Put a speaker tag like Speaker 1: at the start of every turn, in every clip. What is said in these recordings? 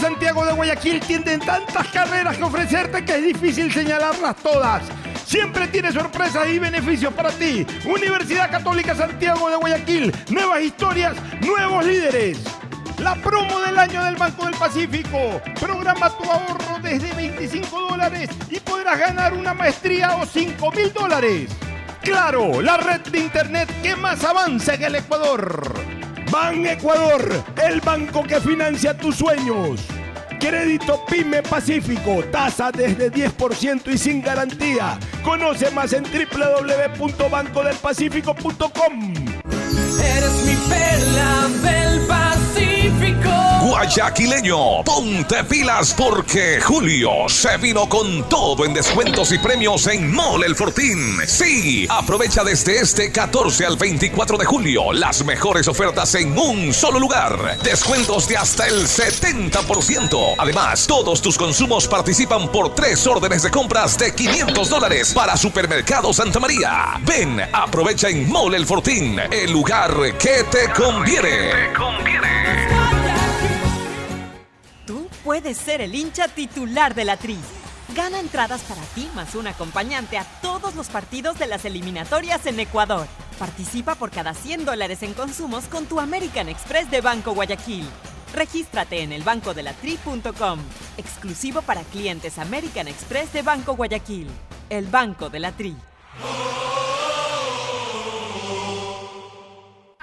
Speaker 1: Santiago de Guayaquil tienen tantas carreras que ofrecerte que es difícil señalarlas todas. Siempre tiene sorpresas y beneficios para ti. Universidad Católica Santiago de Guayaquil. Nuevas historias, nuevos líderes. La promo del año del Banco del Pacífico. Programa tu ahorro desde 25 dólares y podrás ganar una maestría o 5 mil dólares. Claro, la red de internet que más avanza en el Ecuador. Ban Ecuador, el banco que financia tus sueños. Crédito Pyme Pacífico, tasa desde 10% y sin garantía. Conoce más en www.bancodelpacifico.com.
Speaker 2: Eres mi.
Speaker 3: Guayaquileño, ponte pilas porque Julio se vino con todo en descuentos y premios en Mole El Fortín. Sí, aprovecha desde este 14 al 24 de julio las mejores ofertas en un solo lugar. Descuentos de hasta el 70%. Además, todos tus consumos participan por tres órdenes de compras de 500 dólares para Supermercado Santa María. Ven, aprovecha en Mole El Fortín, el lugar que te conviene.
Speaker 4: Tú puedes ser el hincha titular de la Tri. Gana entradas para ti más un acompañante a todos los partidos de las eliminatorias en Ecuador. Participa por cada 100 dólares en consumos con tu American Express de Banco Guayaquil. Regístrate en elbancodelatri.com. Exclusivo para clientes American Express de Banco Guayaquil. El Banco de la Tri.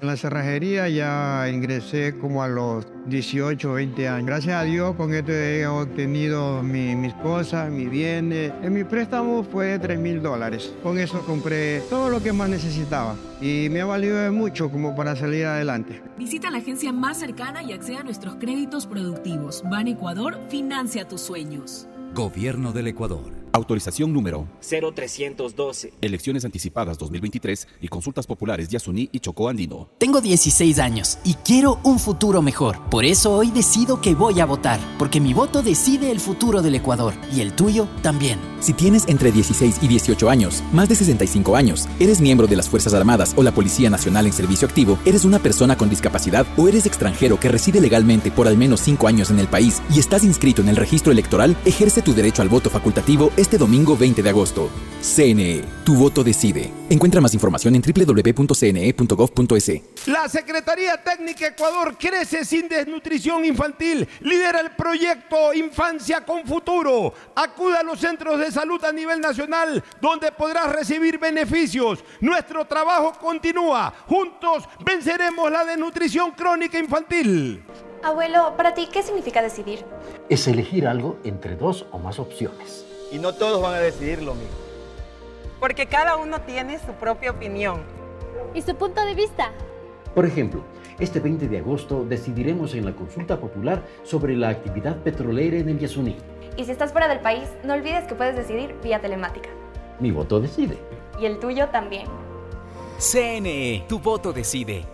Speaker 5: En la cerrajería ya ingresé como a los 18 o 20 años. Gracias a Dios con esto he obtenido mi- mis cosas, mis bienes. En mi préstamo fue de 3 mil dólares. Con eso compré todo lo que más necesitaba y me ha valido de mucho como para salir adelante.
Speaker 6: Visita la agencia más cercana y accede a nuestros créditos productivos. Ban Ecuador financia tus sueños.
Speaker 7: Gobierno del Ecuador. Autorización número
Speaker 8: 0312.
Speaker 7: Elecciones anticipadas 2023 y consultas populares Yasuní y Chocó Andino.
Speaker 9: Tengo 16 años y quiero un futuro mejor. Por eso hoy decido que voy a votar, porque mi voto decide el futuro del Ecuador y el tuyo también.
Speaker 10: Si tienes entre 16 y 18 años, más de 65 años, eres miembro de las Fuerzas Armadas o la Policía Nacional en servicio activo, eres una persona con discapacidad o eres extranjero que reside legalmente por al menos 5 años en el país y estás inscrito en el registro electoral, ejerce tu derecho al voto facultativo este domingo 20 de agosto. CNE, tu voto decide. Encuentra más información en www.cne.gov.es.
Speaker 1: La Secretaría Técnica Ecuador crece sin desnutrición infantil. Lidera el proyecto Infancia con Futuro. Acuda a los centros de salud a nivel nacional donde podrás recibir beneficios. Nuestro trabajo continúa. Juntos venceremos la desnutrición crónica infantil.
Speaker 11: Abuelo, para ti, ¿qué significa decidir?
Speaker 12: Es elegir algo entre dos o más opciones.
Speaker 13: Y no todos van a decidir lo mismo.
Speaker 14: Porque cada uno tiene su propia opinión.
Speaker 15: ¿Y su punto de vista?
Speaker 12: Por ejemplo, este 20 de agosto decidiremos en la consulta popular sobre la actividad petrolera en el Yasuní.
Speaker 11: Y si estás fuera del país, no olvides que puedes decidir vía telemática.
Speaker 12: Mi voto decide.
Speaker 11: Y el tuyo también.
Speaker 16: CNE, tu voto decide.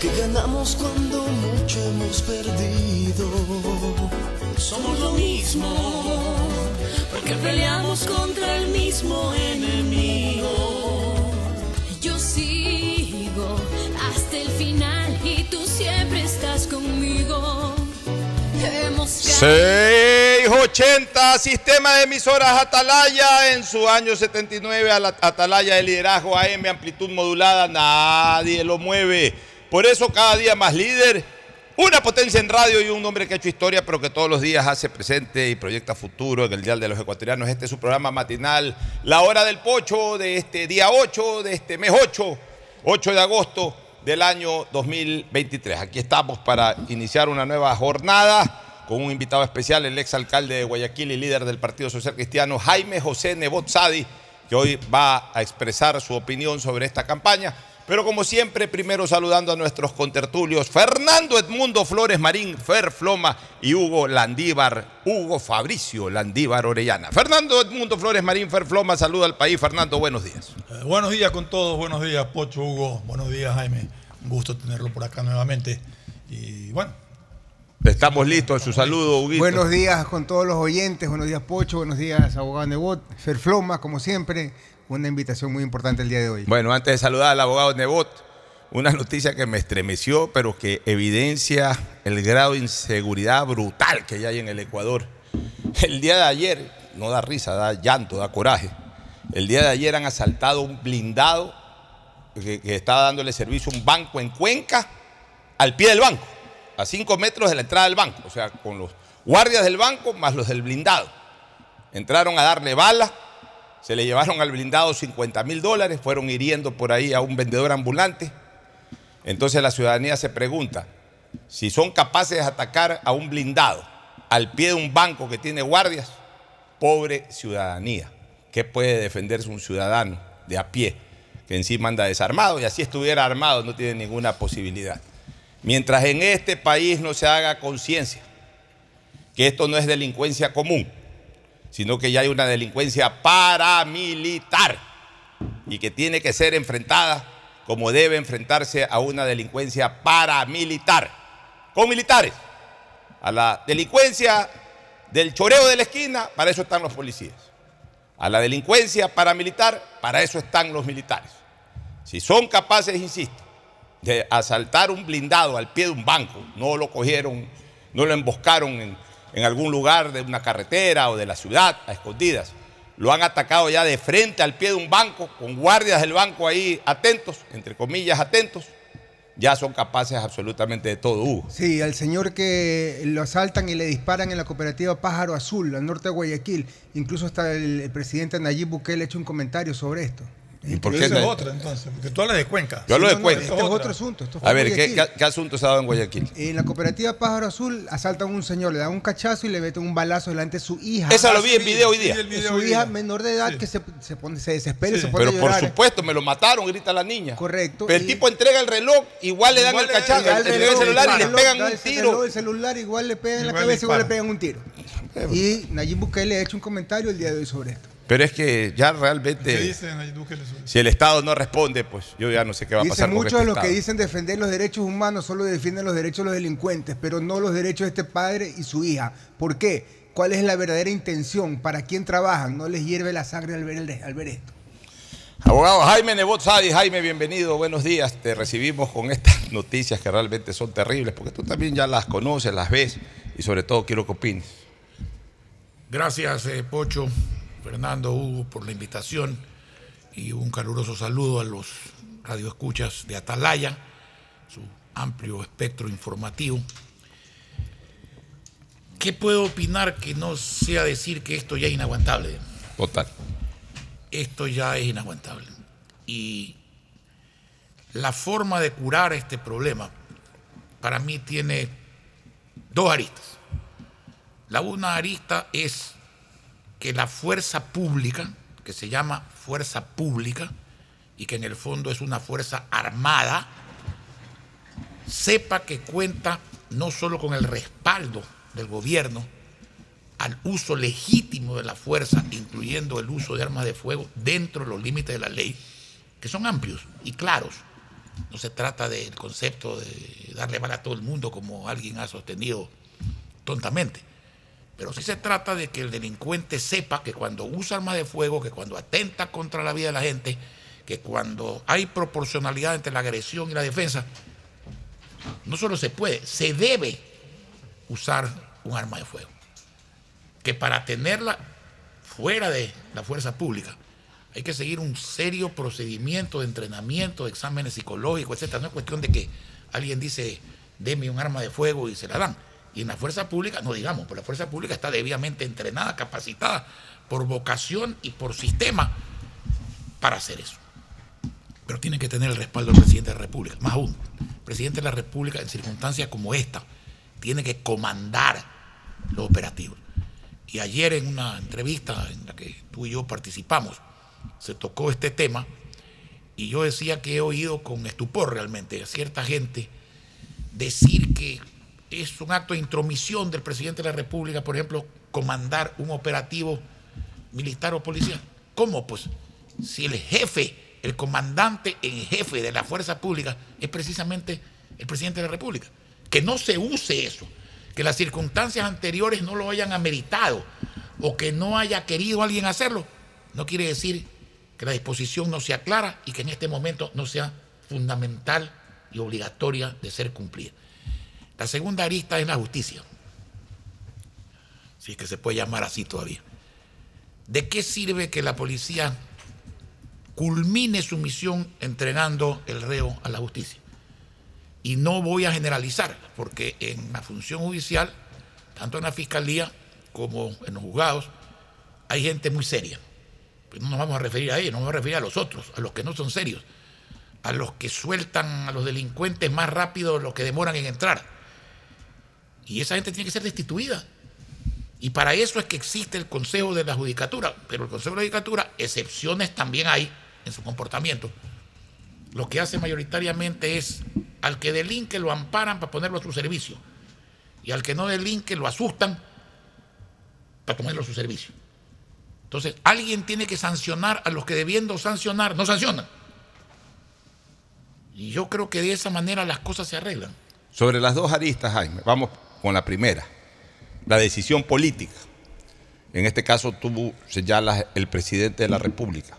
Speaker 2: porque ganamos cuando mucho hemos perdido. Somos lo mismo, porque peleamos contra el mismo enemigo.
Speaker 17: Yo sigo hasta el final y tú siempre estás conmigo. Hemos
Speaker 18: 680, sistema de emisoras Atalaya en su año 79 a la Atalaya de liderazgo AM, amplitud modulada, nadie lo mueve. Por eso cada día más líder, una potencia en radio y un hombre que ha hecho historia, pero que todos los días hace presente y proyecta futuro en el Dial de los Ecuatorianos. Este es su programa matinal, La Hora del Pocho, de este día 8, de este mes 8, 8 de agosto del año 2023. Aquí estamos para iniciar una nueva jornada con un invitado especial, el exalcalde de Guayaquil y líder del Partido Social Cristiano, Jaime José Nebot Sadi, que hoy va a expresar su opinión sobre esta campaña. Pero como siempre, primero saludando a nuestros contertulios, Fernando Edmundo Flores Marín, Fer Floma y Hugo Landívar, Hugo Fabricio Landívar Orellana. Fernando Edmundo Flores Marín, Fer Floma, saluda al país. Fernando, buenos días.
Speaker 19: Eh, buenos días con todos, buenos días Pocho, Hugo, buenos días Jaime, un gusto tenerlo por acá nuevamente. Y bueno,
Speaker 18: Estamos listos, su saludo, Huguito.
Speaker 20: Buenos días con todos los oyentes, buenos días Pocho, buenos días abogado Nebot, Ferfloma, como siempre, una invitación muy importante el día de hoy.
Speaker 18: Bueno, antes de saludar al abogado Nebot, una noticia que me estremeció, pero que evidencia el grado de inseguridad brutal que hay en el Ecuador. El día de ayer, no da risa, da llanto, da coraje. El día de ayer han asaltado un blindado que, estaba dándole servicio a un banco en Cuenca al pie del banco, a cinco metros de la entrada del banco, o sea, con los guardias del banco más los del blindado. Entraron a darle bala, se le llevaron al blindado 50 mil dólares, fueron hiriendo por ahí a un vendedor ambulante. Entonces la ciudadanía se pregunta, si son capaces de atacar a un blindado al pie de un banco que tiene guardias, pobre ciudadanía, ¿qué puede defenderse un ciudadano de a pie que encima anda desarmado y así estuviera armado no tiene ninguna posibilidad? Mientras en este país no se haga conciencia que esto no es delincuencia común, sino que ya hay una delincuencia paramilitar y que tiene que ser enfrentada como debe enfrentarse a una delincuencia paramilitar, con militares. A la delincuencia del choreo de la esquina, para eso están los policías. A la delincuencia paramilitar, para eso están los militares. Si son capaces, insisto, de asaltar un blindado al pie de un banco, no lo cogieron, no lo emboscaron en, en algún lugar de una carretera o de la ciudad a escondidas. Lo han atacado ya de frente al pie de un banco, con guardias del banco ahí atentos, entre comillas atentos. Ya son capaces absolutamente de todo, Hugo.
Speaker 20: Sí, al señor que lo asaltan y le disparan en la cooperativa Pájaro Azul, al norte de Guayaquil. Incluso hasta el, presidente Nayib Bukele ha hecho un comentario sobre esto.
Speaker 18: ¿Y por qué?
Speaker 19: esa es otra, entonces, porque tú hablas de Cuenca.
Speaker 18: Yo hablo de
Speaker 20: no,
Speaker 18: Cuenca.
Speaker 20: este es otro asunto, esto fue
Speaker 18: A ver, ¿qué,
Speaker 20: Guayaquil.
Speaker 18: qué- qué asunto se ha dado en Guayaquil?
Speaker 20: En la cooperativa Pájaro Azul asaltan a un señor, le dan un cachazo y le meten un balazo delante de su hija.
Speaker 18: Esa lo vi en video hoy día.
Speaker 20: Sí, el video su hija menor de edad que se, se pone, se desespera y se pone
Speaker 18: Pero
Speaker 20: a
Speaker 18: por
Speaker 20: llorar.
Speaker 18: supuesto, me lo mataron, grita la niña.
Speaker 20: Correcto.
Speaker 18: Pero el tipo entrega el reloj, igual le dan
Speaker 20: Igual
Speaker 18: el cachazo, el,
Speaker 20: el
Speaker 18: entrega el
Speaker 20: reloj,
Speaker 18: celular y le pegan
Speaker 20: reloj,
Speaker 18: un tiro.
Speaker 20: reloj, El celular igual le pegan en la cabeza, igual le pegan un tiro. Y Nayib Bukele ha hecho un comentario el día de hoy sobre esto.
Speaker 18: Pero es que ya
Speaker 19: ¿Qué
Speaker 18: realmente,
Speaker 19: dicen sobre eso?
Speaker 18: si el Estado no responde, pues yo ya no sé qué va a pasar con
Speaker 20: muchos
Speaker 18: este
Speaker 20: de los que dicen defender los derechos humanos solo defienden los derechos de los delincuentes, pero no los derechos de este padre y su hija. ¿Por qué? ¿Cuál es la verdadera intención? ¿Para quién trabajan? No les hierve la sangre al ver, el- al ver esto.
Speaker 18: Abogado Jaime Nebot Sadi, Jaime, bienvenido, buenos días. Te recibimos con estas noticias que realmente son terribles, porque tú también ya las conoces, las ves, y sobre todo quiero que opines.
Speaker 21: Gracias, eh, Pocho, Fernando, Hugo, por la invitación y un caluroso saludo a los radioescuchas de Atalaya, su amplio espectro informativo. ¿Qué puedo opinar que no sea decir que esto ya es inaguantable?
Speaker 18: Total.
Speaker 21: Esto ya es inaguantable. Y la forma de curar este problema para mí tiene dos aristas. La una arista es que la fuerza pública, que se llama fuerza pública y que en el fondo es una fuerza armada, sepa que cuenta no solo con el respaldo del gobierno al uso legítimo de la fuerza, incluyendo el uso de armas de fuego dentro de los límites de la ley, que son amplios y claros. No se trata del concepto de darle bala a todo el mundo como alguien ha sostenido tontamente. Pero sí se trata de que el delincuente sepa que cuando usa armas de fuego, que cuando atenta contra la vida de la gente, que cuando hay proporcionalidad entre la agresión y la defensa, no solo se puede, se debe usar un arma de fuego. Que para tenerla fuera de la fuerza pública hay que seguir un serio procedimiento de entrenamiento, de exámenes psicológicos, etc. No es cuestión de que alguien dice, deme un arma de fuego y se la dan. Y en la fuerza pública, no digamos, pero la fuerza pública está debidamente entrenada, capacitada por vocación y por sistema para hacer eso. Pero tiene que tener el respaldo del presidente de la República. Más aún, el presidente de la República en circunstancias como esta tiene que comandar los operativos. Y ayer en una entrevista en la que tú y yo participamos, se tocó este tema y yo decía que he oído con estupor realmente a cierta gente decir que es un acto de intromisión del presidente de la República, por ejemplo, comandar un operativo militar o policial. ¿Cómo? Pues si el jefe, el comandante en jefe de la fuerza pública es precisamente el presidente de la República. Que no se use eso, que las circunstancias anteriores no lo hayan ameritado o que no haya querido alguien hacerlo, no quiere decir que la disposición no sea clara y que en este momento no sea fundamental y obligatoria de ser cumplida. La segunda arista es la justicia, si es que se puede llamar así todavía. ¿De qué sirve que la policía culmine su misión entregando el reo a la justicia? Y no voy a generalizar, porque en la función judicial, tanto en la fiscalía como en los juzgados, hay gente muy seria. Pues no nos vamos a referir a ellos, nos vamos a referir a los otros, a los que no son serios, a los que sueltan a los delincuentes más rápido de los que demoran en entrar. Y esa gente tiene que ser destituida. Y para eso es que existe el Consejo de la Judicatura. Pero el Consejo de la Judicatura, excepciones también hay en su comportamiento. Lo que hace mayoritariamente es al que delinque lo amparan para ponerlo a su servicio. Y al que no delinque lo asustan para ponerlo a su servicio. Entonces, alguien tiene que sancionar a los que debiendo sancionar no sancionan. Y yo creo que de esa manera las cosas se arreglan.
Speaker 18: Sobre las dos aristas, Jaime, vamos con la primera, la decisión política. En este caso tú señalas el presidente de la República.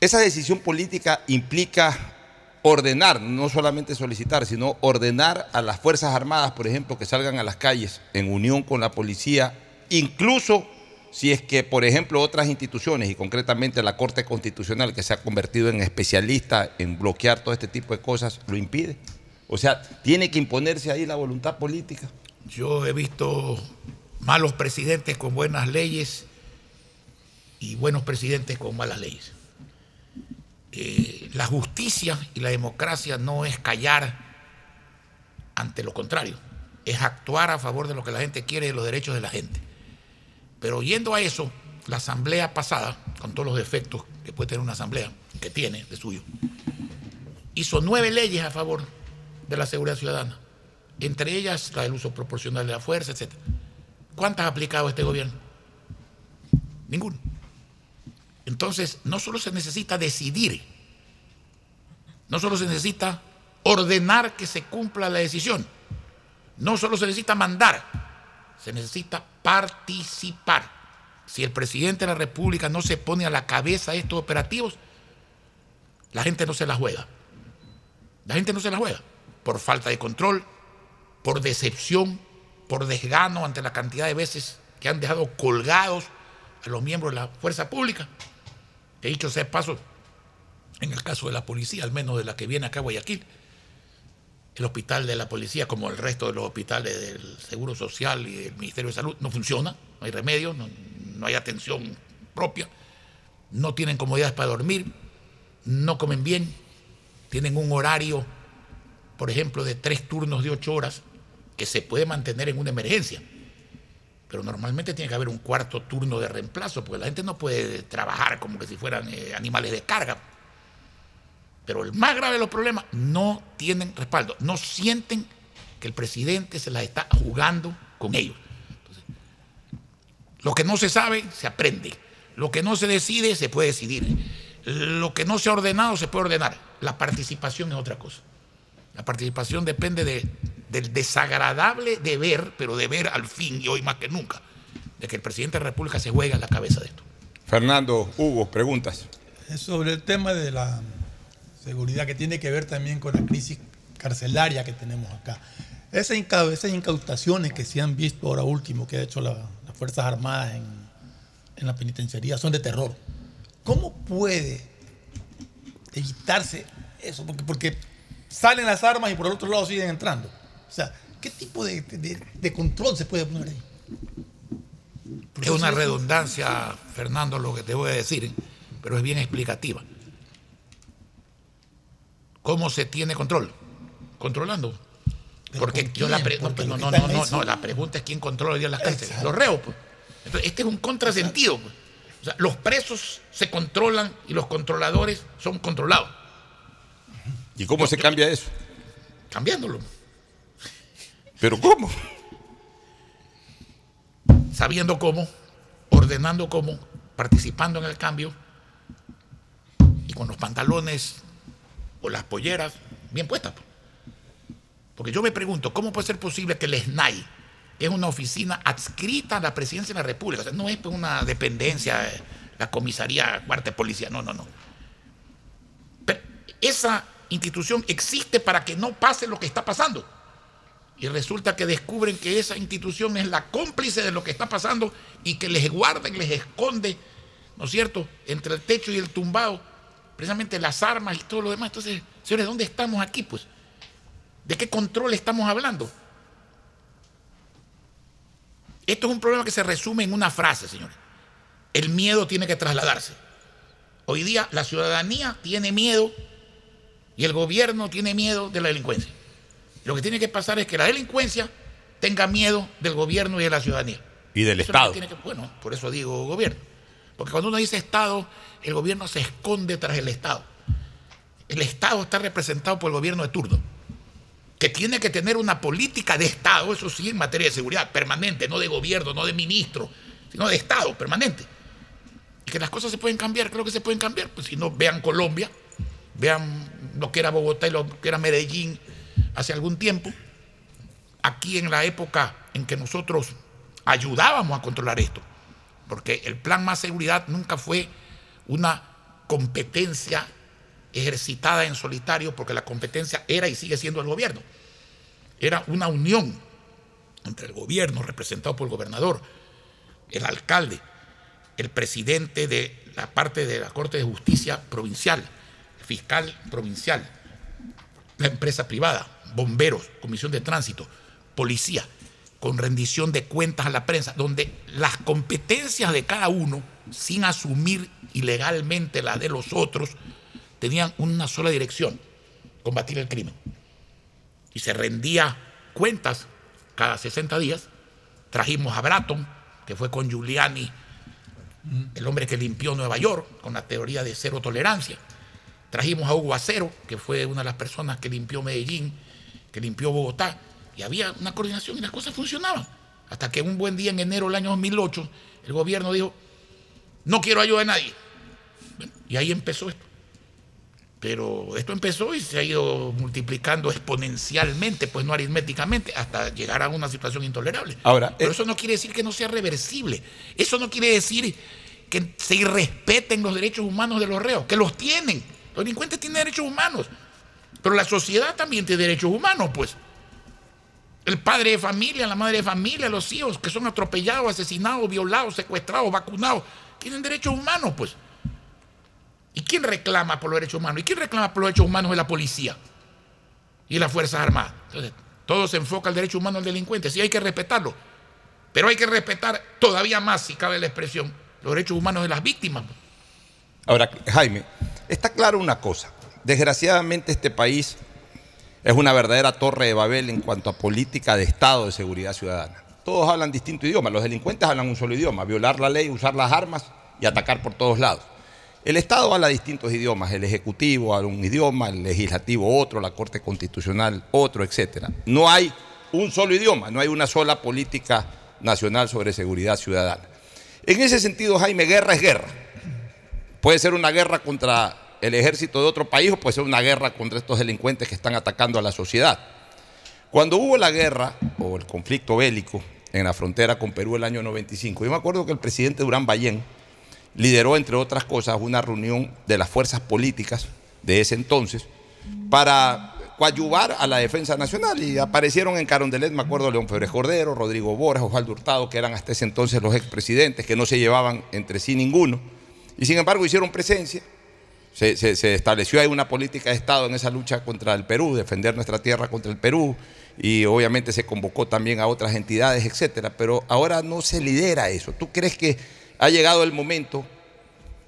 Speaker 18: Esa decisión política implica ordenar, no solamente solicitar, sino ordenar a las Fuerzas Armadas, por ejemplo, que salgan a las calles en unión con la policía, incluso si es que, por ejemplo, otras instituciones, y concretamente la Corte Constitucional, que se ha convertido en especialista en bloquear todo este tipo de cosas, lo impide. O sea, tiene que imponerse ahí la voluntad política.
Speaker 21: Yo he visto malos presidentes con buenas leyes y buenos presidentes con malas leyes. que la justicia y la democracia no es callar ante lo contrario, es actuar a favor de lo que la gente quiere y de los derechos de la gente. Pero yendo a eso, la asamblea pasada, con todos los defectos que puede tener una asamblea, que tiene de suyo, hizo nueve leyes a favor de la seguridad ciudadana, entre ellas la del uso proporcional de la fuerza, etc. ¿Cuántas ha aplicado este gobierno? Ninguno. Entonces, no solo se necesita decidir, no solo se necesita ordenar que se cumpla la decisión, no solo se necesita mandar, se necesita participar. Si el presidente de la República no se pone a la cabeza de estos operativos, la gente no se la juega. La gente no se la juega por falta de control, por decepción, por desgano ante la cantidad de veces que han dejado colgados a los miembros de la fuerza pública. He dicho sea paso, en el caso de la policía, al menos de la que viene acá a Guayaquil, el hospital de la policía, como el resto de los hospitales del Seguro Social y del Ministerio de Salud, no funciona, no hay remedio, no hay atención propia, no tienen comodidades para dormir, no comen bien, tienen un horario, por ejemplo, de tres turnos de ocho horas, que se puede mantener en una emergencia. Pero normalmente tiene que haber un cuarto turno de reemplazo, porque la gente no puede trabajar como que si fueran eh, animales de carga. Pero el más grave de los problemas, no tienen respaldo, no sienten que el presidente se las está jugando con ellos. Lo que no se sabe, se aprende. Lo que no se decide, se puede decidir. Lo que no se ha ordenado, se puede ordenar. La participación es otra cosa. La participación depende de, del desagradable deber, pero deber al fin y hoy más que nunca, de que el presidente de la República se juegue en la cabeza de esto.
Speaker 22: Fernando, Hugo, preguntas.
Speaker 23: Es sobre el tema de la seguridad que tiene que ver también con la crisis carcelaria que tenemos acá. Esas, inca- esas incautaciones que se han visto ahora último que ha hecho la- las Fuerzas Armadas en, en la penitenciaría son de terror. ¿Cómo puede evitarse eso? Porque, porque salen las armas y por el otro lado siguen entrando. O sea, ¿qué tipo de, de- de control se puede poner ahí?
Speaker 21: Es una redundancia, Fernando, lo que te voy a decir, pero es bien explicativa. ¿Cómo se tiene control? Controlando. Porque yo la pre- no, no, no, no, no, no, la pregunta es quién controla hoy día las cárceles. Los reos, pues. Entonces, este es un contrasentido. pues. O sea, los presos se controlan y los controladores son controlados.
Speaker 22: ¿Y cómo se cambia eso?
Speaker 21: Cambiándolo.
Speaker 22: ¿Pero cómo?
Speaker 21: Sabiendo cómo, ordenando cómo, participando en el cambio y con los pantalones o las polleras bien puestas. pues. Porque yo me pregunto, ¿cómo puede ser posible que el SNAI es una oficina adscrita a la presidencia de la República? O sea, no es pues, una dependencia, eh, la comisaría cuarta de policía, no, no, no. Pero esa institución existe para que no pase lo que está pasando. Y resulta que descubren que esa institución es la cómplice de lo que está pasando y que les guarda y les esconde, ¿no es cierto?, entre el techo y el tumbado, precisamente las armas y todo lo demás. Entonces, señores, ¿dónde estamos aquí, pues? ¿De qué control estamos hablando? Esto es un problema que se resume en una frase, señores. El miedo tiene que trasladarse. Hoy día la ciudadanía tiene miedo y el gobierno tiene miedo de la delincuencia. Lo que tiene que pasar es que la delincuencia tenga miedo del gobierno y de la ciudadanía.
Speaker 22: Y del
Speaker 21: Eso es lo que
Speaker 22: Estado.
Speaker 21: que- bueno, por eso digo gobierno. Porque cuando uno dice Estado, el gobierno se esconde tras el Estado. El Estado está representado por el gobierno de turno, que tiene que tener una política de Estado, eso sí, en materia de seguridad permanente, no de gobierno, no de ministro, sino de Estado permanente. Y que las cosas se pueden cambiar, creo que se pueden cambiar. Pues si no, vean Colombia, vean lo que era Bogotá y lo que era Medellín hace algún tiempo. Aquí en la época en que nosotros ayudábamos a controlar esto, porque el plan más seguridad nunca fue una competencia ejercitada en solitario, porque la competencia era y sigue siendo el gobierno. Era una unión entre el gobierno representado por el gobernador, el alcalde, el presidente de la parte de la Corte de Justicia provincial, fiscal provincial, la empresa privada, bomberos, comisión de tránsito, policía, con rendición de cuentas a la prensa, donde las competencias de cada uno, sin asumir ilegalmente las de los otros, tenían una sola dirección, combatir el crimen. Y se rendía cuentas cada 60 días. Trajimos a Bratton, que fue con Giuliani, el hombre que limpió Nueva York con la teoría de cero tolerancia. Trajimos a Hugo Acero, que fue una de las personas que limpió Medellín, que limpió Bogotá, y había una coordinación y las cosas funcionaban. Hasta que un buen día en enero del año 2008, el gobierno dijo, no quiero ayuda de nadie. Y ahí empezó esto. Pero esto empezó y se ha ido multiplicando exponencialmente, pues no aritméticamente, hasta llegar a una situación intolerable.
Speaker 18: Ahora,
Speaker 21: Pero
Speaker 18: eh,
Speaker 21: eso no quiere decir que no sea reversible. Eso no quiere decir que se irrespeten los derechos humanos de los reos, que los tienen. Los delincuentes tienen derechos humanos. Pero la sociedad también tiene derechos humanos, pues. El padre de familia, la madre de familia, los hijos que son atropellados, asesinados, violados, secuestrados, vacunados, tienen derechos humanos, pues. ¿Y quién reclama por los derechos humanos? ¿Y quién reclama por los derechos humanos es la policía y las Fuerzas Armadas? Entonces, todo se enfoca al derecho humano del delincuente. Sí hay que respetarlo, pero hay que respetar todavía más, si cabe la expresión, los derechos humanos de las víctimas.
Speaker 18: Ahora, Jaime, está claro una cosa. Desgraciadamente este país es una verdadera torre de Babel en cuanto a política de Estado de seguridad ciudadana. Todos hablan distinto idioma, los delincuentes hablan un solo idioma, violar la ley, usar las armas y atacar por todos lados. El Estado habla distintos idiomas, el Ejecutivo habla un idioma, el Legislativo otro, la Corte Constitucional otro, etc. No hay un solo idioma, no hay una sola política nacional sobre seguridad ciudadana. En ese sentido, Jaime, guerra es guerra. Puede ser una guerra contra el ejército de otro país o puede ser una guerra contra estos delincuentes que están atacando a la sociedad. Cuando hubo la guerra o el conflicto bélico en la frontera con Perú el año 95, yo me acuerdo que el presidente Durán Ballén lideró, entre otras cosas, una reunión de las fuerzas políticas de ese entonces para coadyuvar a la defensa nacional y aparecieron en Carondelet, me acuerdo, León Febres Cordero, Rodrigo Boras, Osvaldo Hurtado, que eran hasta ese entonces los expresidentes, que no se llevaban entre sí ninguno, y sin embargo hicieron presencia, se, se- estableció ahí una política de Estado en esa lucha contra el Perú, defender nuestra tierra contra el Perú, y obviamente se convocó también a otras entidades, etcétera, pero ahora no se lidera eso. ¿Tú crees que ha llegado el momento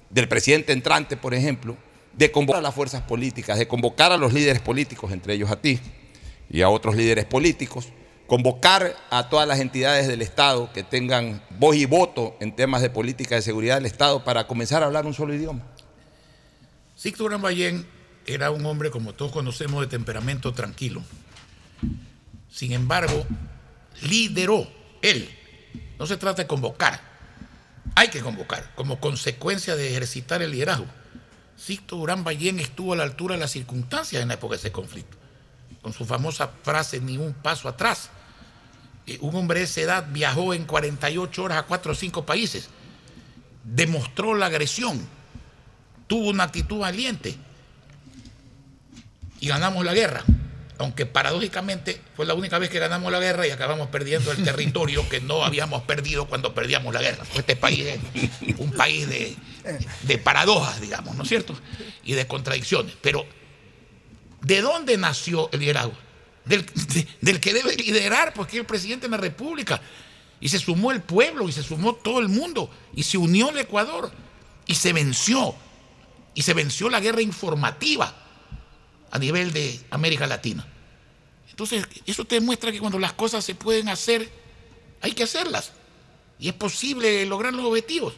Speaker 18: del presidente entrante, por ejemplo, de convocar a las fuerzas políticas, de convocar a los líderes políticos, entre ellos a ti y a otros líderes políticos, convocar a todas las entidades del Estado que tengan voz y voto en temas de política de seguridad del Estado para comenzar a hablar un solo idioma?
Speaker 21: Sixto Gran Ballén era un hombre, como todos conocemos, de temperamento tranquilo. Sin embargo, lideró él. No se trata de convocar. Hay que convocar como consecuencia de ejercitar el liderazgo. Sixto Durán Ballén estuvo a la altura de las circunstancias en la época de ese conflicto. Con su famosa frase, ni un paso atrás. Eh, un hombre de esa edad viajó en 48 horas a cuatro o cinco países. Demostró la agresión. Tuvo una actitud valiente. Y ganamos la guerra. Aunque paradójicamente fue la única vez que ganamos la guerra y acabamos perdiendo el territorio que no habíamos perdido cuando perdíamos la guerra. Este país es un país de, de paradojas, digamos, ¿no es cierto? Y de contradicciones. Pero, ¿de dónde nació el liderazgo? Del, de- del que debe liderar, porque es el presidente de la República. Y se sumó el pueblo, y se sumó todo el mundo, y se unió el Ecuador, y se venció. Y se venció la guerra informativa a nivel de América Latina. Entonces, eso te demuestra que cuando las cosas se pueden hacer, hay que hacerlas. Y es posible lograr los objetivos.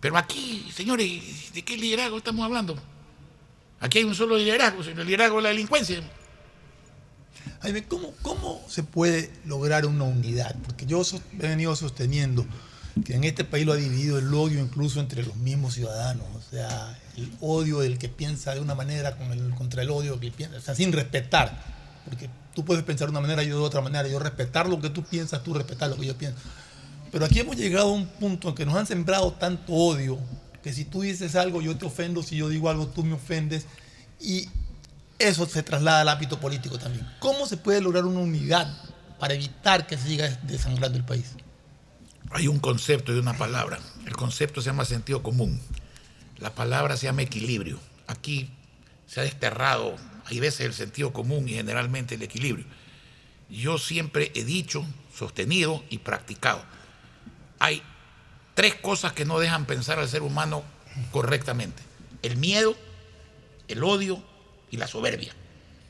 Speaker 21: Pero aquí, señores, ¿de qué liderazgo estamos hablando? Aquí hay un solo liderazgo, el liderazgo de la delincuencia.
Speaker 19: Jaime, ¿cómo, ¿cómo se puede lograr una unidad? Porque yo he venido sosteniendo que en este país lo ha dividido el odio incluso entre los mismos ciudadanos. O sea, el odio del que piensa de una manera contra el odio que piensa, o sea, sin respetar. Porque tú puedes pensar de una manera, yo de otra manera. Yo respetar lo que tú piensas, tú respetar lo que yo pienso. Pero aquí hemos llegado a un punto en que nos han sembrado tanto odio que si tú dices algo, yo te ofendo, si yo digo algo, tú me ofendes. Y eso se traslada al ámbito político también. ¿Cómo se puede lograr una unidad para evitar que siga desangrando el país?
Speaker 21: Hay un concepto y una palabra. El concepto se llama sentido común. La palabra se llama equilibrio. Aquí se ha desterrado, hay veces el sentido común y generalmente el equilibrio. Yo siempre he dicho, sostenido y practicado. Hay tres cosas que no dejan pensar al ser humano correctamente. El miedo, el odio y la soberbia.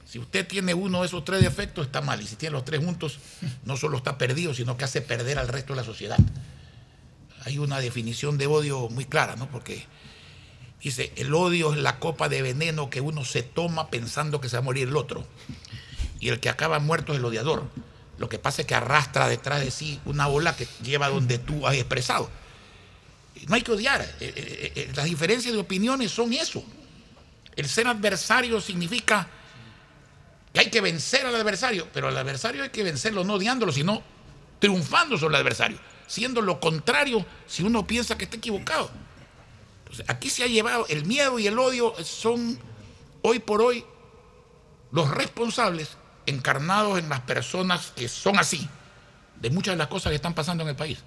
Speaker 21: Si usted tiene uno de esos tres defectos, está mal. Y si tiene los tres juntos, no solo está perdido, sino que hace perder al resto de la sociedad. Hay una definición de odio muy clara, ¿no? Porque dice, el odio es la copa de veneno que uno se toma pensando que se va a morir el otro. Y el que acaba muerto es el odiador. Lo que pasa es que arrastra detrás de sí una ola que lleva donde tú has expresado. No hay que odiar. Eh, eh, eh, Las diferencias de opiniones son eso. El ser adversario significa que hay que vencer al adversario, pero al adversario hay que vencerlo no odiándolo, sino triunfando sobre el adversario, siendo lo contrario si uno piensa que está equivocado. Entonces, aquí se ha llevado el miedo y el odio son hoy por hoy los responsables encarnados en las personas que son así, de muchas de las cosas que están pasando en el país.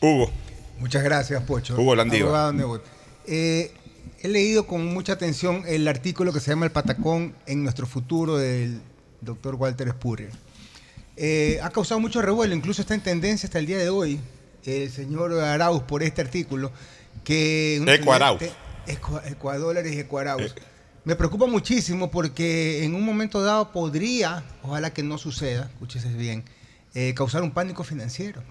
Speaker 22: Hugo.
Speaker 20: Muchas gracias, Pocho.
Speaker 22: Hugo Landiva.
Speaker 20: Abogado Nebot. Eh, he leído con mucha atención el artículo que se llama El Patacón en nuestro futuro del doctor Walter Spurrier. Eh, ha causado mucho revuelo, incluso está en tendencia hasta el día de hoy el señor Arauz por este artículo. Que un
Speaker 22: Eco Arauz.
Speaker 20: estudiante- Eco- Ecuadólares y Ecuarauz. Me preocupa muchísimo porque en un momento dado podría, ojalá que no suceda, escúchese bien, eh, causar un pánico financiero,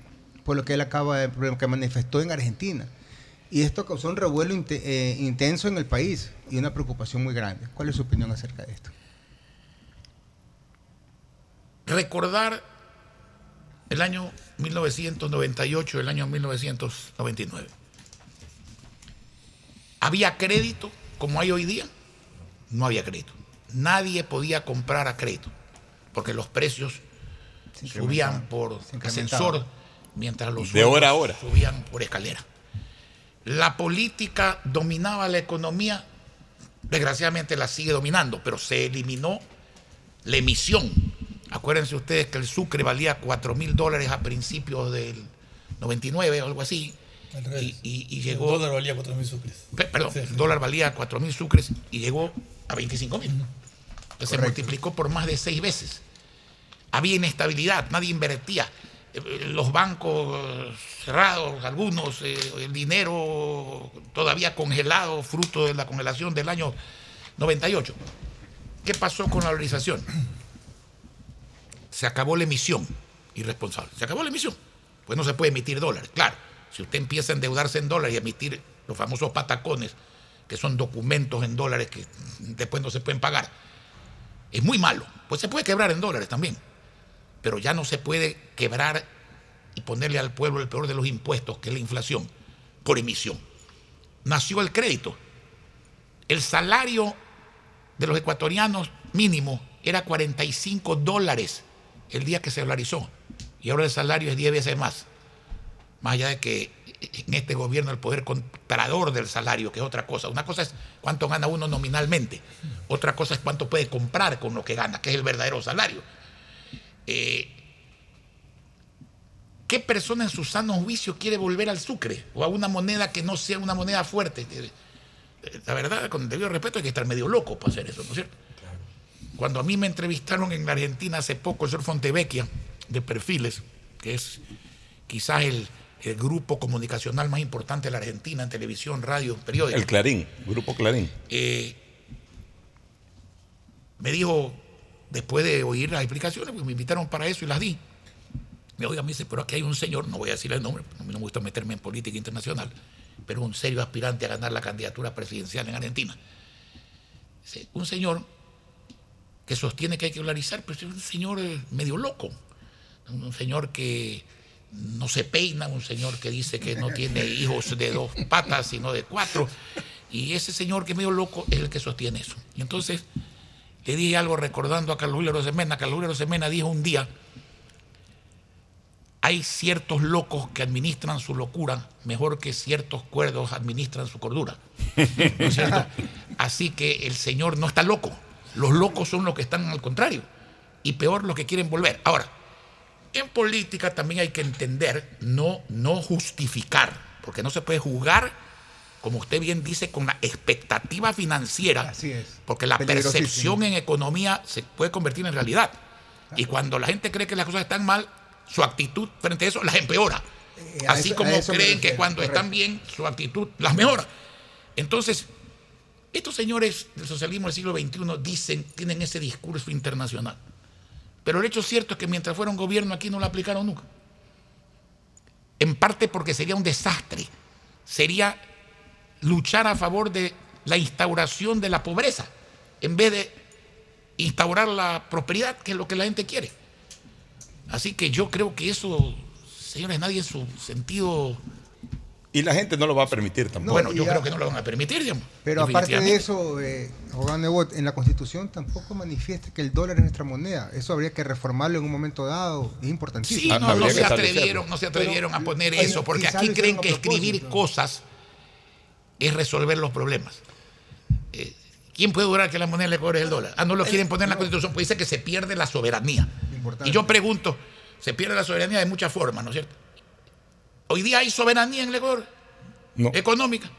Speaker 20: por lo que él acaba de, que manifestó en Argentina. Y esto causó un revuelo eh, intenso en el país y una preocupación muy grande. ¿Cuál es su opinión acerca de esto?
Speaker 21: recordar el año 1998 y el año 1999. ¿Había crédito como hay hoy día? No había crédito. Nadie podía comprar a crédito porque los precios subían por ascensor mientras los
Speaker 22: De hora a hora.
Speaker 21: subían por escalera. La política dominaba la economía, desgraciadamente la sigue dominando, pero se eliminó la emisión. Acuérdense ustedes que el sucre valía 4 mil dólares a principios del 99 o algo así. Y, y- y
Speaker 23: El
Speaker 21: llegó.
Speaker 23: dólar valía 4.000 sucres.
Speaker 21: Pe- Perdón,
Speaker 23: Sí,
Speaker 21: el dólar valía 4 mil sucres y llegó a 25 mil. Se multiplicó por más de seis veces. Había inestabilidad, nadie invertía. Eh, Los bancos cerrados, algunos, eh, el dinero todavía congelado, fruto de la congelación del año 98. ¿Qué pasó con la valorización? Se acabó la emisión irresponsable. Se acabó la emisión. Pues no se puede emitir dólares. Claro, si usted empieza a endeudarse en dólares y emitir los famosos patacones, que son documentos en dólares que después no se pueden pagar, es muy malo. Pues se puede quebrar en dólares también. Pero ya no se puede quebrar y ponerle al pueblo el peor de los impuestos, que es la inflación, por emisión. Nació el crédito. El salario de los ecuatorianos mínimo era 45 dólares el día que se dolarizó. Y ahora el salario es 10 veces más. Más allá de que en este gobierno el poder comprador del salario, que es otra cosa. Una cosa es cuánto gana uno nominalmente. Otra cosa es cuánto puede comprar con lo que gana, que es el verdadero salario. Eh, ¿Qué persona en su sano juicio quiere volver al sucre o a una moneda que no sea una moneda fuerte? Eh, La verdad, con debido respeto, hay que estar medio loco para hacer eso, ¿no es cierto? Cuando a mí me entrevistaron en la Argentina hace poco el señor Fontevecchia de Perfiles, que es quizás el, el grupo comunicacional más importante de la Argentina en televisión, radio, periódico.
Speaker 22: El Clarín, Grupo Clarín.
Speaker 21: Eh, me dijo, después de oír las explicaciones, pues me invitaron para eso y las di. Me oiga, me dice, pero aquí hay un señor, no voy a decir el nombre, no me gusta meterme en política internacional, pero un serio aspirante a ganar la candidatura presidencial en Argentina. Un señor que sostiene que hay que dolarizar, pero es un señor eh, medio loco, un señor que no se peina, un señor que dice que no tiene hijos de dos patas, sino de cuatro. Y ese señor que es medio loco es el que sostiene eso. Y entonces le dije algo recordando a Carlos Julio Rosemena. Carlos Julio Rosemena dijo un día, hay ciertos locos que administran su locura mejor que ciertos cuerdos administran su cordura. ¿No es cierto? Así que el Señor no está loco. Los locos son los que están al contrario. Y peor los que quieren volver. Ahora, en política también hay que entender, no, no justificar, porque no se puede juzgar, como usted bien dice, con la expectativa financiera,
Speaker 20: Así es.
Speaker 21: porque la percepción en economía se puede convertir en realidad. Y cuando la gente cree que las cosas están mal, su actitud frente a eso las empeora.
Speaker 20: Eh,
Speaker 21: Así
Speaker 20: eso-
Speaker 21: como creen que cuando
Speaker 20: correcto.
Speaker 21: están bien, su actitud las mejora. Entonces, Estos señores del socialismo del siglo XXI dicen, tienen ese discurso internacional. Pero el hecho cierto es que mientras fueron gobierno aquí no lo aplicaron nunca. En parte porque sería un desastre. Sería luchar a favor de la instauración de la pobreza en vez de instaurar la prosperidad, que es lo que la gente quiere. Así que yo creo que eso, señores, nadie en su sentido
Speaker 18: Y la gente no lo va a permitir tampoco.
Speaker 21: bueno, yo
Speaker 20: ya-
Speaker 21: creo que no lo van a permitir, digamos.
Speaker 20: Pero aparte de eso, eh, en la Constitución tampoco manifiesta que el dólar es nuestra moneda. Eso habría que reformarlo en un momento dado. Es importantísimo.
Speaker 21: Sí, no, no se atrevieron, no se atrevieron a poner eso, porque aquí creen que escribir cosas es resolver los problemas. Eh, ¿Quién puede durar que la moneda le cobre el dólar? Ah, no lo quieren poner en la Constitución, pues dice que se pierde la soberanía. Y yo pregunto, se pierde la soberanía de muchas formas, ¿no es cierto? Hoy día hay soberanía en el Ecuador, económica.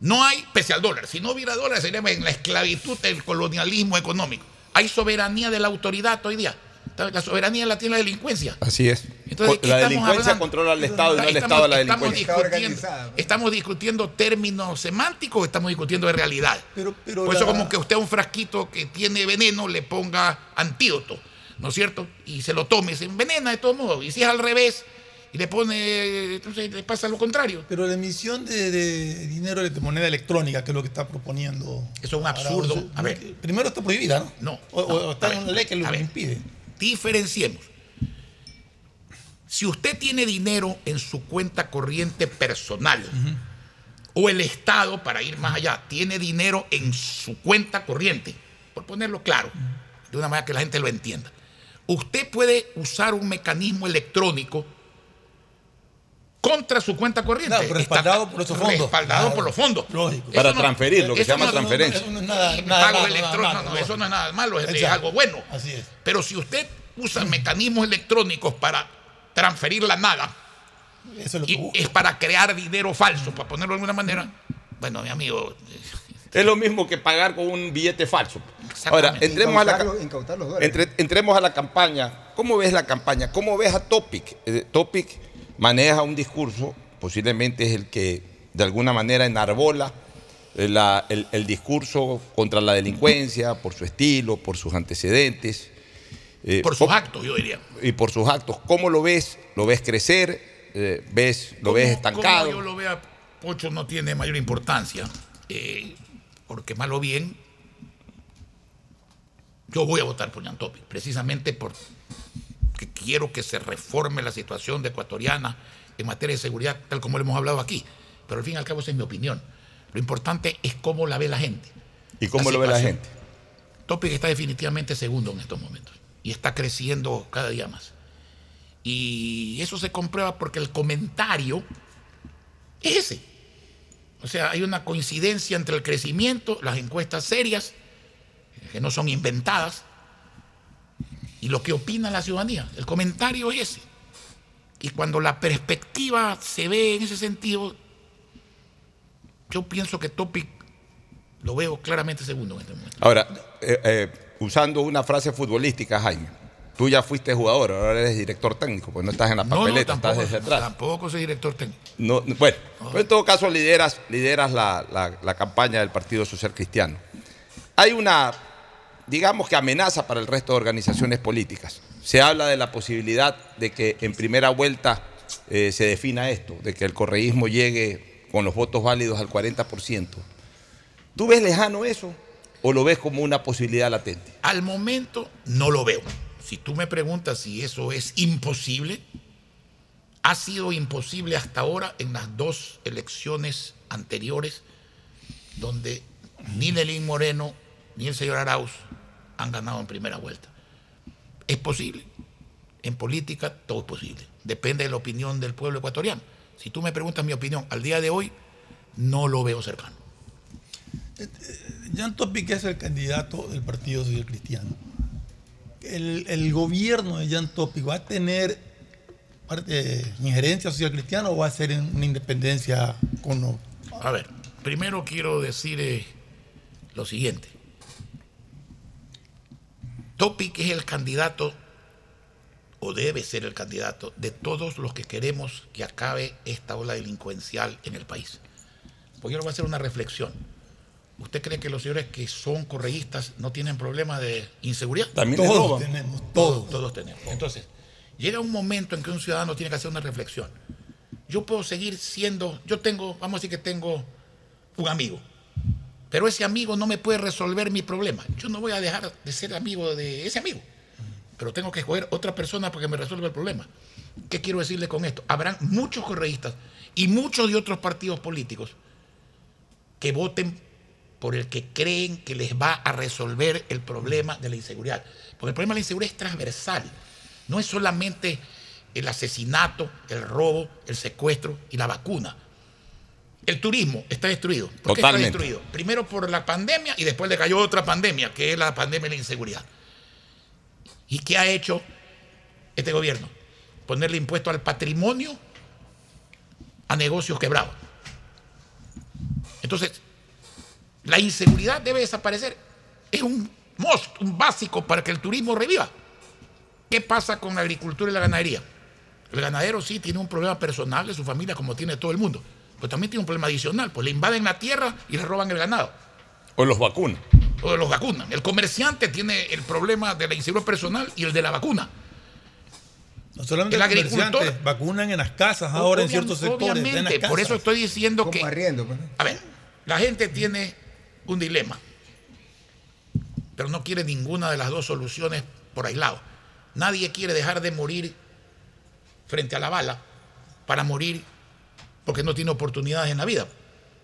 Speaker 21: No hay, pese al dólar. Si no hubiera dólar, sería en la esclavitud del colonialismo económico. Hay soberanía de la autoridad hoy día. La soberanía la tiene la delincuencia.
Speaker 18: Así es.
Speaker 21: Entonces, ¿de qué
Speaker 18: la delincuencia
Speaker 21: hablando?
Speaker 18: controla al Estado y no el
Speaker 21: Estamos-
Speaker 18: Estado a la
Speaker 21: estamos
Speaker 18: delincuencia.
Speaker 21: discutiendo, estamos discutiendo términos semánticos o estamos discutiendo de realidad.
Speaker 19: pero
Speaker 21: Por eso
Speaker 19: la-
Speaker 21: como que usted a un frasquito que tiene veneno le ponga antídoto, ¿no es cierto? Y se lo tome, se envenena de todos modos. Y si es al revés y le pone, entonces le pasa lo contrario.
Speaker 19: Pero la emisión de, de dinero de moneda electrónica, que es lo que está proponiendo.
Speaker 21: Eso es un
Speaker 19: ahora,
Speaker 21: absurdo.
Speaker 19: o sea,
Speaker 21: A ver.
Speaker 19: Primero está prohibida, ¿no?
Speaker 21: No.
Speaker 19: O, está
Speaker 21: a
Speaker 19: en una ley que lo
Speaker 21: ver.
Speaker 19: impide.
Speaker 21: Diferenciemos. Si usted tiene dinero en su cuenta corriente personal, o el Estado, para ir más allá, tiene dinero en su cuenta corriente, por ponerlo claro, de una manera que la gente lo entienda, usted puede usar un mecanismo electrónico contra su cuenta corriente.
Speaker 19: Claro, respaldado por esos fondos.
Speaker 21: Respaldado
Speaker 19: Claro.
Speaker 21: por los fondos.
Speaker 19: Lógico.
Speaker 18: Para
Speaker 21: no-
Speaker 18: transferir, lo que se llama
Speaker 21: no-
Speaker 18: transferencia.
Speaker 19: No es nada, nada
Speaker 21: no,
Speaker 19: lógico.
Speaker 21: eso no es nada malo, es, algo bueno.
Speaker 19: Así es.
Speaker 21: Pero si usted usa mecanismos electrónicos para transferir la nada,
Speaker 19: Eso es lo que
Speaker 21: y es para crear dinero falso, para ponerlo de alguna manera, bueno, mi amigo,
Speaker 18: Es lo mismo que pagar con un billete falso. Ahora, entremos a la, entre- entremos a la campaña. ¿Cómo ves la campaña? ¿Cómo ves a Topic? Eh, Topic maneja un discurso, posiblemente es el que de alguna manera enarbola la- el, el discurso contra la delincuencia, por su estilo, por sus antecedentes. Eh,
Speaker 21: por sus
Speaker 18: ¿cómo-
Speaker 21: actos, yo diría.
Speaker 18: Y por sus actos. ¿Cómo lo ves? ¿Lo ves crecer? Eh, ¿ves, ¿Lo ves estancado?
Speaker 21: Como yo lo vea, Pocho no tiene mayor importancia, eh, porque mal o bien, yo voy a votar por Yantopi, precisamente porque quiero que se reforme la situación de ecuatoriana en materia de seguridad, tal como lo hemos hablado aquí. Pero al fin y al cabo esa es mi opinión. Lo importante es cómo la ve la gente.
Speaker 18: ¿Y cómo lo ve la gente?
Speaker 21: Topic está definitivamente segundo en estos momentos y está creciendo cada día más. Y eso se comprueba porque el comentario es ese. O sea, hay una coincidencia entre el crecimiento, las encuestas serias, que no son inventadas, y lo que opina la ciudadanía. El comentario es ese. Y cuando la perspectiva se ve en ese sentido, yo pienso que Topic lo veo claramente segundo en este momento.
Speaker 18: Ahora, eh, eh, usando una frase futbolística, Jaime, tú ya fuiste jugador, ahora eres director técnico, pues no estás en la
Speaker 21: No, no,
Speaker 18: papeleta,
Speaker 21: tampoco,
Speaker 18: estás desde atrás.
Speaker 21: tampoco soy director técnico.
Speaker 18: No, no, bueno, pero en todo caso lideras, lideras la, la- la campaña del Partido Social Cristiano. Hay una, digamos que amenaza para el resto de organizaciones políticas. Se habla de la posibilidad de que en primera vuelta eh, se defina esto, de que el correísmo llegue con los votos válidos al 40%. ¿Tú ves lejano eso o lo ves como una posibilidad latente?
Speaker 21: Al momento no lo veo. Si tú me preguntas si eso es imposible, ha sido imposible hasta ahora en las dos elecciones anteriores, donde ni Nelín Moreno ni el señor Arauz han ganado en primera vuelta. Es posible. En política todo es posible. Depende de la opinión del pueblo ecuatoriano. Si tú me preguntas mi opinión, al día de hoy no lo veo cercano.
Speaker 19: Jan Topic es el candidato del Partido Social Cristiano. El, el gobierno de Jan Topic va a tener parte, injerencia social cristiana o va a ser una independencia con los-
Speaker 21: A ver, primero quiero decir eh, lo siguiente. Topic es el candidato, o debe ser el candidato, de todos los que queremos que acabe esta ola delincuencial en el país. Porque yo le voy a hacer una reflexión. ¿Usted cree que los señores que son correístas no tienen problema de inseguridad?
Speaker 22: También
Speaker 23: Todos tenemos, todos.
Speaker 21: Todos tenemos. Entonces, llega un momento en que un ciudadano tiene que hacer una reflexión. Yo puedo seguir siendo, yo tengo, vamos a decir que tengo un amigo, pero ese amigo no me puede resolver mi problema. Yo no voy a dejar de ser amigo de ese amigo, pero tengo que escoger otra persona para que me resuelva el problema. ¿Qué quiero decirle con esto? Habrán muchos correístas y muchos de otros partidos políticos que voten por el que creen que les va a resolver el problema de la inseguridad. Porque el problema de la inseguridad es transversal. No es solamente el asesinato, el robo, el secuestro y la vacuna. El turismo está destruido. ¿Por qué está
Speaker 22: Totalmente.
Speaker 21: destruido? Primero por la pandemia y después le cayó otra pandemia, que es la pandemia de la inseguridad. ¿Y qué ha hecho este gobierno? Ponerle impuesto al patrimonio a negocios quebrados. Entonces, la inseguridad debe desaparecer. Es un must, un básico para que el turismo reviva. ¿Qué pasa con la agricultura y la ganadería? El ganadero sí tiene un problema personal de su familia, como tiene todo el mundo. Pero también tiene un problema adicional, pues le invaden la tierra y le roban el ganado.
Speaker 22: O los vacunas.
Speaker 21: O los vacunan. El comerciante tiene el problema de la inseguridad personal y el de la vacuna.
Speaker 23: No solamente
Speaker 21: El agricultor-
Speaker 23: vacunan en las casas ahora en ciertos sectores. en las
Speaker 21: Obviamente, por
Speaker 23: casas.
Speaker 21: eso estoy diciendo
Speaker 20: Como
Speaker 21: que.
Speaker 20: arriendo, pues.
Speaker 21: A ver, la gente tiene un dilema, pero no quiere ninguna de las dos soluciones por aislado. Nadie quiere dejar de morir frente a la bala para morir porque no tiene oportunidades en la vida,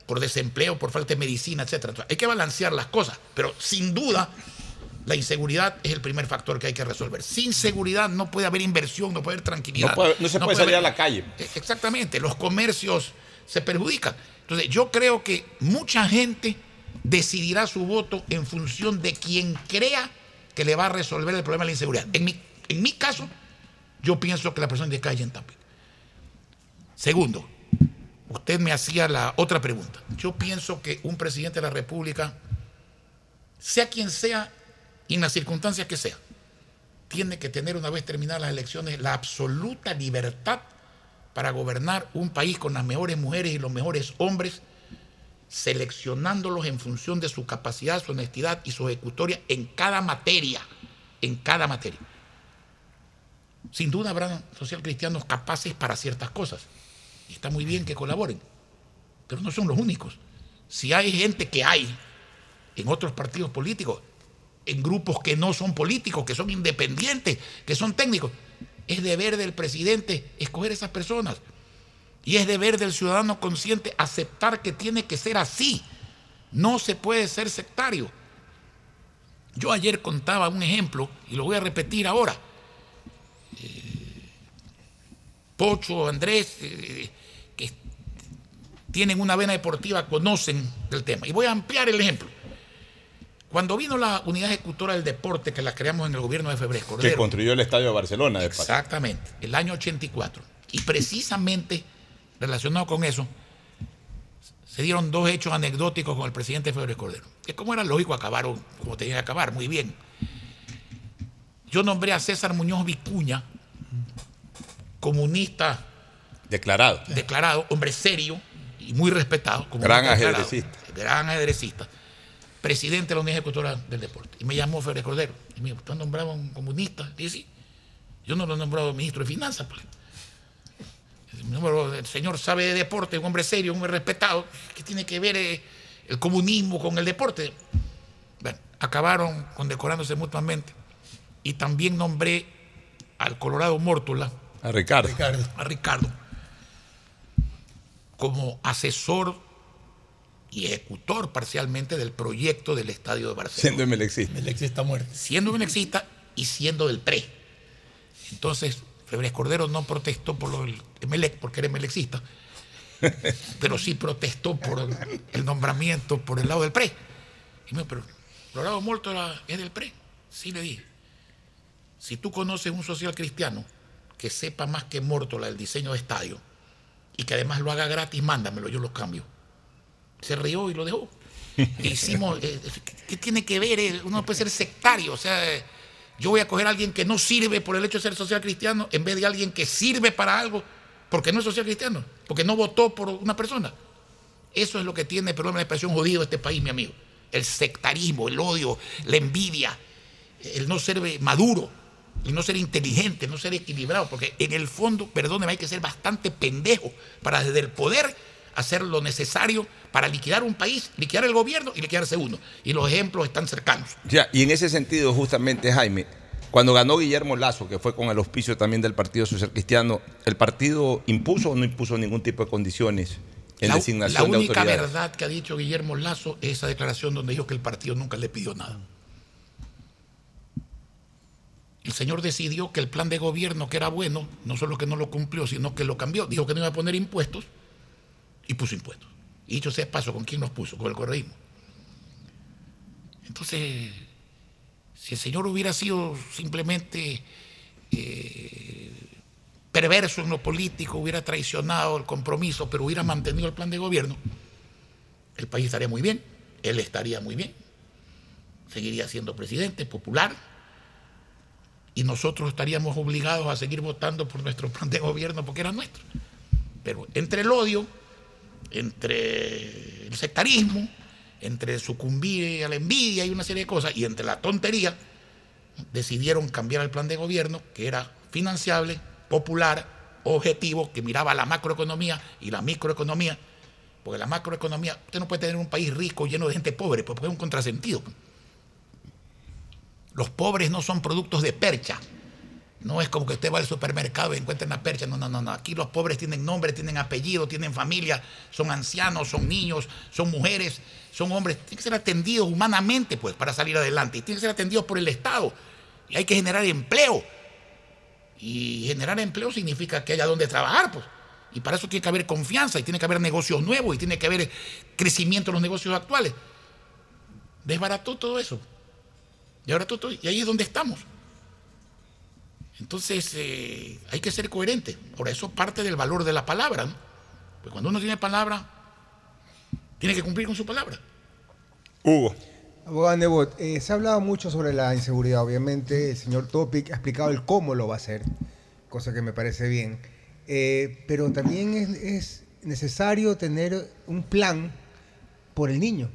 Speaker 21: por desempleo, por falta de medicina, etc. Hay que balancear las cosas, pero sin duda la inseguridad es el primer factor que hay que resolver. Sin seguridad no puede haber inversión, no puede haber tranquilidad.
Speaker 22: No, puede- no se puede salir
Speaker 21: haber-
Speaker 22: a la calle.
Speaker 21: Eh, Exactamente, los comercios se perjudican. Entonces, yo creo que mucha gente decidirá su voto en función de quien crea que le va a resolver el problema de la inseguridad. En mi, en mi caso, yo pienso que la persona de calle en Tampico. Segundo, usted me hacía la otra pregunta. Yo pienso que un presidente de la República, sea quien sea y en las circunstancias que sea, tiene que tener una vez terminadas las elecciones la absoluta libertad para gobernar un país con las mejores mujeres y los mejores hombres, seleccionándolos en función de su capacidad, su honestidad y su ejecutoria en cada materia, en cada materia. Sin duda habrán social cristianos capaces para ciertas cosas. Y está muy bien que colaboren, pero no son los únicos. Si hay gente que hay en otros partidos políticos, en grupos que no son políticos, que son independientes, que son técnicos, es deber del presidente escoger esas personas. Y es deber del ciudadano consciente aceptar que tiene que ser así. No se puede ser sectario. Yo ayer contaba un ejemplo y lo voy a repetir ahora. Eh, Pocho, Andrés, eh, que tienen una vena deportiva, conocen del tema. Y voy a ampliar el ejemplo. Cuando vino la unidad ejecutora del deporte que la creamos en el gobierno de Febres
Speaker 22: Que
Speaker 21: Cordero,
Speaker 22: construyó el estadio de Barcelona. de.
Speaker 21: Exactamente, el año 84. Y precisamente relacionado con eso, se dieron dos hechos anecdóticos con el presidente Febres Cordero. Que como era lógico, acabaron como tenían que acabar, muy bien. Yo nombré a César Muñoz Vicuña, comunista
Speaker 22: Declarado.
Speaker 21: declarado, hombre serio y muy respetado.
Speaker 22: Gran ajedrecista.
Speaker 21: Gran ajedrecista. Presidente de la Unidad Ejecutora del Deporte. Y me llamó Febres Cordero. Y me dijo, ¿usted nombrado un comunista? Y sí. Yo no lo he nombrado ministro de Finanzas. Pues. El, señor sabe de deporte, un hombre serio, un hombre respetado. ¿Qué tiene que ver eh, el comunismo con el deporte? Bueno, acabaron condecorándose mutuamente. Y también nombré al Colorado Mórtola,
Speaker 22: A Ricardo.
Speaker 21: a Ricardo como asesor y ejecutor parcialmente del proyecto del Estadio de Barcelona.
Speaker 22: Siendo emelexista.
Speaker 23: Melexi está muerto.
Speaker 21: Siendo emelexista y siendo del PRE. Entonces, Febres Cordero no protestó por lo del Emelec, porque era emelexista, pero sí protestó por el nombramiento por el lado del PRE. Y me dijo, pero Colorado Molto era- es del PRE. Sí le dije. Si tú conoces un social cristiano que sepa más que Mórtola el diseño de estadio y que además lo haga gratis, mándamelo, yo lo cambio. Se rió y lo dejó. Hicimos, eh, ¿qué tiene que ver? Eh, Uno no puede ser sectario, o sea, eh, yo voy a coger a alguien que no sirve por el hecho de ser social cristiano en vez de alguien que sirve para algo porque no es social cristiano, porque no votó por una persona. Eso es lo que tiene, perdón la expresión, jodido este país, mi amigo. el sectarismo, el odio, la envidia, el no ser maduro, el no ser inteligente, el no ser equilibrado, porque en el fondo, perdóneme, hay que ser bastante pendejo para desde el poder hacer lo necesario para liquidar un país, liquidar el gobierno y liquidarse uno. Y los ejemplos están cercanos.
Speaker 22: Ya, y en ese sentido, justamente, Jaime, cuando ganó Guillermo Lazo, que fue con el auspicio también del Partido Social Cristiano, ¿el partido impuso o no impuso ningún tipo de condiciones en
Speaker 21: La,
Speaker 22: designación
Speaker 21: la única verdad que ha dicho Guillermo Lazo es esa declaración donde dijo que el partido nunca le pidió nada. El señor decidió que el plan de gobierno que era bueno, no solo que no lo cumplió, sino que lo cambió. Dijo que no iba a poner impuestos y puso impuestos. Y dicho sea paso, ¿con quién los puso? Con el correísmo. Entonces, si el señor hubiera sido simplemente eh, perverso en lo político, hubiera traicionado el compromiso, pero hubiera mantenido el plan de gobierno, el país estaría muy bien, él estaría muy bien, seguiría siendo presidente popular y nosotros estaríamos obligados a seguir votando por nuestro plan de gobierno porque era nuestro. Pero entre el odio, entre el sectarismo, entre sucumbir a la envidia y una serie de cosas, y entre la tontería, decidieron cambiar el plan de gobierno, que era financiable, popular, objetivo, que miraba la macroeconomía y la microeconomía, porque la macroeconomía, usted no puede tener un país rico lleno de gente pobre, pues, porque es un contrasentido. Los pobres no son productos de percha. No es como que usted va al supermercado y encuentra una percha. No, no, no, no. Aquí los pobres tienen nombre, tienen apellido, tienen familia, son ancianos, son niños, son mujeres, son hombres. Tienen que ser atendidos humanamente, pues, para salir adelante. Y tienen que ser atendidos por el Estado. Y hay que generar empleo. Y generar empleo significa que haya donde trabajar, pues. Y para eso tiene que haber confianza, y tiene que haber negocios nuevos, y tiene que haber crecimiento en los negocios actuales. Desbarató todo eso. Y ahora todo, y ahí es donde estamos. Entonces, eh, hay que ser coherente. Por eso parte del valor de la palabra. ¿no? Pues cuando uno tiene palabra, tiene que cumplir con su palabra.
Speaker 22: Hugo.
Speaker 20: Abogado Nebot, eh, se ha hablado mucho sobre la inseguridad. Obviamente, el señor Topic ha explicado el cómo lo va a hacer, cosa que me parece bien. Eh, pero también es, es necesario tener un plan por el niño.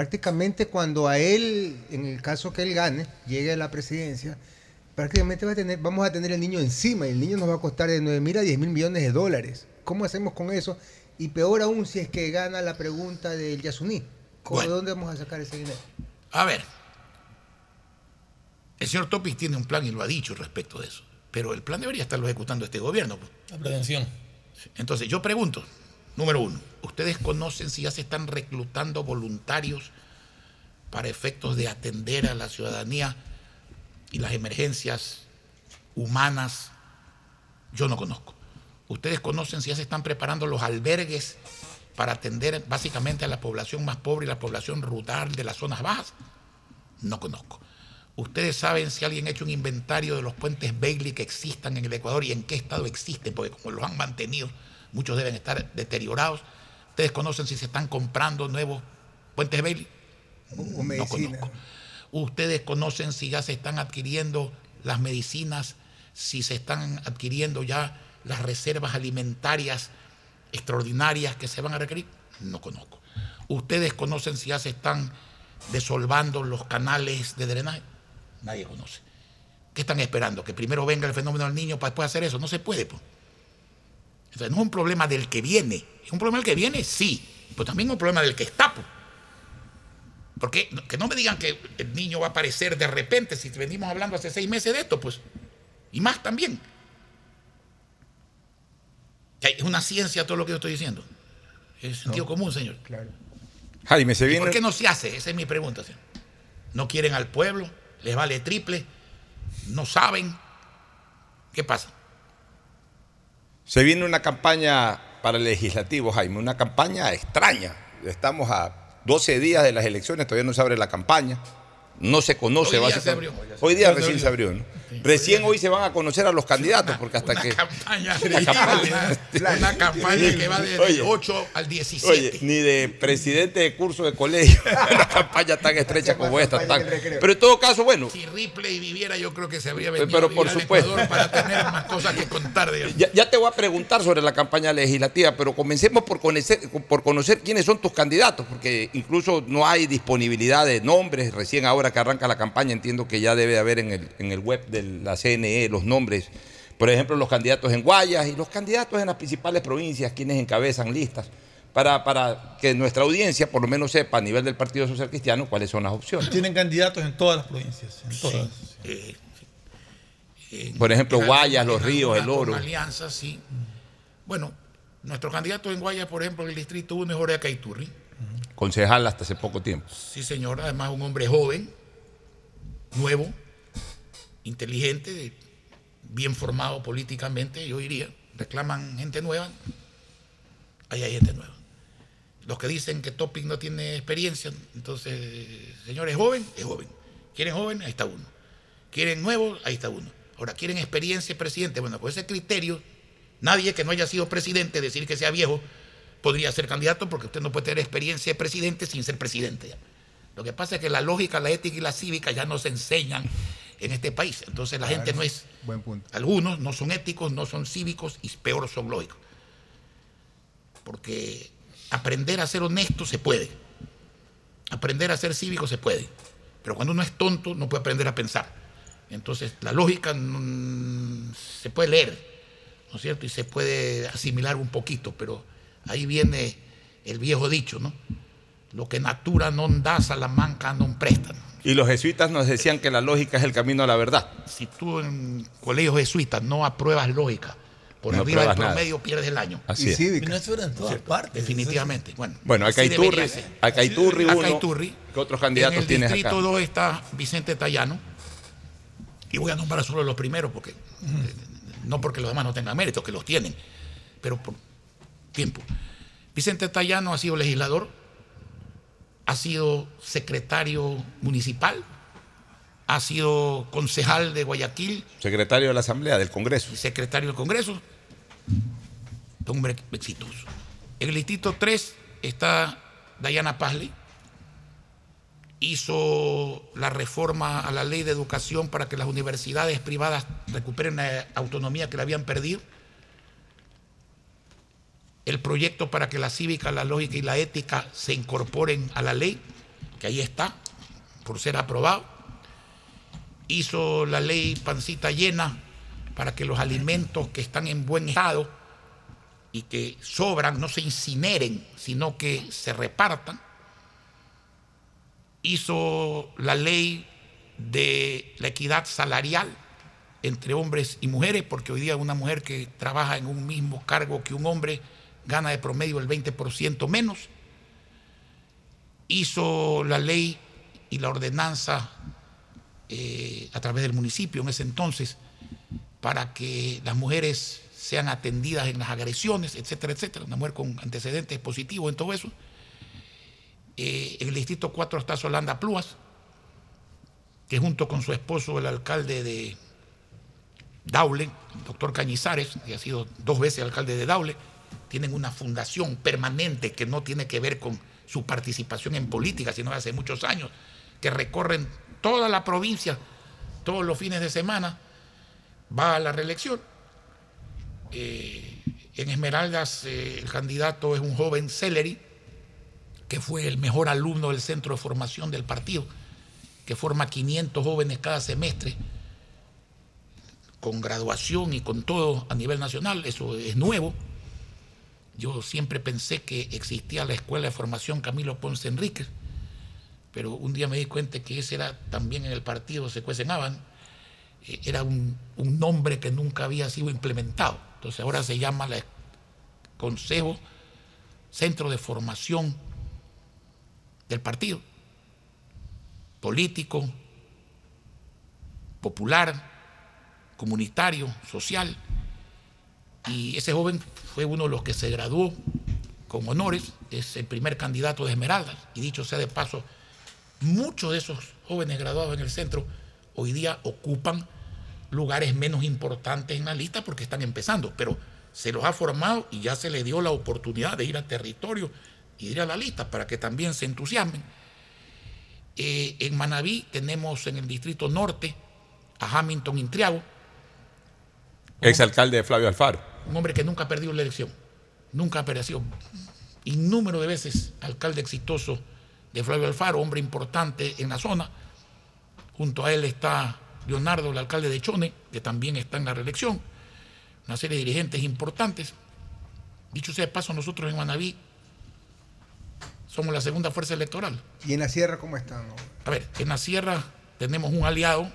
Speaker 20: Prácticamente cuando a él, en el caso que él gane, llegue a la presidencia, prácticamente va a tener, vamos a tener el niño encima y el niño nos va a costar de 9 mil a 10 mil millones de dólares. ¿Cómo hacemos con eso? Y peor aún si es que gana la pregunta del Yasuní. ¿Cómo- ¿De dónde vamos a sacar ese dinero?
Speaker 21: A ver, el señor Topis tiene un plan y lo ha dicho respecto de eso. Pero el plan debería estarlo ejecutando este gobierno. pues.
Speaker 23: La prevención.
Speaker 21: Entonces, yo pregunto, número uno, ¿ustedes conocen si ya se están reclutando voluntarios para efectos de atender a la ciudadanía y las emergencias humanas? Yo no conozco. ¿Ustedes conocen si ya se están preparando los albergues para atender básicamente a la población más pobre y la población rural de las zonas bajas? No conozco. ¿Ustedes saben si alguien ha hecho un inventario de los puentes Bailey que existan en el Ecuador y en qué estado existen? Porque como los han mantenido, muchos deben estar deteriorados. ¿Ustedes conocen si se están comprando nuevos puentes Bailey?
Speaker 20: O
Speaker 21: No conozco. ¿Ustedes conocen si ya se están adquiriendo las medicinas, si se están adquiriendo ya las reservas alimentarias extraordinarias que se van a requerir? No conozco. ¿Ustedes conocen si ya se están desolvando los canales de drenaje? Nadie conoce. ¿Qué están esperando? ¿Que primero venga el fenómeno del niño para después hacer eso? No se puede. Pues. Entonces, no es un problema del que viene. ¿Es un problema del que viene? Sí. Pero también es un problema del que está. Porque que no me digan que el niño va a aparecer de repente si venimos hablando hace seis meses de esto, pues. Y más también. Es una ciencia todo lo que yo estoy diciendo. Es sentido común, señor.
Speaker 22: Jaime, se
Speaker 21: ¿Y
Speaker 22: viene.
Speaker 21: por qué no se hace? Esa es mi pregunta, señor. No quieren al pueblo, les vale triple, no saben. ¿Qué pasa?
Speaker 22: Se viene una campaña para el legislativo, Jaime, una campaña extraña. Estamos a 12 días de las elecciones, todavía no se abre la campaña, no se conoce
Speaker 21: Hoy día se
Speaker 22: básicamente.
Speaker 21: abrió.
Speaker 22: Hoy día recién se abrió, ¿no?
Speaker 18: Recién hoy se van a conocer a los candidatos, porque hasta que.
Speaker 21: Campaña
Speaker 18: La campaña-
Speaker 21: Una campaña que va del
Speaker 18: Oye,
Speaker 21: 8 al 17.
Speaker 18: Oye, ni de presidente de curso de colegio, una campaña tan estrecha como esta. tan- Pero en todo caso, bueno,
Speaker 21: Si Ripley viviera, yo creo que se habría venido
Speaker 18: Pero por supuesto.
Speaker 21: Ecuador para tener más cosas que contar.
Speaker 18: ya, ya te voy a preguntar sobre la campaña legislativa, pero comencemos por conocer, por conocer quiénes son tus candidatos, porque incluso no hay disponibilidad de nombres. Recién ahora que arranca la campaña, entiendo que ya debe haber en el, en el web de la CNE los nombres. Por ejemplo, los candidatos en Guayas y los candidatos en las principales provincias, quienes encabezan listas, para, para que nuestra audiencia por lo menos sepa a nivel del Partido Social Cristiano cuáles son las opciones.
Speaker 19: Tienen candidatos en todas las provincias. En todas.
Speaker 21: Eh, en-
Speaker 18: Por ejemplo, Guayas, Los Ríos, El Oro.
Speaker 21: con alianzas, sí. Bueno, nuestro candidato en Guayas, por ejemplo, en el distrito 1 es Jorge Caiturri.
Speaker 18: Concejal hasta hace poco tiempo.
Speaker 21: Sí, señor. Además, un hombre joven, nuevo, inteligente, bien formado políticamente, yo diría. Reclaman gente nueva. Ahí hay gente nueva. Los que dicen que Topic no tiene experiencia, entonces, señor, es joven, es joven. ¿Quieren joven? Ahí está uno. ¿Quieren nuevo? Ahí está uno. Ahora, ¿quieren experiencia de presidente? Bueno, pues ese criterio, nadie que no haya sido presidente, decir que sea viejo, podría ser candidato porque usted no puede tener experiencia de presidente sin ser presidente. Lo que pasa es que la lógica, la ética y la cívica ya no se enseñan en este país. Entonces la gente no es,
Speaker 20: Buen punto.
Speaker 21: algunos no son éticos, no son cívicos y peor son lógicos. Porque aprender a ser honesto se puede. Aprender a ser cívico se puede. Pero cuando uno es tonto no puede aprender a pensar. Entonces la lógica mm, se puede leer, ¿no es cierto? Y se puede asimilar un poquito, pero ahí viene el viejo dicho, ¿no? Lo que natura non da, Salamanca non presta. ¿no?
Speaker 18: Y los jesuitas nos decían que la lógica es el camino a la verdad.
Speaker 21: Si tú en colegios jesuitas no apruebas lógica, por
Speaker 18: No
Speaker 21: arriba del
Speaker 18: nada.
Speaker 21: promedio pierdes el año.
Speaker 18: Así Y es. cívica.
Speaker 19: Pero eso era en todas partes.
Speaker 21: Definitivamente. Bueno,
Speaker 18: Bueno, acá
Speaker 21: así
Speaker 18: hay
Speaker 21: debería
Speaker 18: Turri,
Speaker 21: ser.
Speaker 18: acá hay Turri
Speaker 21: Acá
Speaker 18: uno.
Speaker 21: hay Turri.
Speaker 18: ¿Qué otros candidatos
Speaker 21: en el
Speaker 18: tienes
Speaker 21: distrito
Speaker 18: acá?
Speaker 21: 2 está Vicente Tallano. Y voy a nombrar solo los primeros, porque eh, no porque los demás no tengan méritos, que los tienen, pero por tiempo. Vicente Tallano ha sido legislador, ha sido secretario municipal, ha sido concejal de Guayaquil,
Speaker 18: Secretario de la Asamblea del Congreso.
Speaker 21: secretario del Congreso, un hombre exitoso. En el distrito 3 está Dayana Pazley, hizo la reforma a la ley de educación para que las universidades privadas recuperen la autonomía que le habían perdido, el proyecto para que la cívica, la lógica y la ética se incorporen a la ley, que ahí está, por ser aprobado, hizo la ley pancita llena para que los alimentos que están en buen estado y que sobran no se incineren, sino que se repartan. Hizo la ley de la equidad salarial entre hombres y mujeres, porque hoy día una mujer que trabaja en un mismo cargo que un hombre gana de promedio el 20% menos. Hizo la ley y la ordenanza eh, a través del municipio en ese entonces para que las mujeres sean atendidas en las agresiones, etcétera, etcétera. Una mujer con antecedentes positivos en todo eso. Eh, en el distrito 4 está Solanda Plúas, que junto con su esposo, el alcalde de Daule, el doctor Cañizares, que ha sido dos veces alcalde de Daule, tienen una fundación permanente que no tiene que ver con su participación en política, sino de hace muchos años, que recorren toda la provincia todos los fines de semana, va a la reelección. Eh, en Esmeraldas eh, el candidato es un joven Celery, que fue el mejor alumno del centro de formación del partido, que forma 500 jóvenes cada semestre, con graduación y con todo a nivel nacional, eso es nuevo. Yo siempre pensé que existía la Escuela de Formación Camilo Ponce Enríquez, pero un día me di cuenta que ese era también en el partido se cuestionaban, eh, era un, un nombre que nunca había sido implementado. Entonces ahora se llama la Consejo Centro de Formación del partido, político, popular, comunitario, social. Y ese joven fue uno de los que se graduó con honores, es el primer candidato de Esmeraldas. Y dicho sea de paso, muchos de esos jóvenes graduados en el centro hoy día ocupan lugares menos importantes en la lista porque están empezando, pero se los ha formado y ya se les dio la oportunidad de ir a territorio y ir a la lista para que también se entusiasmen. Eh, en Manabí tenemos en el distrito norte a Hamilton Intriago,
Speaker 18: Exalcalde de Flavio Alfaro.
Speaker 21: Un hombre que nunca ha perdido la elección, nunca ha perdido innúmero de veces alcalde exitoso de Flavio Alfaro, hombre importante en la zona. Junto a él está Leonardo, el alcalde de Chone, que también está en la reelección. Una serie de dirigentes importantes. Dicho sea de paso, nosotros en Manabí somos la segunda fuerza electoral.
Speaker 20: ¿Y en la sierra cómo están?
Speaker 21: A ver, en la sierra tenemos un aliado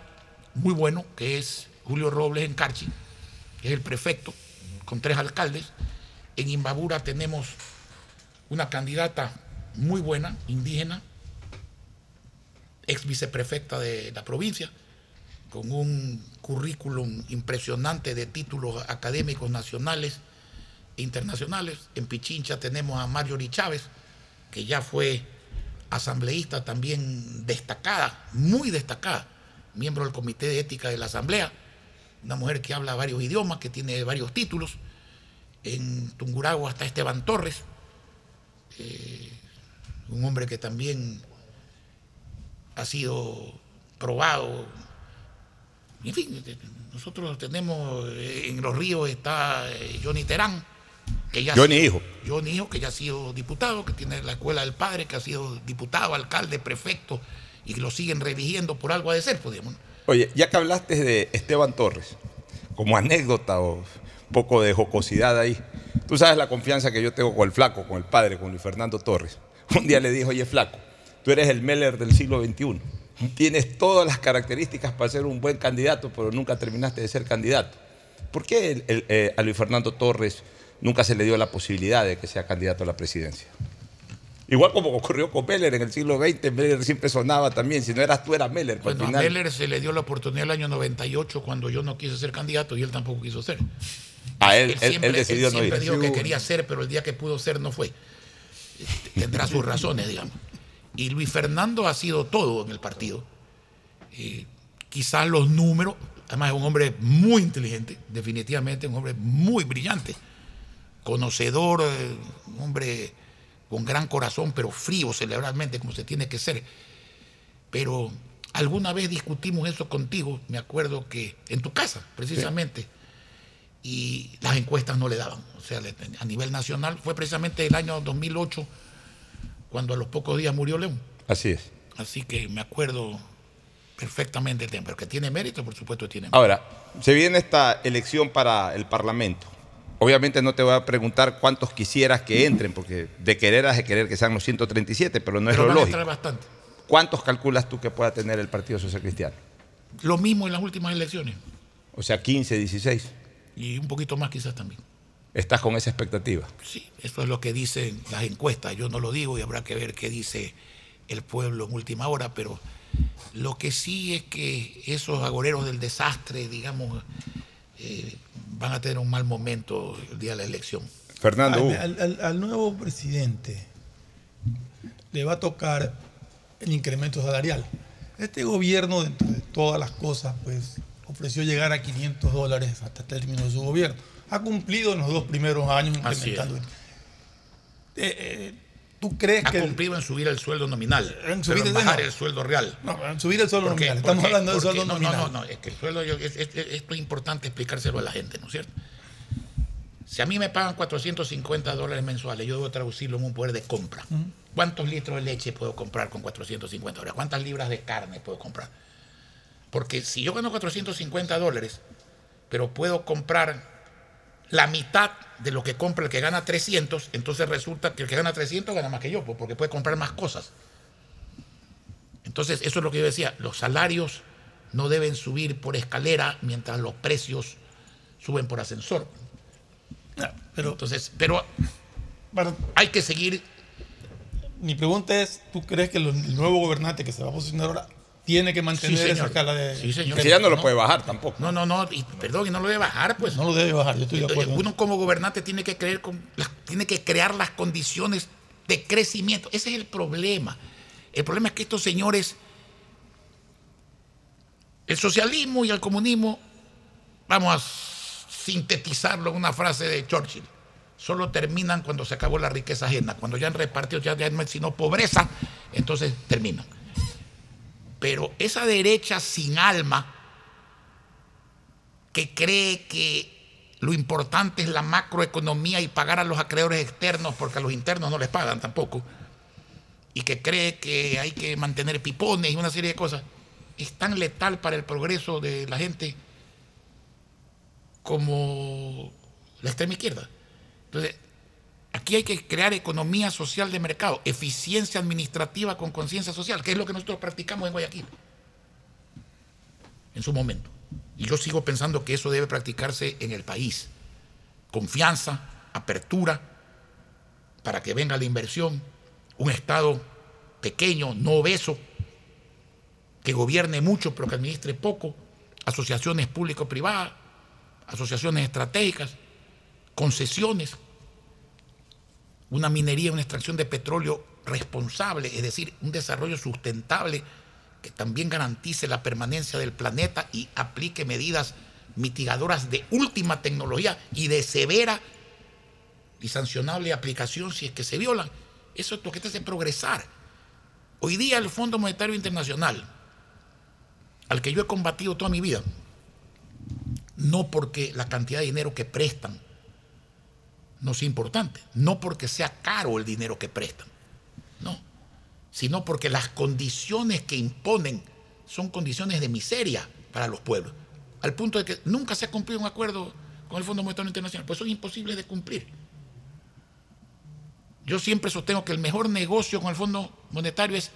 Speaker 21: muy bueno, que es Julio Robles en Carchi, que es el prefecto, con tres alcaldes. En Imbabura tenemos una candidata muy buena, indígena, ex viceprefecta de la provincia, con un currículum impresionante de títulos académicos nacionales e internacionales. En Pichincha tenemos a Marjorie Chávez, que ya fue asambleísta también destacada, muy destacada, miembro del Comité de Ética de la Asamblea, una mujer que habla varios idiomas, que tiene varios títulos. En Tunguragua está Esteban Torres, eh, un hombre que también ha sido probado. En fin, nosotros tenemos, eh, en los ríos está eh, Johnny Terán, que ya
Speaker 18: Johnny
Speaker 21: sido-
Speaker 18: Hijo.
Speaker 21: Johnny Hijo, que ya ha sido diputado, que tiene la escuela del padre, que ha sido diputado, alcalde, prefecto, y lo siguen reeligiendo por algo ha de ser, pues, digamos.
Speaker 18: Oye, ya que hablaste de Esteban Torres, como anécdota o un poco de jocosidad ahí, tú sabes la confianza que yo tengo con el flaco, con el padre, con Luis Fernando Torres. Un día le dijo, oye flaco, tú eres el Meller del siglo XXI. Tienes todas las características para ser un buen candidato, pero nunca terminaste de ser candidato. ¿Por qué eh, a Luis Fernando Torres nunca se le dio la posibilidad de que sea candidato a la presidencia? Igual como ocurrió con Meller en el siglo XX, Meller siempre sonaba también, si no eras tú, eras Meller. al
Speaker 21: Bueno, a
Speaker 18: final-
Speaker 21: Meller se le dio la oportunidad el año 98 cuando yo no quise ser candidato y él tampoco quiso ser.
Speaker 18: A él, él- él
Speaker 21: siempre,
Speaker 18: decidió no
Speaker 21: siempre
Speaker 18: ir.
Speaker 21: dijo que quería ser, pero el día que pudo ser no fue. Tendrá sus razones, digamos. Y Luis Fernando ha sido todo en el partido. Eh, quizás los números, además es un hombre muy inteligente, definitivamente un hombre muy brillante, conocedor, eh, un hombre con gran corazón, pero frío cerebralmente, como se tiene que ser. Pero alguna vez discutimos eso contigo, me acuerdo que en tu casa, precisamente, y las encuestas no le daban. O sea, a nivel nacional fue precisamente el año 2008 cuando a los pocos días murió León.
Speaker 18: Así es.
Speaker 21: Así que me acuerdo perfectamente el tema, pero que tiene mérito, por supuesto tiene mérito.
Speaker 18: Ahora, se viene esta elección para el Parlamento. Obviamente no te voy a preguntar cuántos quisieras que entren, porque de querer has de querer que sean los 137, pero no es lo
Speaker 21: van a entrar bastante.
Speaker 18: ¿Cuántos calculas tú que pueda tener el Partido Social Cristiano?
Speaker 21: Lo mismo en las últimas elecciones,
Speaker 18: O sea, 15, 16.
Speaker 21: y un poquito más quizás también.
Speaker 18: ¿Estás con esa expectativa?
Speaker 21: Sí, eso es lo que dicen las encuestas. Yo no lo digo y habrá que ver qué dice el pueblo en última hora, pero lo que sí es que esos agoreros del desastre, digamos, eh, van a tener un mal momento el día de la elección.
Speaker 18: Fernando,
Speaker 19: Al, al- al- al nuevo presidente le va a tocar el incremento salarial. Este gobierno, dentro de todas las cosas, pues ofreció llegar a 500 dólares hasta el término de su gobierno. Ha cumplido en los dos primeros años
Speaker 21: Así
Speaker 19: incrementando. Eh, eh, ¿Tú crees
Speaker 21: Ha
Speaker 19: que el-
Speaker 21: cumplido en subir el sueldo nominal,
Speaker 19: En
Speaker 21: pero
Speaker 19: subir
Speaker 21: en bajar
Speaker 19: no.
Speaker 21: el sueldo real.
Speaker 19: No, en subir el sueldo nominal. Estamos hablando del sueldo
Speaker 21: no,
Speaker 19: nominal.
Speaker 21: No, no, no, es que el sueldo, yo- es- es- esto es importante explicárselo a la gente, ¿no es cierto? Si a mí me pagan 450 dólares mensuales, yo debo traducirlo en un poder de compra. ¿Cuántos litros de leche puedo comprar con 450 dólares? ¿Cuántas libras de carne puedo comprar? Porque si yo gano 450 dólares, pero puedo comprar la mitad de lo que compra el que gana 300, entonces resulta que el que gana 300 gana más que yo, pues, porque puede comprar más cosas. Entonces, eso es lo que yo decía, los salarios no deben subir por escalera mientras los precios suben por ascensor.
Speaker 19: pero,
Speaker 21: Entonces, pero hay que seguir.
Speaker 19: Mi pregunta es, ¿tú crees que el nuevo gobernante que se va a posicionar ahora tiene que mantener
Speaker 21: Sí,
Speaker 19: esa escala de...
Speaker 21: Sí, señor. Que ya no lo puede
Speaker 18: bajar tampoco.
Speaker 21: No, no, no, y, perdón, y no lo debe bajar, pues.
Speaker 19: No lo debe bajar, yo estoy de acuerdo.
Speaker 21: Uno como gobernante tiene que creer con tiene que crear las condiciones de crecimiento. Ese es el problema. El problema es que estos señores, el socialismo y el comunismo vamos a sintetizarlo en una frase de Churchill, solo terminan cuando se acabó la riqueza ajena. Cuando ya han repartido, ya, ya no es sino pobreza, entonces terminan. Pero esa derecha sin alma, que cree que lo importante es la macroeconomía y pagar a los acreedores externos porque a los internos no les pagan tampoco, y que cree que hay que mantener pipones y una serie de cosas, es tan letal para el progreso de la gente como la extrema izquierda. Entonces, aquí hay que crear economía social de mercado, eficiencia administrativa con conciencia social, que es lo que nosotros practicamos en Guayaquil en su momento. Y yo sigo pensando que eso debe practicarse en el país. Confianza, apertura, para que venga la inversión, un Estado pequeño, no obeso, que gobierne mucho pero que administre poco, asociaciones público-privadas, asociaciones estratégicas, concesiones, una minería, una extracción de petróleo responsable, es decir, un desarrollo sustentable que también garantice la permanencia del planeta y aplique medidas mitigadoras de última tecnología y de severa y sancionable aplicación si es que se violan. Eso es lo que te hace progresar. Hoy día el Fondo Monetario Internacional, al que yo he combatido toda mi vida, no porque la cantidad de dinero que prestan no sea importante, no porque sea caro el dinero que prestan, no, sino porque las condiciones que imponen son condiciones de miseria para los pueblos, al punto de que nunca se ha cumplido un acuerdo con el Fondo Monetario Internacional, pues son imposibles de cumplir. Yo siempre sostengo que el mejor negocio con el Fondo Monetario es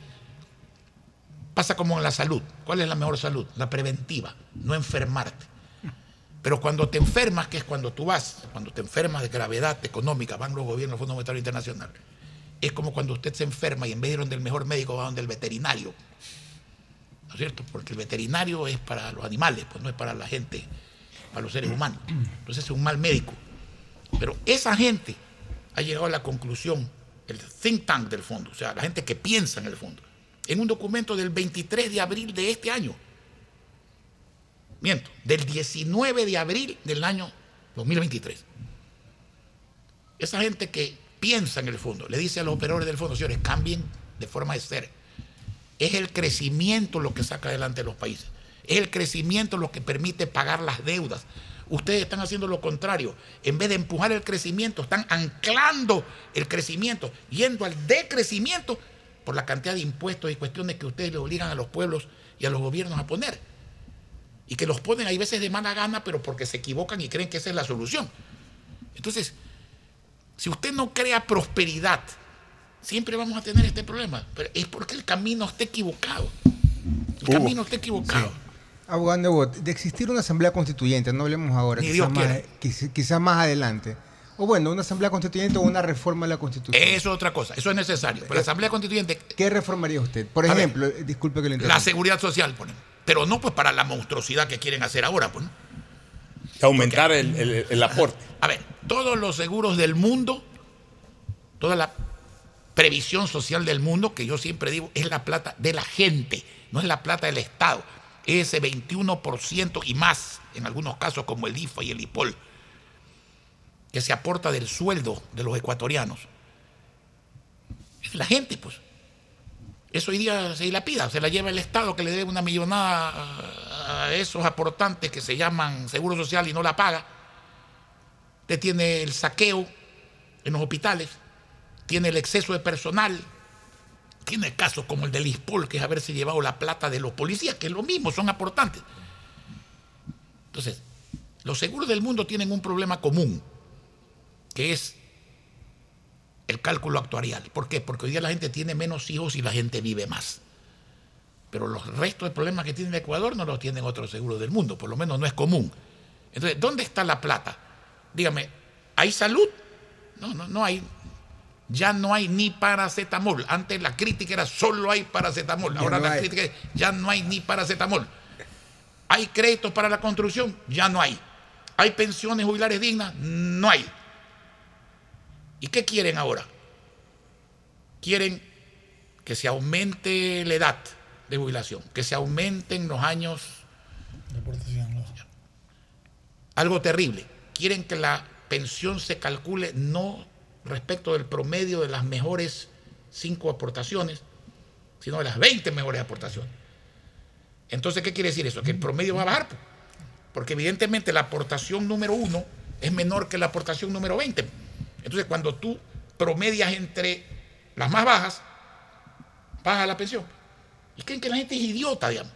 Speaker 21: pasa como en la salud. ¿Cuál es la mejor salud? La preventiva, no enfermarte. Pero cuando te enfermas, que es cuando tú vas, cuando te enfermas de gravedad económica, van los gobiernos, el Fondo Monetario Internacional, es como cuando usted se enferma y en vez de ir donde el mejor médico va donde el veterinario. ¿No es cierto? Porque el veterinario es para los animales, pues no es para la gente, para los seres humanos. Entonces es un mal médico. Pero esa gente ha llegado a la conclusión, el think tank del fondo, o sea, la gente que piensa en el fondo, en un documento del 23 de abril de este año, del 19 de abril del año 2023. Esa gente que piensa en el fondo, le dice a los operadores del fondo, señores, cambien de forma de ser. Es el crecimiento lo que saca adelante los países. Es el crecimiento lo que permite pagar las deudas. Ustedes están haciendo lo contrario. En vez de empujar el crecimiento, están anclando el crecimiento, yendo al decrecimiento por la cantidad de impuestos y cuestiones que ustedes le obligan a los pueblos y a los gobiernos a poner y que los ponen hay veces de mala gana, pero porque se equivocan y creen que esa es la solución. Entonces, si usted no crea prosperidad, siempre vamos a tener este problema. Pero es porque el camino está equivocado. El camino está equivocado.
Speaker 20: Abogado Nebot, de existir una asamblea constituyente, no hablemos ahora, quizás más,
Speaker 21: quiera.
Speaker 20: quiz- quizás más adelante. O bueno, una asamblea constituyente o una reforma de la constitución.
Speaker 21: Eso es otra cosa, eso es necesario. Pero la Asamblea Constituyente,
Speaker 20: ¿Qué reformaría usted? Por
Speaker 21: ver,
Speaker 20: ejemplo, eh, disculpe que le
Speaker 21: la
Speaker 20: interrumpa.
Speaker 21: seguridad social, ponen. Pero no pues para la monstruosidad que quieren hacer ahora, pues. ¿no?
Speaker 22: Aumentar el, el- el aporte.
Speaker 21: A ver, todos los seguros del mundo, toda la previsión social del mundo, que yo siempre digo, es la plata de la gente, no es la plata del Estado. Ese 21% y más, en algunos casos como el IFA y el IPOL, que se aporta del sueldo de los ecuatorianos. Es la gente, pues. Eso hoy día se dilapida, se la lleva el Estado que le debe una millonada a- esos aportantes que se llaman Seguro Social y no la paga. Usted tiene el saqueo en los hospitales, tiene el exceso de personal, tiene casos como el del ISPOL, que es haberse llevado la plata de los policías, que es lo mismo, son aportantes. Entonces, los seguros del mundo tienen un problema común, que es el cálculo actuarial. ¿Por qué? Porque hoy día la gente tiene menos hijos y la gente vive más. Pero los restos de problemas que tiene el Ecuador no los tienen otros seguros del mundo, por lo menos no es común. Entonces, ¿dónde está la plata? Dígame, ¿hay salud? No, no, no hay. Ya no hay ni paracetamol. Antes la crítica era solo hay paracetamol. Ahora
Speaker 20: no
Speaker 21: la
Speaker 20: hay.
Speaker 21: crítica es ya no hay ni paracetamol. ¿Hay créditos para la construcción? Ya no hay. ¿Hay pensiones jubilares dignas? No hay. ¿Y qué quieren ahora? Quieren que se aumente la edad de jubilación, que se aumenten los años algo terrible. Quieren que la pensión se calcule no respecto del promedio de las mejores cinco aportaciones, sino de las 20 mejores aportaciones. Entonces, ¿qué quiere decir eso? Que el promedio va a bajar. pues. Porque evidentemente la aportación número uno es menor que la aportación número 20. Entonces, cuando tú promedias entre las más bajas, baja la pensión. Y creen que la gente es idiota, digamos.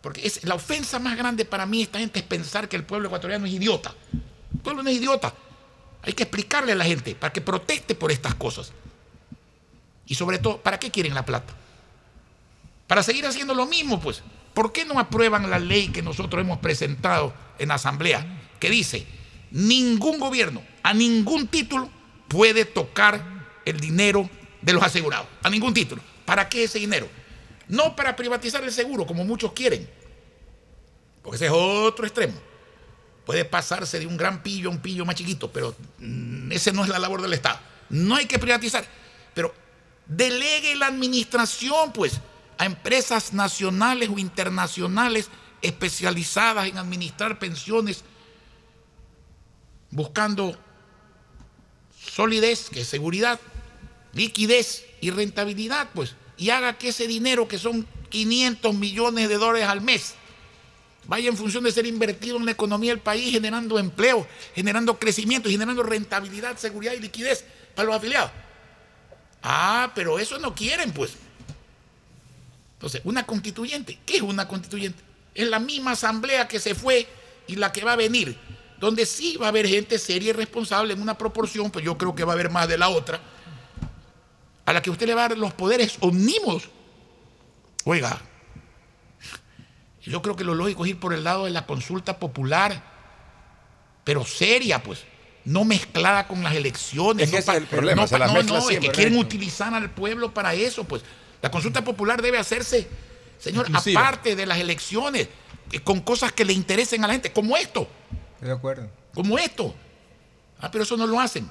Speaker 21: Porque es, la ofensa más grande para mí, esta gente, es pensar que el pueblo ecuatoriano es idiota. El pueblo no es idiota. Hay que explicarle a la gente para que proteste por estas cosas. Y sobre todo, ¿para qué quieren la plata? Para seguir haciendo lo mismo, pues. ¿Por qué no aprueban la ley que nosotros hemos presentado en la Asamblea? Que dice, ningún gobierno, a ningún título, puede tocar el dinero de los asegurados. A ningún título. ¿Para qué ese dinero? No para privatizar el seguro, como muchos quieren. Porque ese es otro extremo. Puede pasarse de un gran pillo a un pillo más chiquito, pero mm, ese no es la labor del Estado. No hay que privatizar. Pero delegue la administración, pues, a empresas nacionales o internacionales especializadas en administrar pensiones, buscando solidez, que es seguridad, liquidez y rentabilidad, pues, y haga que ese dinero, que son 500 millones de dólares al mes, vaya en función de ser invertido en la economía del país, generando empleo, generando crecimiento, generando rentabilidad, seguridad y liquidez para los afiliados. Ah, pero eso no quieren, pues. Entonces, una constituyente, ¿qué es una constituyente? Es la misma asamblea que se fue y la que va a venir, donde sí va a haber gente seria y responsable en una proporción, pues yo creo que va a haber más de la otra, a la que usted le va a dar los poderes omnímodos. Oiga, yo creo que lo lógico es ir por el lado de la consulta popular, pero seria, pues, no mezclada con las elecciones.
Speaker 18: Es que
Speaker 21: no
Speaker 18: ese es el problema,
Speaker 21: no
Speaker 18: se
Speaker 21: pa-
Speaker 18: las
Speaker 21: no,
Speaker 18: mezcla
Speaker 21: no, es que quieren
Speaker 18: ¿no?
Speaker 21: utilizar al pueblo para eso, pues. La consulta popular debe hacerse, señor,
Speaker 20: Inclusive.
Speaker 21: aparte de las elecciones, eh, con cosas que le interesen a la gente, como esto,
Speaker 20: De acuerdo.
Speaker 21: como esto. Ah, pero eso no lo hacen.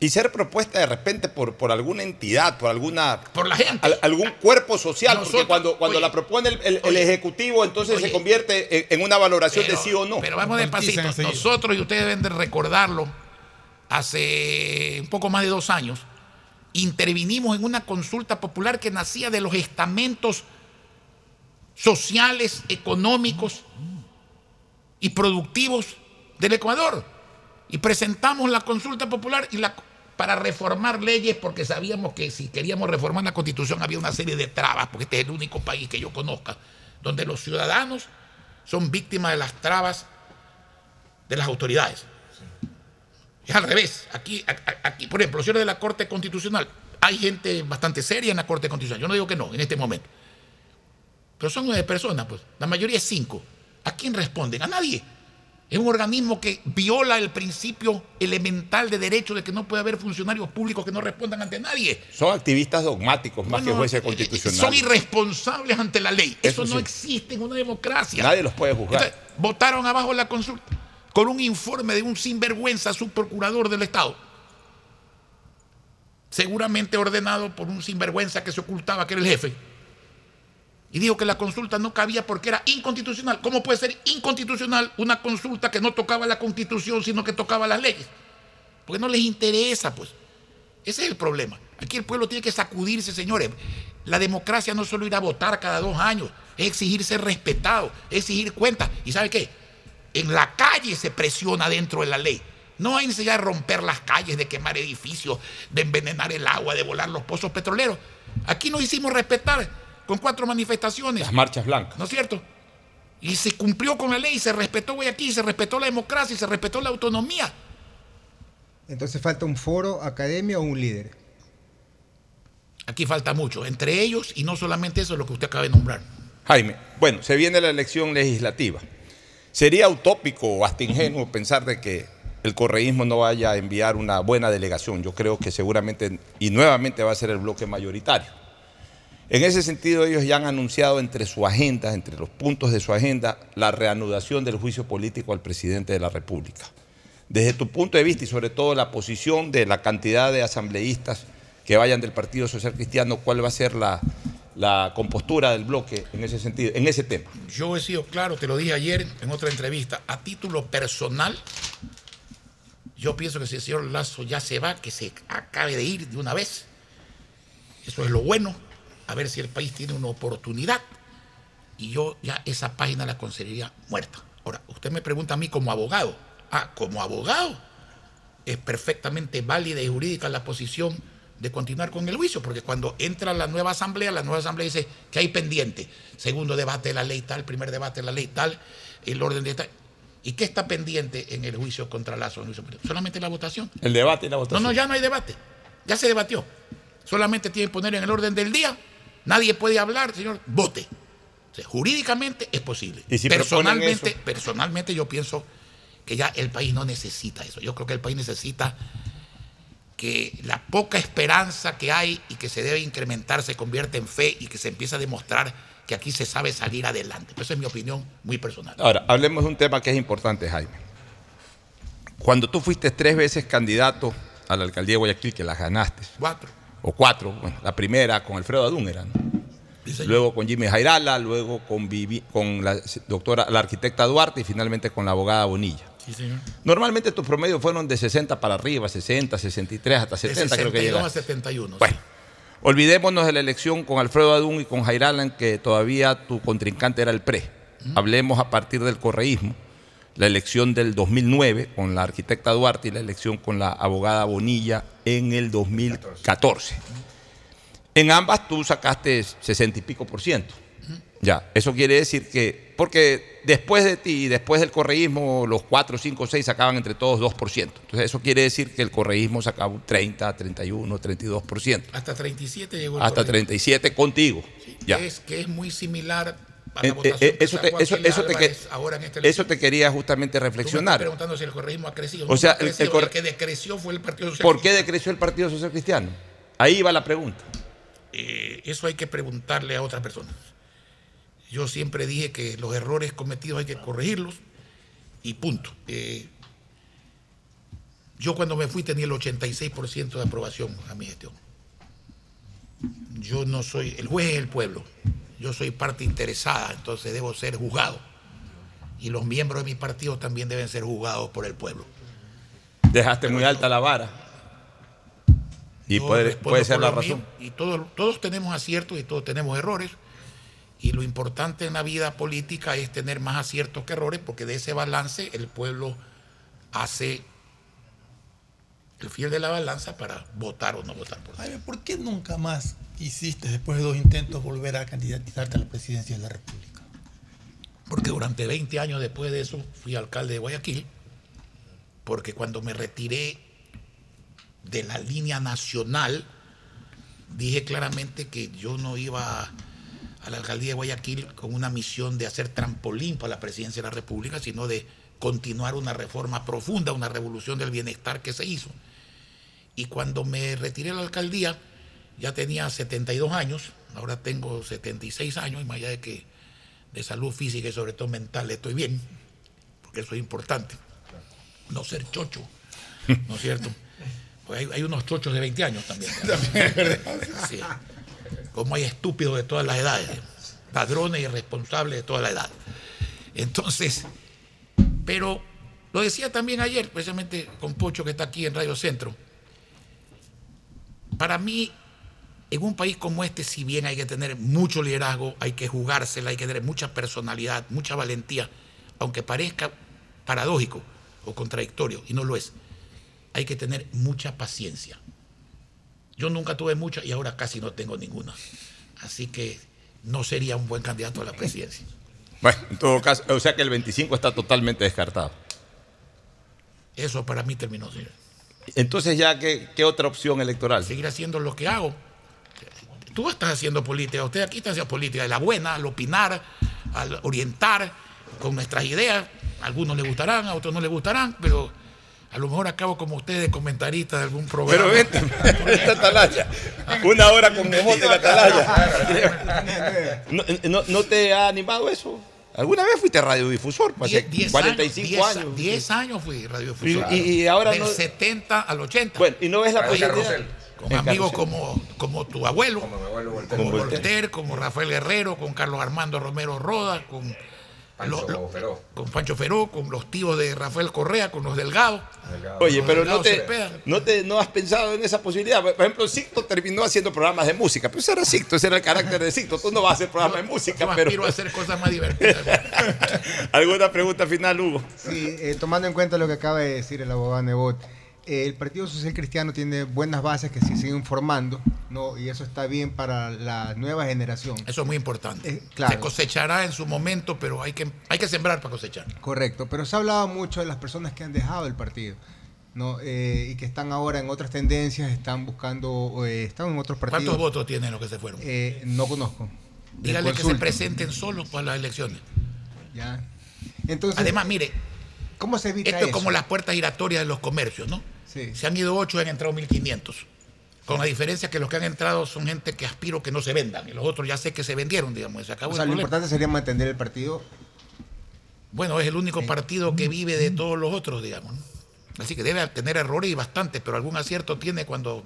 Speaker 18: Y ser propuesta de repente por, por alguna entidad, por alguna.
Speaker 21: Por la gente.
Speaker 18: al- algún cuerpo social, porque cuando, cuando
Speaker 21: oye,
Speaker 18: la propone el, el- Ejecutivo, entonces
Speaker 21: oye,
Speaker 18: se convierte en, en una valoración
Speaker 21: Pero-
Speaker 18: de sí o no.
Speaker 21: Pero vamos despacito. Nosotros, y ustedes deben de recordarlo, hace un poco más de dos años, intervinimos en una consulta popular que nacía de los estamentos sociales, económicos y productivos del Ecuador. Y presentamos la consulta popular y la, para reformar leyes, porque sabíamos que si queríamos reformar la constitución había una serie de trabas, porque este es el único país que yo conozca, donde los ciudadanos son víctimas de las trabas de las autoridades. Es al revés. Aquí, aquí, por ejemplo, los señores de la Corte Constitucional, hay gente bastante seria en la Corte Constitucional. Yo no digo que no, en este momento. Pero son nueve personas, pues. La mayoría es cinco. ¿A quién responden? A nadie. Es un organismo que viola el principio elemental de derecho de que no puede haber funcionarios públicos que no respondan ante nadie.
Speaker 18: Son activistas dogmáticos más
Speaker 21: No,
Speaker 18: que jueces
Speaker 21: eh,
Speaker 18: constitucionales.
Speaker 21: Son irresponsables ante la ley. Eso,
Speaker 18: Eso
Speaker 21: no
Speaker 18: sí.
Speaker 21: existe en una democracia.
Speaker 18: Nadie los puede juzgar.
Speaker 21: Entonces, votaron abajo la consulta con un informe de un sinvergüenza subprocurador del Estado. Seguramente ordenado por un sinvergüenza que se ocultaba que era el jefe. Y dijo que la consulta no cabía porque era inconstitucional. ¿Cómo puede ser inconstitucional una consulta que no tocaba la constitución, sino que tocaba las leyes? Porque no les interesa, pues. Ese es el problema. Aquí el pueblo tiene que sacudirse, señores. La democracia no es solo ir a votar cada dos años, es exigir ser respetado, es exigir cuentas. ¿Y sabe qué? En la calle se presiona dentro de la ley. No hay necesidad de romper las calles, de quemar edificios, de envenenar el agua, de volar los pozos petroleros. Aquí nos hicimos respetar con cuatro manifestaciones.
Speaker 18: Las marchas blancas.
Speaker 21: ¿No es cierto? Y se cumplió con la ley, se respetó Guayaquil, se respetó la democracia, y se respetó la autonomía.
Speaker 20: Entonces falta un foro, academia o un líder.
Speaker 21: Aquí falta mucho, entre ellos y no solamente eso, lo que usted acaba de nombrar.
Speaker 18: Jaime, bueno, se viene la elección legislativa. Sería utópico o hasta ingenuo pensar de que el correísmo no vaya a enviar una buena delegación. Yo creo que seguramente y nuevamente va a ser el bloque mayoritario. En ese sentido, ellos ya han anunciado entre su agenda, entre los puntos de su agenda, la reanudación del juicio político al presidente de la República. Desde tu punto de vista y sobre todo la posición de la cantidad de asambleístas que vayan del Partido Social Cristiano, ¿cuál va a ser la, compostura del bloque en ese sentido, en ese tema.
Speaker 21: Yo he sido claro, te lo dije ayer en otra entrevista, a título personal, yo pienso que si el señor Lazo ya se va, que se acabe de ir de una vez. Eso es lo bueno, a ver si el país tiene una oportunidad. Y yo ya esa página la consideraría muerta. Ahora, usted me pregunta a mí como abogado. Ah, como abogado es perfectamente válida y jurídica la posición de continuar con el juicio, porque cuando entra la nueva asamblea, la nueva asamblea dice que hay pendiente. Segundo debate de la ley tal, primer debate de la ley tal, el orden de tal. ¿Y qué está pendiente en el juicio contra Lazo? Solamente la votación.
Speaker 18: El debate y la votación.
Speaker 21: No, no, ya no hay debate. Ya se debatió. Solamente tiene que poner en el orden del día. Nadie puede hablar, señor. Vote. O sea, jurídicamente es posible.
Speaker 18: ¿Y si
Speaker 21: personalmente, personalmente yo pienso que ya el país no necesita eso. Yo creo que el país necesita que la poca esperanza que hay y que se debe incrementar se convierta en fe y que se empiece a demostrar que aquí se sabe salir adelante. Esa es mi opinión muy personal.
Speaker 18: Ahora, hablemos de un tema que es importante, Jaime. Cuando tú fuiste tres veces candidato a la alcaldía de Guayaquil, que las ganaste,
Speaker 21: Cuatro.
Speaker 18: O cuatro, bueno, la primera con Alfredo Adún era, ¿no? luego con Jimmy Jairala, luego con, Vivi- con la doctora, la arquitecta Duarte y finalmente con la abogada Bonilla.
Speaker 21: Sí, señor.
Speaker 18: Normalmente tus promedios fueron de 60 para arriba, 60, 63, hasta
Speaker 21: De
Speaker 18: 70 creo que
Speaker 21: 62 a
Speaker 18: llegaste.
Speaker 21: 71.
Speaker 18: Bueno, olvidémonos de la elección con Alfredo Adún y con Jairala, en que todavía tu contrincante era el PRE. Hablemos a partir del correísmo, la elección del 2009 con la arquitecta Duarte y la elección con la abogada Bonilla en el 2014. En ambas tú sacaste 60 y pico por ciento. Ya, eso quiere decir que, porque después de ti y después del correísmo, los 4, 5, 6 sacaban entre todos 2%. Entonces eso quiere decir que el correísmo sacaba un 30, 31, 32%.
Speaker 21: Hasta 37 llegó el
Speaker 18: Hasta
Speaker 21: correo.
Speaker 18: 37 contigo. Ya.
Speaker 21: Que es, que es muy similar a
Speaker 18: Eh,
Speaker 21: la votación
Speaker 18: eh,
Speaker 21: que
Speaker 18: eso, te,
Speaker 21: sacó
Speaker 18: eso,
Speaker 21: Aquila
Speaker 18: eso, te, que-
Speaker 21: Álvarez ahora en esta
Speaker 18: eso te quería justamente
Speaker 21: Tú me estás
Speaker 18: reflexionar.
Speaker 21: preguntando si el correísmo ha crecido.
Speaker 18: O
Speaker 21: No
Speaker 18: sea,
Speaker 21: ha
Speaker 18: el- el corre-
Speaker 21: el que decreció fue el Partido Socialista.
Speaker 18: ¿Por qué decreció el Partido Social Cristiano? Ahí va la pregunta.
Speaker 21: Eh, eso hay que preguntarle a otras personas. Yo siempre dije que los errores cometidos hay que corregirlos y punto. Eh, yo cuando me fui tenía el 86% de aprobación a mi gestión. Yo no soy, el juez es el pueblo. Yo soy parte interesada, entonces debo ser juzgado. Y los miembros de mi partido también deben ser juzgados por el pueblo.
Speaker 18: Dejaste muy alta la vara. Y puede, puede ser
Speaker 21: por
Speaker 18: la razón.
Speaker 21: mío, Y todos, todos tenemos aciertos y todos tenemos errores. Y lo importante en la vida política es tener más aciertos que errores, porque de ese balance el pueblo hace el fiel de la balanza para votar o no votar por
Speaker 19: ¿por qué nunca más quisiste, después de dos intentos, volver a candidatizarte a la presidencia de la República?
Speaker 21: Porque durante 20 años después de eso fui alcalde de Guayaquil, porque cuando me retiré de la línea nacional, dije claramente que yo no iba a la alcaldía de Guayaquil con una misión de hacer trampolín para la presidencia de la República, sino de continuar una reforma profunda, una revolución del bienestar que se hizo. Y cuando me retiré de la alcaldía, ya tenía 72 años, ahora tengo 76 años, y más allá de que de salud física y sobre todo mental estoy bien, porque eso es importante. No ser chocho, ¿no es cierto? Pues hay, hay unos chochos de 20 años también. Sí. Como hay estúpidos de todas las edades, padrones y responsables de toda la edad. Entonces, pero lo decía también ayer, precisamente con Pocho que está aquí en Radio Centro. Para mí, en un país como este, si bien hay que tener mucho liderazgo, hay que jugársela, hay que tener mucha personalidad, mucha valentía, aunque parezca paradójico o contradictorio, y no lo es, hay que tener mucha paciencia. Yo nunca tuve mucha y ahora casi no tengo ninguna. Así que no sería un buen candidato a la presidencia.
Speaker 18: Bueno, en todo caso, o sea que el 25 está totalmente descartado.
Speaker 21: Eso para mí terminó, señor.
Speaker 18: Entonces ya, ¿qué, qué otra opción electoral?
Speaker 21: Seguir haciendo lo que hago. Tú estás haciendo política, usted aquí está haciendo política de la buena, al opinar, al orientar con nuestras ideas. A algunos les gustarán, a otros no les gustarán, pero a lo mejor acabo como usted de comentarista de algún programa.
Speaker 18: Pero vente, esta atalaya. Una hora con Memote en la atalaya. ¿No, no, no te ha animado eso? ¿Alguna vez fuiste radiodifusor? Hace
Speaker 21: Die- diez
Speaker 18: 45
Speaker 21: años.
Speaker 18: años.
Speaker 21: 10 años fui radiodifusor.
Speaker 18: Y- ahora
Speaker 21: Del
Speaker 18: no-
Speaker 21: 70 al 80.
Speaker 18: Bueno, y no ves la posibilidad.
Speaker 21: Con amigos como, como tu abuelo, como,
Speaker 18: Voltaire.
Speaker 21: Voltaire, como Rafael Guerrero, con Carlos Armando Romero Roda, con lo- lo- con Pancho Feró, con los tíos de Rafael Correa, con los Delgados.
Speaker 18: Oye, pero
Speaker 21: Delgado
Speaker 18: no te, no te no has pensado en esa posibilidad. Por ejemplo, Sicto terminó haciendo programas de música, pero ese era Sicto, ese era el carácter de Sicto. Tú no vas a hacer programas de música,
Speaker 21: Yo
Speaker 18: pero
Speaker 21: a hacer cosas más divertidas.
Speaker 18: ¿Alguna pregunta final, Hugo?
Speaker 20: Sí, eh, tomando en cuenta lo que acaba de decir el abogado Nebot, eh, el Partido Social Cristiano tiene buenas bases que se siguen formando, ¿no? y eso está bien para la nueva generación.
Speaker 21: Eso es muy importante.
Speaker 20: Eh, claro.
Speaker 21: Se cosechará en su momento, pero hay que, hay que sembrar para cosechar.
Speaker 20: Correcto, pero se ha hablado mucho de las personas que han dejado el partido. ¿no? Eh, y que están ahora en otras tendencias, están buscando, eh, están en otros partidos.
Speaker 21: ¿Cuántos votos tienen los que se fueron?
Speaker 20: Eh, no conozco.
Speaker 21: Dígale que se presenten solos para las elecciones.
Speaker 20: Ya. Entonces,
Speaker 21: Además, mire,
Speaker 20: ¿cómo se evita
Speaker 21: esto es como las puertas giratorias de los comercios, ¿no?
Speaker 20: Sí.
Speaker 21: Se han ido ocho y han entrado 1.500. Con la diferencia que los que han entrado son gente que aspiro que no se vendan. Y los otros ya sé que se vendieron, digamos. y Se acabó
Speaker 20: O sea,
Speaker 21: el
Speaker 20: lo importante sería mantener el partido.
Speaker 21: Bueno, es el único partido que vive de todos los otros, digamos. Así que debe tener errores y bastantes, pero algún acierto tiene cuando,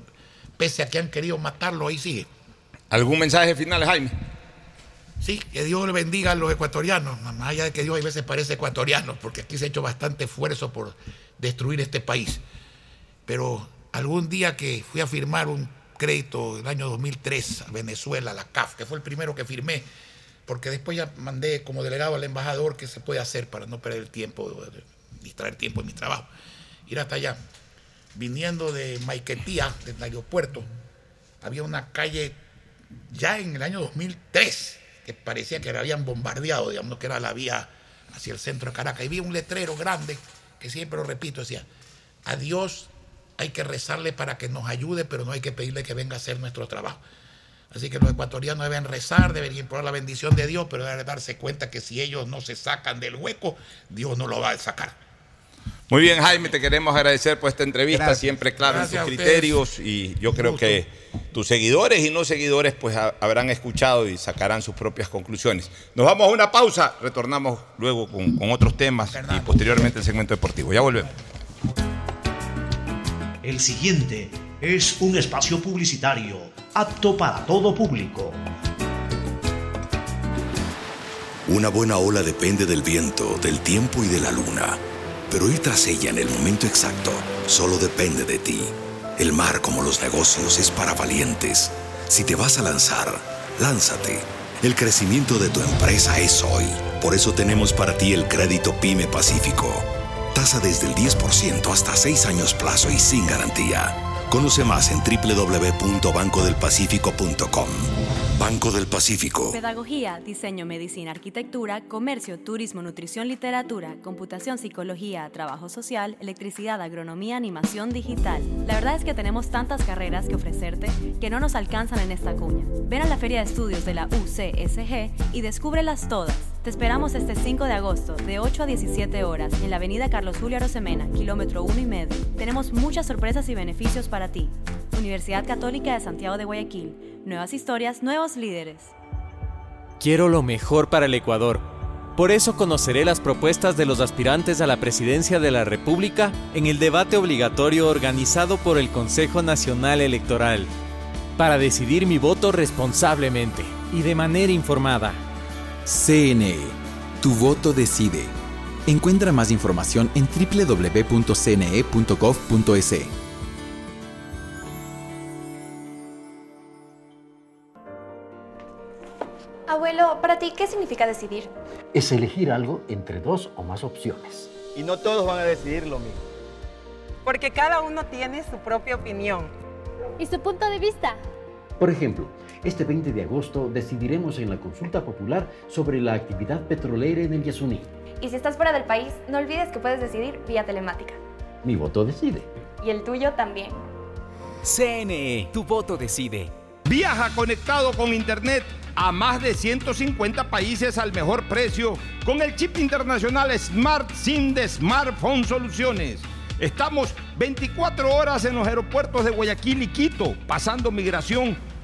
Speaker 21: pese a que han querido matarlo, ahí sigue.
Speaker 18: ¿Algún mensaje final, Jaime?
Speaker 21: Sí, que Dios le bendiga a los ecuatorianos, más allá de que Dios a veces parece ecuatoriano, porque aquí se ha hecho bastante esfuerzo por destruir este país. Pero algún día que fui a firmar un crédito en el año 2003 a Venezuela, a la CAF, que fue el primero que firmé, porque después ya mandé como delegado al embajador qué se puede hacer para no perder el tiempo, distraer tiempo en mi trabajo. Ir hasta allá. Viniendo de Maiquetía, del aeropuerto, había una calle ya en el año 2003 que parecía que la habían bombardeado, digamos, que era la vía hacia el centro de Caracas. Y vi un letrero grande que siempre lo repito, decía, a Dios hay que rezarle para que nos ayude, pero no hay que pedirle que venga a hacer nuestro trabajo. Así que los ecuatorianos deben rezar, deben implorar la bendición de Dios, pero deben darse cuenta que si ellos no se sacan del hueco, Dios no lo va a sacar.
Speaker 18: Muy bien, Jaime, te queremos agradecer por esta entrevista,
Speaker 21: Gracias.
Speaker 18: siempre claro
Speaker 21: Gracias
Speaker 18: en tus
Speaker 21: ustedes.
Speaker 18: criterios y yo creo
Speaker 21: gusto.
Speaker 18: que tus seguidores y no seguidores pues ha- habrán escuchado y sacarán sus propias conclusiones. Nos vamos a una pausa, retornamos luego con, con otros temas y posteriormente el segmento deportivo. Ya volvemos.
Speaker 24: El siguiente es un espacio publicitario apto para todo público.
Speaker 25: Una buena ola depende del viento, del tiempo y de la luna. Pero ir tras ella en el momento exacto solo depende de ti. El mar, como los negocios, es para valientes. Si te vas a lanzar, lánzate. El crecimiento de tu empresa es hoy. Por eso tenemos para ti el crédito Pyme Pacífico. Tasa desde el 10% hasta 6 años plazo y sin garantía. Conoce más en www.bancodelpacifico.com. Banco del Pacífico.
Speaker 26: Pedagogía, diseño, medicina, arquitectura, comercio, turismo, nutrición, literatura, computación, psicología, trabajo social, electricidad, agronomía, animación digital. La verdad es que tenemos tantas carreras que ofrecerte que no nos alcanzan en esta cuña. Ven a la Feria de Estudios de la UCSG y descúbrelas todas. Te esperamos este 5 de agosto, de 8 a 17 horas, en la avenida Carlos Julio Arosemena, kilómetro 1 y medio. Tenemos muchas sorpresas y beneficios para ti. Universidad Católica de Santiago de Guayaquil. Nuevas historias, nuevos líderes.
Speaker 27: Quiero lo mejor para el Ecuador. Por eso conoceré las propuestas de los aspirantes a la presidencia de la República en el debate obligatorio organizado por el Consejo Nacional Electoral, para decidir mi voto responsablemente y de manera informada.
Speaker 10: CNE. Tu voto decide. Encuentra más información en www.cne.gov.es.
Speaker 11: Abuelo, para ti, ¿qué significa decidir?
Speaker 12: Es elegir algo entre dos o más opciones.
Speaker 13: Y no todos van a decidir lo mismo.
Speaker 14: Porque cada uno tiene su propia opinión.
Speaker 15: ¿Y su punto de vista?
Speaker 12: Por ejemplo, este 20 de agosto decidiremos en la consulta popular sobre la actividad petrolera en el Yasuní.
Speaker 11: Y si estás fuera del país, no olvides que puedes decidir vía telemática.
Speaker 12: Mi voto decide.
Speaker 11: Y el tuyo también.
Speaker 28: CNE, tu voto decide.
Speaker 1: Viaja conectado con Internet a más de 150 países al mejor precio con el chip internacional Smart SIM de Smartphone Soluciones. Estamos 24 horas en los aeropuertos de Guayaquil y Quito, pasando migración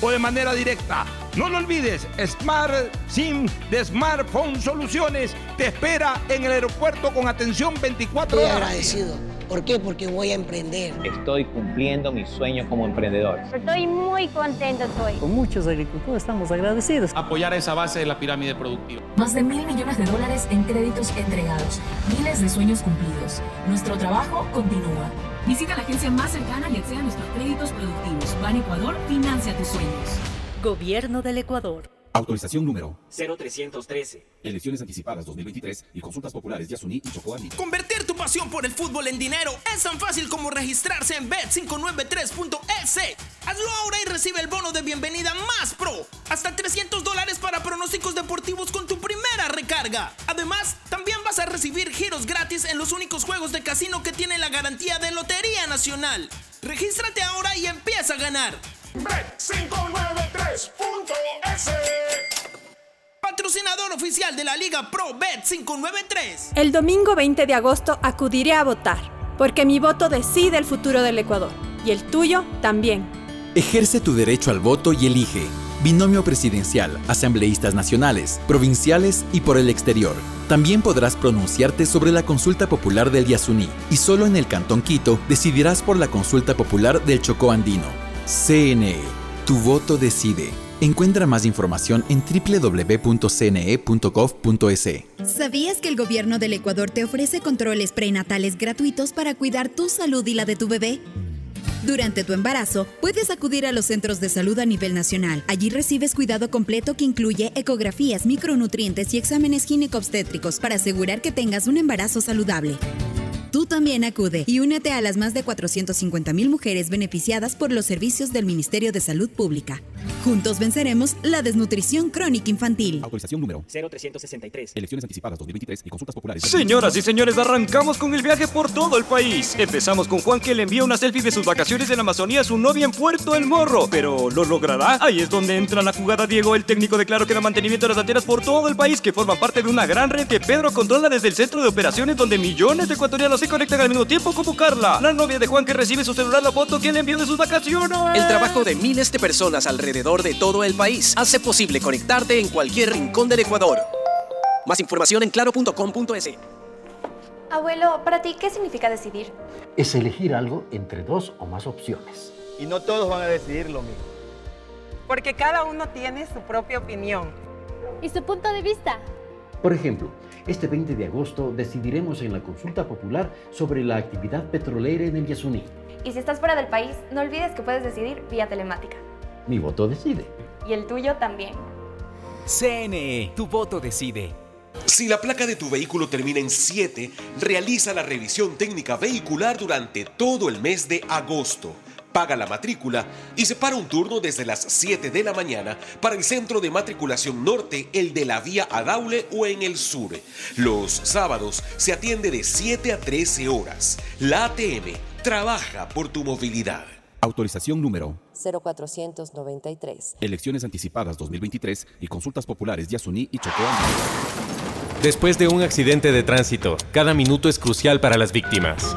Speaker 29: o de manera directa. No lo olvides, Smart SIM de Smartphone Soluciones te espera en el aeropuerto con atención 24
Speaker 1: Estoy
Speaker 29: horas.
Speaker 1: agradecido. ¿Por qué? Porque voy a emprender.
Speaker 30: Estoy cumpliendo mi sueño como emprendedor.
Speaker 15: Estoy muy contento hoy.
Speaker 31: Con muchos agricultores estamos agradecidos.
Speaker 32: Apoyar esa base de la pirámide productiva.
Speaker 6: Más de mil millones de dólares en créditos entregados. Miles de sueños cumplidos. Nuestro trabajo continúa. Visita la agencia más cercana y acceda a nuestros créditos productivos. Ban Ecuador financia tus sueños.
Speaker 7: Gobierno del Ecuador.
Speaker 10: Autorización número
Speaker 8: 0313.
Speaker 10: Elecciones anticipadas 2023 y consultas populares de Asuní y Chocó.
Speaker 33: Convertir tu pasión por el fútbol en dinero es tan fácil como registrarse en bet593.es. Hazlo ahora y recibe el bono de bienvenida más pro. Hasta 300 dólares para pronósticos deportivos con tu primera recarga. Además, también vas a recibir giros gratis en los únicos juegos de casino que tienen la garantía de Lotería Nacional. Regístrate ahora y empieza a ganar. Bet593.es Patrocinador oficial de la Liga Pro Bet 593.
Speaker 34: El domingo 20 de agosto acudiré a votar, porque mi voto decide el futuro del Ecuador, y el tuyo también.
Speaker 10: Ejerce tu derecho al voto y elige. Binomio presidencial, asambleístas nacionales, provinciales y por el exterior. También podrás pronunciarte sobre la consulta popular del Yasuní y solo en el Cantón Quito decidirás por la consulta popular del Chocó Andino. CNE, tu voto decide. Encuentra más información en www.cne.gov.es.
Speaker 35: ¿Sabías que el gobierno del Ecuador te ofrece controles prenatales gratuitos para cuidar tu salud y la de tu bebé? Durante tu embarazo, puedes acudir a los centros de salud a nivel nacional. Allí recibes cuidado completo que incluye ecografías, micronutrientes y exámenes ginecobstétricos para asegurar que tengas un embarazo saludable. Tú también acude y únete a las más de 450 mil mujeres beneficiadas por los servicios del Ministerio de Salud Pública. Juntos venceremos la desnutrición crónica infantil.
Speaker 10: Autorización número
Speaker 8: 0363.
Speaker 10: Elecciones anticipadas 2023 y consultas populares.
Speaker 29: Señoras y señores, arrancamos con el viaje por todo el país. Empezamos con Juan que le envía una selfie de sus vacaciones en la Amazonía a su novia en Puerto El Morro. Pero ¿lo logrará? Ahí es donde entra la jugada Diego, el técnico de Claro que da mantenimiento de las antenas por todo el país que forman parte de una gran red que Pedro controla desde el centro de operaciones donde millones de ecuatorianos se conectan al mismo tiempo como Carla, la novia de Juan que recibe su celular la foto que le envió de sus vacaciones.
Speaker 36: El trabajo de miles de personas alrededor de todo el país hace posible conectarte en cualquier rincón del Ecuador. Más información en claro.com.es.
Speaker 11: Abuelo, para ti, ¿qué significa decidir?
Speaker 12: Es elegir algo entre dos o más opciones.
Speaker 13: Y no todos van a decidir lo mismo.
Speaker 14: Porque cada uno tiene su propia opinión.
Speaker 15: ¿Y su punto de vista?
Speaker 12: Por ejemplo, este 20 de agosto decidiremos en la consulta popular sobre la actividad petrolera en el Yasuní.
Speaker 11: Y si estás fuera del país, no olvides que puedes decidir vía telemática.
Speaker 12: Mi voto decide.
Speaker 11: Y el tuyo también.
Speaker 36: CNE, tu voto decide.
Speaker 37: Si la placa de tu vehículo termina en 7, realiza la revisión técnica vehicular durante todo el mes de agosto. Paga la matrícula y separa un turno desde las 7 de la mañana para el centro de matriculación norte, el de la vía Adaule o en el sur. Los sábados se atiende de 7 a 13 horas. La ATM trabaja por tu movilidad.
Speaker 10: Autorización número
Speaker 38: 0493.
Speaker 10: Elecciones anticipadas 2023 y consultas populares de Asuní y Andino.
Speaker 27: Después de un accidente de tránsito, cada minuto es crucial para las víctimas.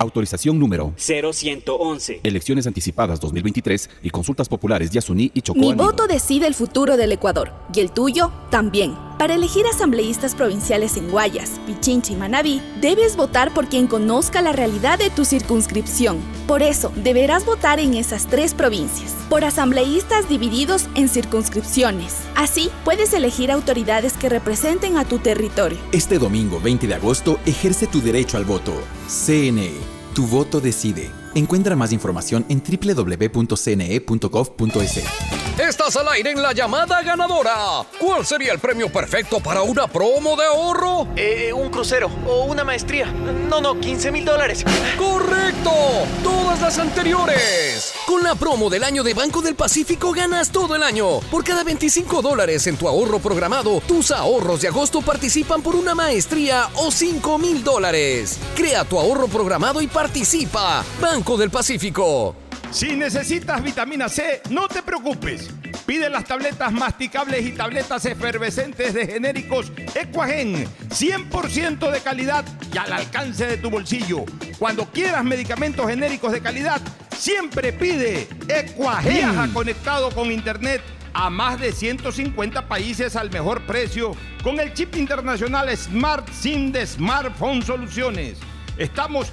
Speaker 10: Autorización número
Speaker 8: 0111.
Speaker 10: Elecciones anticipadas 2023 y consultas populares de Asuní y Chocó
Speaker 34: Mi voto decide el futuro del Ecuador y el tuyo también. Para elegir asambleístas provinciales en Guayas, Pichincha y Manabí, debes votar por quien conozca la realidad de tu circunscripción. Por eso, deberás votar en esas tres provincias, por asambleístas divididos en circunscripciones. Así, puedes elegir autoridades que representen a tu territorio.
Speaker 10: Este domingo 20 de agosto ejerce tu derecho al voto. CNE, tu voto decide. Encuentra más información en www.cne.gov.es.
Speaker 39: Estás al aire en la llamada ganadora. ¿Cuál sería el premio perfecto para una promo de ahorro?
Speaker 13: Eh, un crucero o una maestría. No, no, 15 mil dólares.
Speaker 39: ¡Correcto! Todas las anteriores. Con la promo del año de Banco del Pacífico ganas todo el año. Por cada 25 dólares en tu ahorro programado, tus ahorros de agosto participan por una maestría o 5 mil dólares. Crea tu ahorro programado y participa. Banco del Pacífico.
Speaker 1: Si necesitas vitamina C, no te preocupes. Pide las tabletas masticables y tabletas efervescentes de genéricos Equagen, 100% de calidad y al alcance de tu bolsillo. Cuando quieras medicamentos genéricos de calidad, siempre pide Equagen. Viaja conectado con internet a más de 150 países al mejor precio con el chip internacional Smart SIM de Smartphone Soluciones. Estamos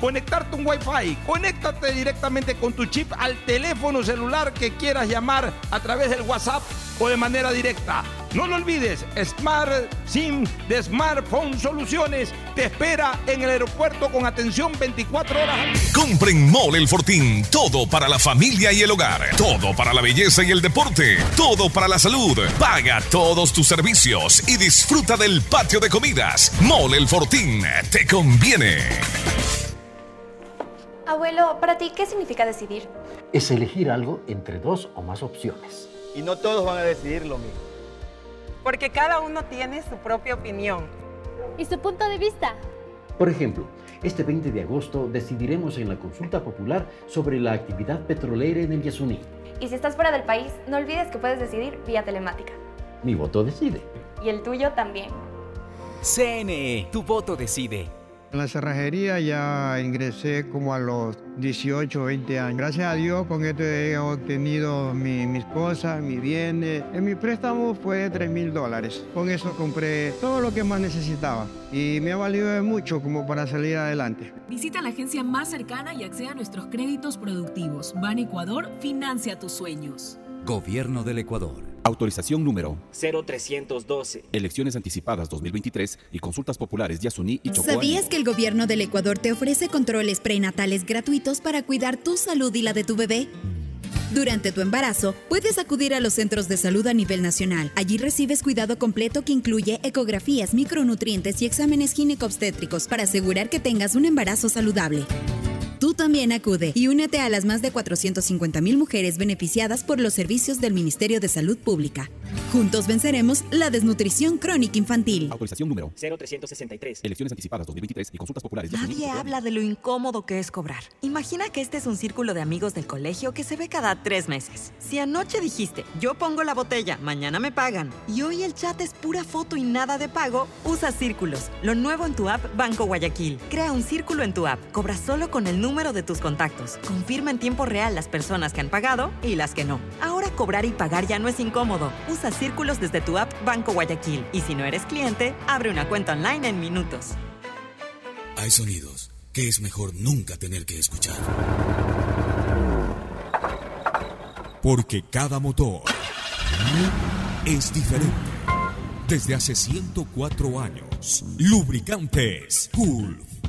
Speaker 1: conectarte un Wi-Fi. Conéctate directamente con tu chip al teléfono celular que quieras llamar a través del WhatsApp o de manera directa. No lo olvides, Smart SIM de Smartphone Soluciones te espera en el aeropuerto con atención 24 horas.
Speaker 3: Compren Mole El Fortín, todo para la familia y el hogar, todo para la belleza y el deporte, todo para la salud. Paga todos tus servicios y disfruta del patio de comidas. Mole El Fortín, te conviene.
Speaker 11: Abuelo, para ti, ¿qué significa decidir?
Speaker 12: Es elegir algo entre dos o más opciones.
Speaker 13: Y no todos van a decidir lo mismo.
Speaker 14: Porque cada uno tiene su propia opinión.
Speaker 15: ¿Y su punto de vista?
Speaker 12: Por ejemplo, este 20 de agosto decidiremos en la consulta popular sobre la actividad petrolera en el Yasuní.
Speaker 11: Y si estás fuera del país, no olvides que puedes decidir vía telemática.
Speaker 12: Mi voto decide.
Speaker 11: Y el tuyo también.
Speaker 8: CNE, tu voto decide.
Speaker 5: En la cerrajería ya ingresé como a los 18, 20 años. Gracias a Dios con esto he obtenido mi, mis cosas, mis bienes. En mi préstamo fue de 3 mil dólares. Con eso compré todo lo que más necesitaba y me ha valido de mucho como para salir adelante.
Speaker 6: Visita la agencia más cercana y acceda a nuestros créditos productivos. Ban Ecuador, financia tus sueños.
Speaker 7: Gobierno del Ecuador. Autorización número
Speaker 8: 0312.
Speaker 7: Elecciones anticipadas 2023 y consultas populares Yasuní y Chocó.
Speaker 35: ¿Sabías que el gobierno del Ecuador te ofrece controles prenatales gratuitos para cuidar tu salud y la de tu bebé? Durante tu embarazo, puedes acudir a los centros de salud a nivel nacional. Allí recibes cuidado completo que incluye ecografías, micronutrientes y exámenes gineco-obstétricos para asegurar que tengas un embarazo saludable. Tú también acude y únete a las más de 450 mil mujeres beneficiadas por los servicios del Ministerio de Salud Pública. Juntos venceremos la desnutrición crónica infantil.
Speaker 7: Autorización número
Speaker 8: 0363.
Speaker 7: Elecciones anticipadas 2023 y consultas populares.
Speaker 4: Nadie habla de lo incómodo que es cobrar. Imagina que este es un círculo de amigos del colegio que se ve cada tres meses. Si anoche dijiste, yo pongo la botella, mañana me pagan, y hoy el chat es pura foto y nada de pago, usa círculos. Lo nuevo en tu app Banco Guayaquil. Crea un círculo en tu app. Cobra solo con el número de tus contactos. Confirma en tiempo real las personas que han pagado y las que no. Ahora cobrar y pagar ya no es incómodo. Usa círculos desde tu app Banco Guayaquil. Y si no eres cliente, abre una cuenta online en minutos.
Speaker 40: Hay sonidos que es mejor nunca tener que escuchar. Porque cada motor es diferente. Desde hace 104 años, Lubricantes Gulf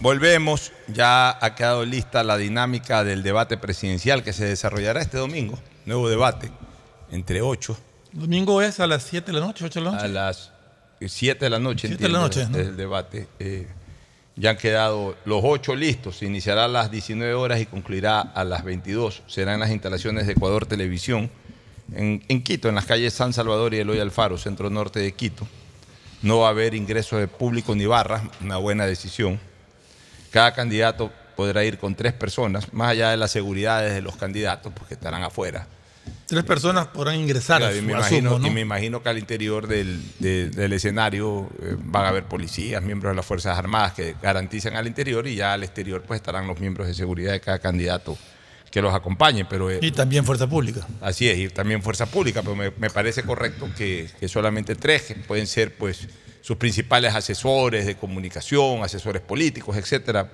Speaker 1: Volvemos, ya ha quedado lista la dinámica del debate presidencial que se desarrollará este domingo, nuevo debate.
Speaker 18: entre 8.
Speaker 19: Domingo es a las 7 de la noche, 8 de la noche.
Speaker 18: A las 7 de la noche,
Speaker 19: 7 de la noche, ¿no?
Speaker 18: el debate. Eh, ya han quedado los 8 listos. Se iniciará a las 19 horas y concluirá a las 22. Será en las instalaciones de Ecuador Televisión, en, en Quito, en las calles San Salvador y Eloy Alfaro, centro norte de Quito. No va a haber ingreso de público ni barras, una buena decisión. Cada candidato podrá ir con tres personas, más allá de las seguridades de los candidatos, porque estarán afuera.
Speaker 19: Tres personas podrán ingresar,
Speaker 18: Claro, y, me
Speaker 19: asumo,
Speaker 18: imagino,
Speaker 19: ¿no?
Speaker 18: y me imagino que al interior del, de- del escenario eh, van a haber policías, miembros de las Fuerzas Armadas que garantizan al interior y ya al exterior pues estarán los miembros de seguridad de cada candidato que los acompañen. Pero, eh,
Speaker 19: Y también Fuerza Pública.
Speaker 18: Así es, y también Fuerza Pública, pero me, me parece correcto que, que solamente tres, que pueden ser pues sus principales asesores de comunicación, asesores políticos, etcétera.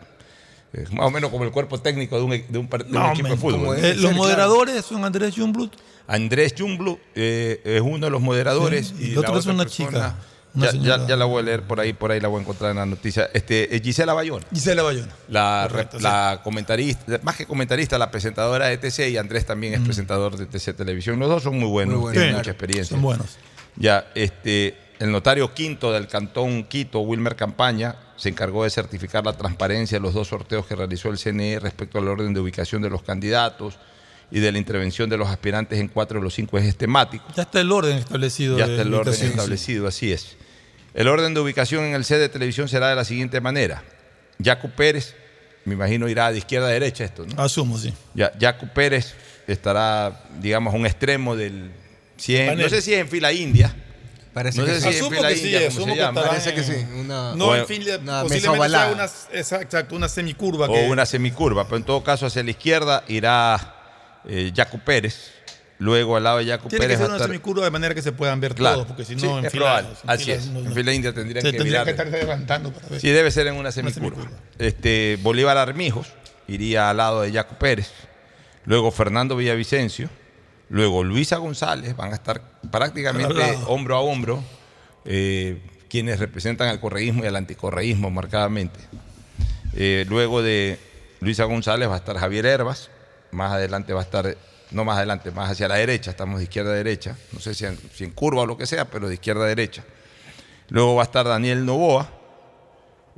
Speaker 18: Más o menos como el cuerpo técnico de un, de un, par- de un
Speaker 19: No,
Speaker 18: equipo de fútbol.
Speaker 19: Eh, los moderadores son Andrés Jungblut.
Speaker 18: Andrés Jungblut eh, es uno de los moderadores
Speaker 19: Sí,
Speaker 18: y, la
Speaker 19: otro es
Speaker 18: otra
Speaker 19: una
Speaker 18: persona-
Speaker 19: chica, una
Speaker 18: ya,
Speaker 19: señora.
Speaker 18: ya- ya la voy a leer por ahí, por ahí la voy a encontrar en la noticia. Este, eh, Gisela Bayona.
Speaker 19: Gisela Bayona.
Speaker 18: La,
Speaker 19: Correcto,
Speaker 18: la comentarista, más que comentarista, la presentadora de TC y Andrés también es presentador de TC Televisión. Los dos son muy buenos,
Speaker 19: Muy buenos.
Speaker 18: tienen
Speaker 19: Sí,
Speaker 18: mucha experiencia.
Speaker 19: son buenos.
Speaker 18: Ya, este, el notario quinto del cantón Quito, Wilmer Campaña, se encargó de certificar la transparencia de los dos sorteos que realizó el CNE respecto al orden de ubicación de los candidatos y de la intervención de los aspirantes en cuatro de los cinco ejes temáticos.
Speaker 19: Ya está el orden establecido.
Speaker 18: Ya está el orden establecido, así es. El orden de ubicación en el sede de televisión será de la siguiente manera. Yacu Pérez, me imagino irá de izquierda a derecha esto, ¿no?
Speaker 19: Asumo, sí.
Speaker 18: Ya, Yacu Pérez estará, digamos, a un extremo del 100,
Speaker 19: Panel.
Speaker 18: no sé si es en fila india.
Speaker 41: Parece
Speaker 18: no
Speaker 41: que sí.
Speaker 18: en
Speaker 19: Asumo que sí, asumo que
Speaker 41: Parece que
Speaker 19: en-
Speaker 41: sí, una-
Speaker 19: no, en fin,
Speaker 41: una mesa
Speaker 19: posiblemente sea una, exacto, una semicurva.
Speaker 18: o
Speaker 19: que,
Speaker 18: una semicurva, pero en todo caso hacia la izquierda irá eh, Yacu Pérez, luego al lado de Yacu
Speaker 19: Tiene que
Speaker 18: Pérez
Speaker 19: ser
Speaker 18: va a
Speaker 19: una
Speaker 18: estar...
Speaker 19: semicurva de manera que se puedan ver
Speaker 18: Claro,
Speaker 19: todos, porque si
Speaker 18: sí,
Speaker 19: no, en
Speaker 18: es
Speaker 19: fila, en
Speaker 18: así es.
Speaker 19: no-
Speaker 18: En fila india tendrían
Speaker 19: se
Speaker 18: que
Speaker 19: tendría que estar levantando para ver.
Speaker 18: Sí, debe ser en una semicurva. Este, Bolívar Armijos iría al lado de Jaco Pérez, luego Fernando Villavicencio, luego Luisa González, van a estar prácticamente hombro a hombro, eh, quienes representan al correísmo y al anticorreísmo marcadamente. Eh, luego de Luisa González va a estar Javier Herbas, más adelante va a estar, no más adelante, más hacia la derecha, estamos de izquierda a derecha, no sé si en, si en curva o lo que sea, pero de izquierda a derecha. Luego va a estar Daniel Novoa,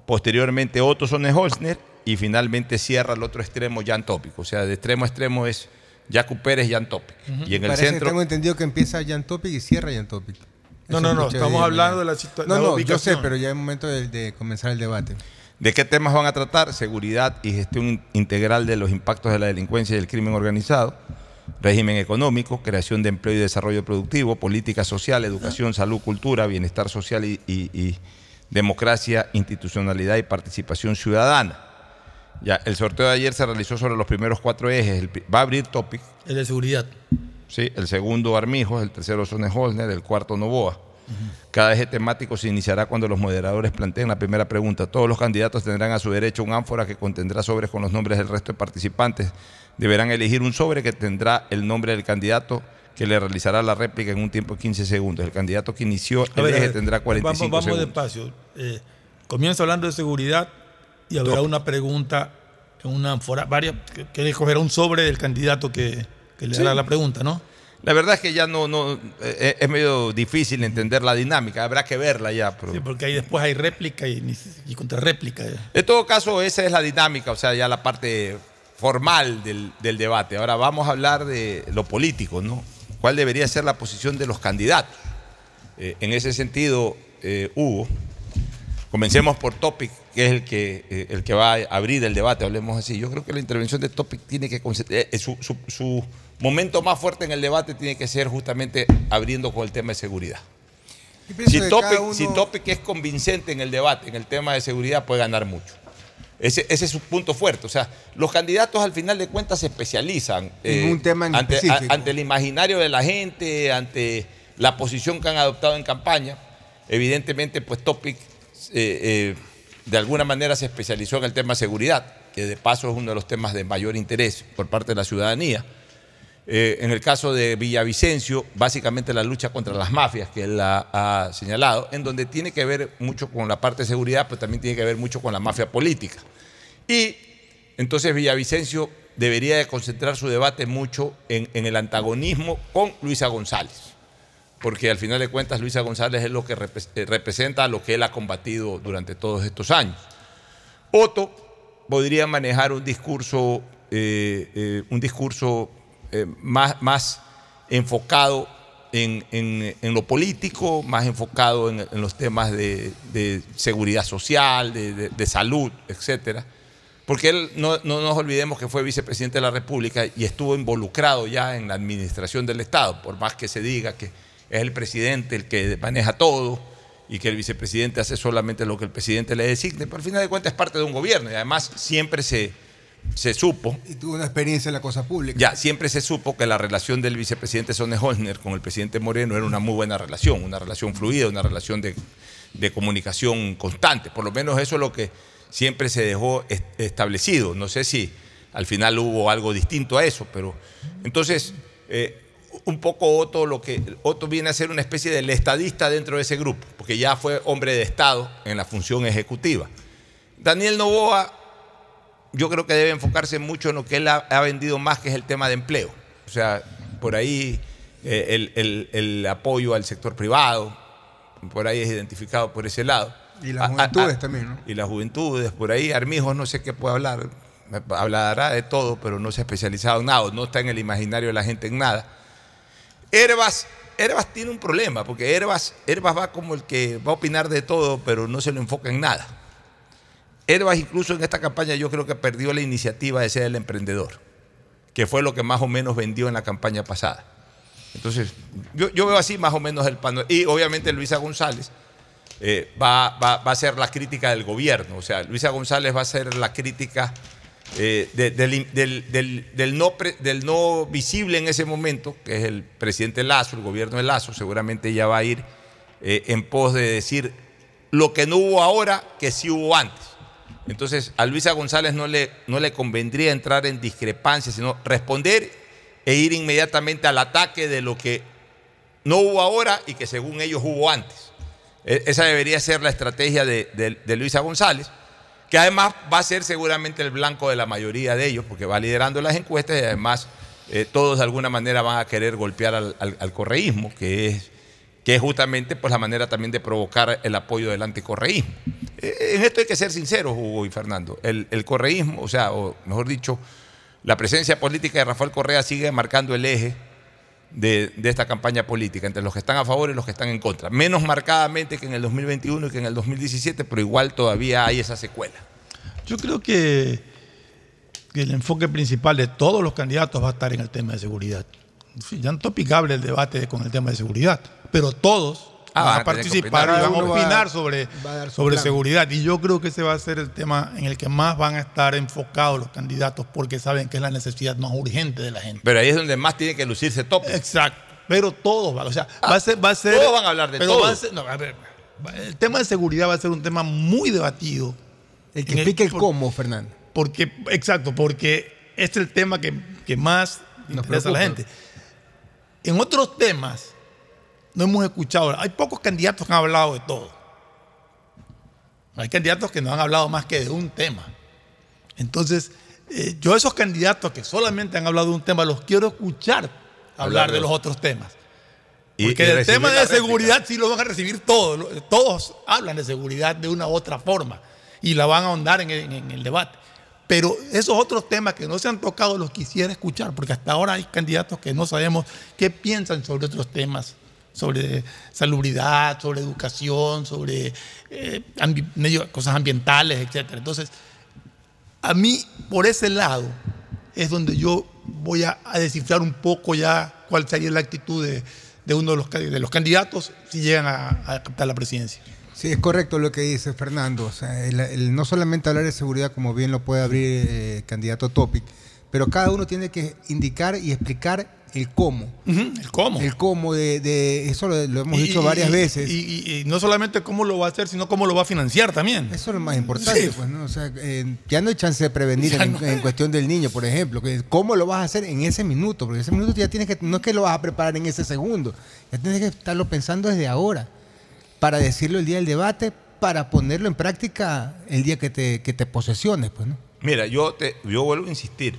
Speaker 18: posteriormente Otto Sonneholzner y finalmente cierra el otro extremo Jan Topic. O sea, de extremo a extremo es Jacu Pérez, Jan Topic. Y en el
Speaker 41: Parece que
Speaker 18: centro...
Speaker 41: tengo entendido que empieza Jan Topic y cierra Jan Topic.
Speaker 19: No, no, no, estamos
Speaker 41: de-
Speaker 19: hablando de la situa-
Speaker 41: No, no, yo sé, pero ya es momento de, de comenzar el debate.
Speaker 18: ¿De qué temas van a tratar? Seguridad y gestión integral de los impactos de la delincuencia y el crimen organizado, régimen económico, creación de empleo y desarrollo productivo, política social, educación, salud, cultura, bienestar social y, y- y democracia, institucionalidad y participación ciudadana. Ya, el sorteo de ayer se realizó sobre los primeros cuatro ejes. El va a abrir Topic,
Speaker 19: El de seguridad.
Speaker 18: ¿sí? el segundo Armijos, el tercero Sone Holner, el cuarto Novoa. Cada eje temático se iniciará cuando los moderadores planteen la primera pregunta. Todos los candidatos tendrán a su derecha un ánfora que contendrá sobres con los nombres del resto de participantes. Deberán elegir un sobre que tendrá el nombre del candidato que le realizará la réplica en un tiempo de 15 segundos. El candidato que inició el
Speaker 19: ver,
Speaker 18: eje
Speaker 19: ver,
Speaker 18: tendrá 45
Speaker 19: vamos, vamos
Speaker 18: segundos.
Speaker 19: despacio. Eh, comienza hablando de seguridad y habrá una pregunta en una varias, que, que escogerá un sobre del candidato que, que le
Speaker 18: Sí.
Speaker 19: hará la pregunta, ¿no?
Speaker 18: La verdad es que ya no, no eh, es medio difícil entender la dinámica, habrá que verla ya. pero-
Speaker 19: Sí, porque ahí después hay réplica y, y contrarréplica.
Speaker 18: En todo caso, esa es la dinámica, o sea, ya la parte formal del, del debate. Ahora vamos a hablar de lo político, ¿no? ¿Cuál debería ser la posición de los candidatos? Eh, en ese sentido, eh, Hugo, comencemos por Topic, que es el que, eh, el que va a abrir el debate, hablemos así. Yo creo que la intervención de Topic tiene que... eh, eh, su, su- su momento más fuerte en el debate tiene que ser justamente abriendo con el tema de seguridad. Si Topic,
Speaker 41: uno-
Speaker 18: si Topic es convincente en el debate, en el tema de seguridad, puede ganar mucho. Ese, ese es su punto fuerte. O sea, los candidatos al final de cuentas se especializan eh,
Speaker 41: En un tema en
Speaker 18: ante,
Speaker 41: específico.
Speaker 18: a- ante el imaginario de la gente, ante la posición que han adoptado en campaña. Evidentemente, pues Topic eh, eh, de alguna manera se especializó en el tema de seguridad, que de paso es uno de los temas de mayor interés por parte de la ciudadanía. Eh, en el caso de Villavicencio, básicamente la lucha contra las mafias, que él ha, señalado, en donde tiene que ver mucho con la parte de seguridad, pero también tiene que ver mucho con la mafia política. Y entonces Villavicencio debería de concentrar su debate mucho en el antagonismo con Luisa González. Porque al final de cuentas Luisa González es lo que eh, representa lo que él ha combatido durante todos estos años. Otto podría manejar un discurso, eh, eh, un discurso más, más enfocado en, en- lo político, más enfocado en, los temas de, seguridad social, de, salud, etcétera. Porque él, no, no nos olvidemos que fue vicepresidente de la República y estuvo involucrado ya en la administración del Estado, por más que se diga que es el presidente el que maneja todo y que el vicepresidente hace solamente lo que el presidente le designe, pero al final de cuentas es parte de un gobierno y además siempre se, se supo
Speaker 41: Y tuvo una experiencia en la cosa pública.
Speaker 18: ya, siempre se supo que la relación del vicepresidente Sonne Holner con el presidente Moreno era una muy buena relación, una relación fluida, una relación de, de comunicación constante. Por lo menos eso es lo que siempre se dejó est- establecido. No sé si al final hubo algo distinto a eso, pero entonces eh, un poco Otto lo que Otto viene a ser una especie del estadista dentro de ese grupo, porque ya fue hombre de Estado en la función ejecutiva. Daniel Novoa yo creo que debe enfocarse mucho en lo que él ha, ha vendido más, que es el tema de empleo. O sea, por ahí eh, el, el- el apoyo al sector privado, por ahí es identificado por ese lado.
Speaker 41: Y las juventudes también, ¿no?
Speaker 18: Y las juventudes, por ahí Armijos no sé qué puede hablar, hablará de todo, pero no se ha especializado en nada, no está en el imaginario de la gente en nada. Herbas, Herbas tiene un problema, porque Herbas, Herbas va como el que va a opinar de todo, pero no se lo enfoca en nada. Herbas incluso en esta campaña yo creo que perdió la iniciativa de ser el emprendedor, que fue lo que más o menos vendió en la campaña pasada. Entonces, yo, veo así más o menos el panorama. Y obviamente Luisa González eh, va, va- va a ser la crítica del gobierno. O sea, Luisa González va a ser la crítica eh, de- del, no visible en ese momento, que es el presidente Lazo, el gobierno de Lazo. Seguramente ella va a ir eh, en pos de decir lo que no hubo ahora, que sí hubo antes. Entonces, a Luisa González no le, no le convendría entrar en discrepancia, sino responder e ir inmediatamente al ataque de lo que no hubo ahora y que según ellos hubo antes. E- Esa debería ser la estrategia de Luisa González, que además va a ser seguramente el blanco de la mayoría de ellos, porque va liderando las encuestas y además eh, todos de alguna manera van a querer golpear al, correísmo, que es, que es justamente pues, la manera también de provocar el apoyo del anticorreísmo. Eh, En esto hay que ser sinceros, Hugo y Fernando. El, el correísmo, o sea, o mejor dicho, la presencia política de Rafael Correa sigue marcando el eje de, esta campaña política, entre los que están a favor y los que están en contra. Menos marcadamente que en el 2021 y que en el 2017, pero igual todavía hay esa secuela.
Speaker 19: Yo creo que, el enfoque principal de todos los candidatos va a estar en el tema de seguridad. Ya no topicable el debate con el tema de seguridad, pero todos
Speaker 18: Ah,
Speaker 19: van a participar y van a
Speaker 18: va-
Speaker 19: opinar sobre,
Speaker 41: va a
Speaker 19: sobre seguridad. Y yo creo que ese va a ser el tema en el que más van a estar enfocados los candidatos porque saben que es la necesidad más urgente de la gente.
Speaker 18: Pero ahí es donde más tiene que lucirse top.
Speaker 19: Exacto. Pero todos van, o sea, va a ser, va a ser.
Speaker 18: todos van a hablar de
Speaker 19: pero
Speaker 18: todo.
Speaker 19: va a ser- no, a ver, va- el tema de seguridad va a ser un tema muy debatido.
Speaker 41: El que explique el
Speaker 19: por-
Speaker 41: cómo, Fernando.
Speaker 19: Porque, exacto, porque este es el tema que, que más interesa a la gente. En otros temas, no hemos escuchado, hay pocos candidatos que han hablado de todo. Hay candidatos que no han hablado más que de un tema. Entonces, eh, yo esos candidatos que solamente han hablado de un tema, los quiero escuchar hablar, de los otros temas.
Speaker 18: Y-
Speaker 19: Porque
Speaker 18: y
Speaker 19: el tema de
Speaker 18: réplica.
Speaker 19: seguridad sí lo van a recibir todos. Todos hablan de seguridad de una u otra forma y la van a ahondar en el, en el debate. Pero esos otros temas que no se han tocado los quisiera escuchar, porque hasta ahora hay candidatos que no sabemos qué piensan sobre otros temas, sobre salubridad, sobre educación, sobre eh, medio- cosas ambientales, etc. Entonces, a mí, por ese lado, es donde yo voy a, descifrar un poco ya cuál sería la actitud de, uno de los, de los candidatos si llegan a, a captar la presidencia.
Speaker 41: Sí, es correcto lo que dice Fernando. O sea, el, el no solamente hablar de seguridad, como bien lo puede abrir eh, candidato Topic, pero cada uno tiene que indicar y explicar el cómo.
Speaker 19: El cómo.
Speaker 41: El cómo de, de- eso lo, lo hemos
Speaker 19: Y-
Speaker 41: dicho varias
Speaker 19: y-
Speaker 41: veces.
Speaker 19: Y, y- y no solamente cómo lo va a hacer, sino cómo lo va a financiar también.
Speaker 41: Eso es lo más importante,
Speaker 19: Sí.
Speaker 41: pues, ¿no? O sea, eh, ya no hay chance de prevenir en,
Speaker 19: no.
Speaker 41: en cuestión del niño, por ejemplo. que ¿Cómo lo vas a hacer en ese minuto? Porque ese minuto ya tienes que, no es que lo vas a preparar en ese segundo, ya tienes que estarlo pensando desde ahora, para decirlo el día del debate, para ponerlo en práctica el día que te, que te posesiones, pues, ¿no?
Speaker 18: Mira, yo, te, yo vuelvo a insistir.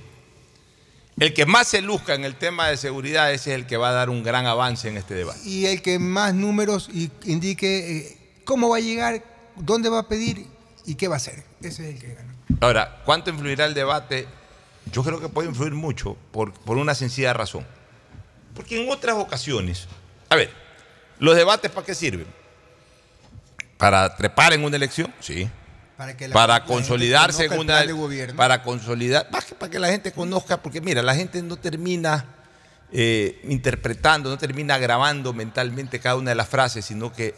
Speaker 18: El que más se luzca en el tema de seguridad, ese es el que va a dar un gran avance en este debate.
Speaker 41: Y el que más números indique eh, cómo va a llegar, dónde va a pedir y qué va a hacer. Ese es el que gana.
Speaker 18: Ahora, ¿cuánto influirá el debate? Yo creo que puede influir mucho por, por una sencilla razón. Porque en otras ocasiones, a ver, ¿los debates para qué sirven? ¿Para trepar en una elección? Sí.
Speaker 41: Para, que la-
Speaker 18: para
Speaker 41: la
Speaker 18: una
Speaker 41: plan de gobierno.
Speaker 18: para consolidar más que para que la gente conozca porque mira la gente no termina eh, interpretando no termina grabando mentalmente cada una de las frases sino que eh,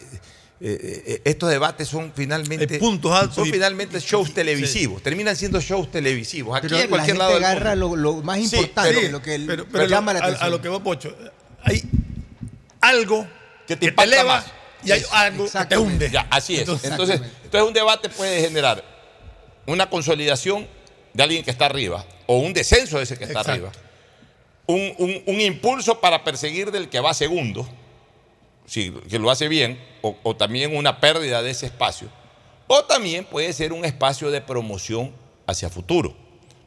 Speaker 18: eh, estos debates son finalmente
Speaker 19: puntos altos
Speaker 18: son
Speaker 19: y-
Speaker 18: finalmente shows televisivos terminan siendo shows televisivos aquí
Speaker 41: Pero
Speaker 18: en cualquier
Speaker 41: la
Speaker 18: lado
Speaker 41: gente
Speaker 18: mundo.
Speaker 41: agarra lo, lo más
Speaker 18: Sí,
Speaker 41: importante,
Speaker 18: pero-
Speaker 41: lo que
Speaker 19: Pero, pero
Speaker 41: llama
Speaker 19: lo-
Speaker 41: la
Speaker 19: a-
Speaker 41: atención.
Speaker 19: a, lo que va Pocho, hay algo
Speaker 18: que te
Speaker 19: te
Speaker 18: impacta
Speaker 19: eleva
Speaker 18: más.
Speaker 19: Y hay algo que te hunde.
Speaker 18: Ya, así es.
Speaker 19: Entonces-
Speaker 18: Entonces, entonces, un debate puede generar una consolidación de alguien que está arriba o un descenso de ese que está
Speaker 19: Exacto.
Speaker 18: arriba. Un, un- un impulso para perseguir del que va segundo, si, que lo hace bien, o, o también una pérdida de ese espacio. O también puede ser un espacio de promoción hacia futuro.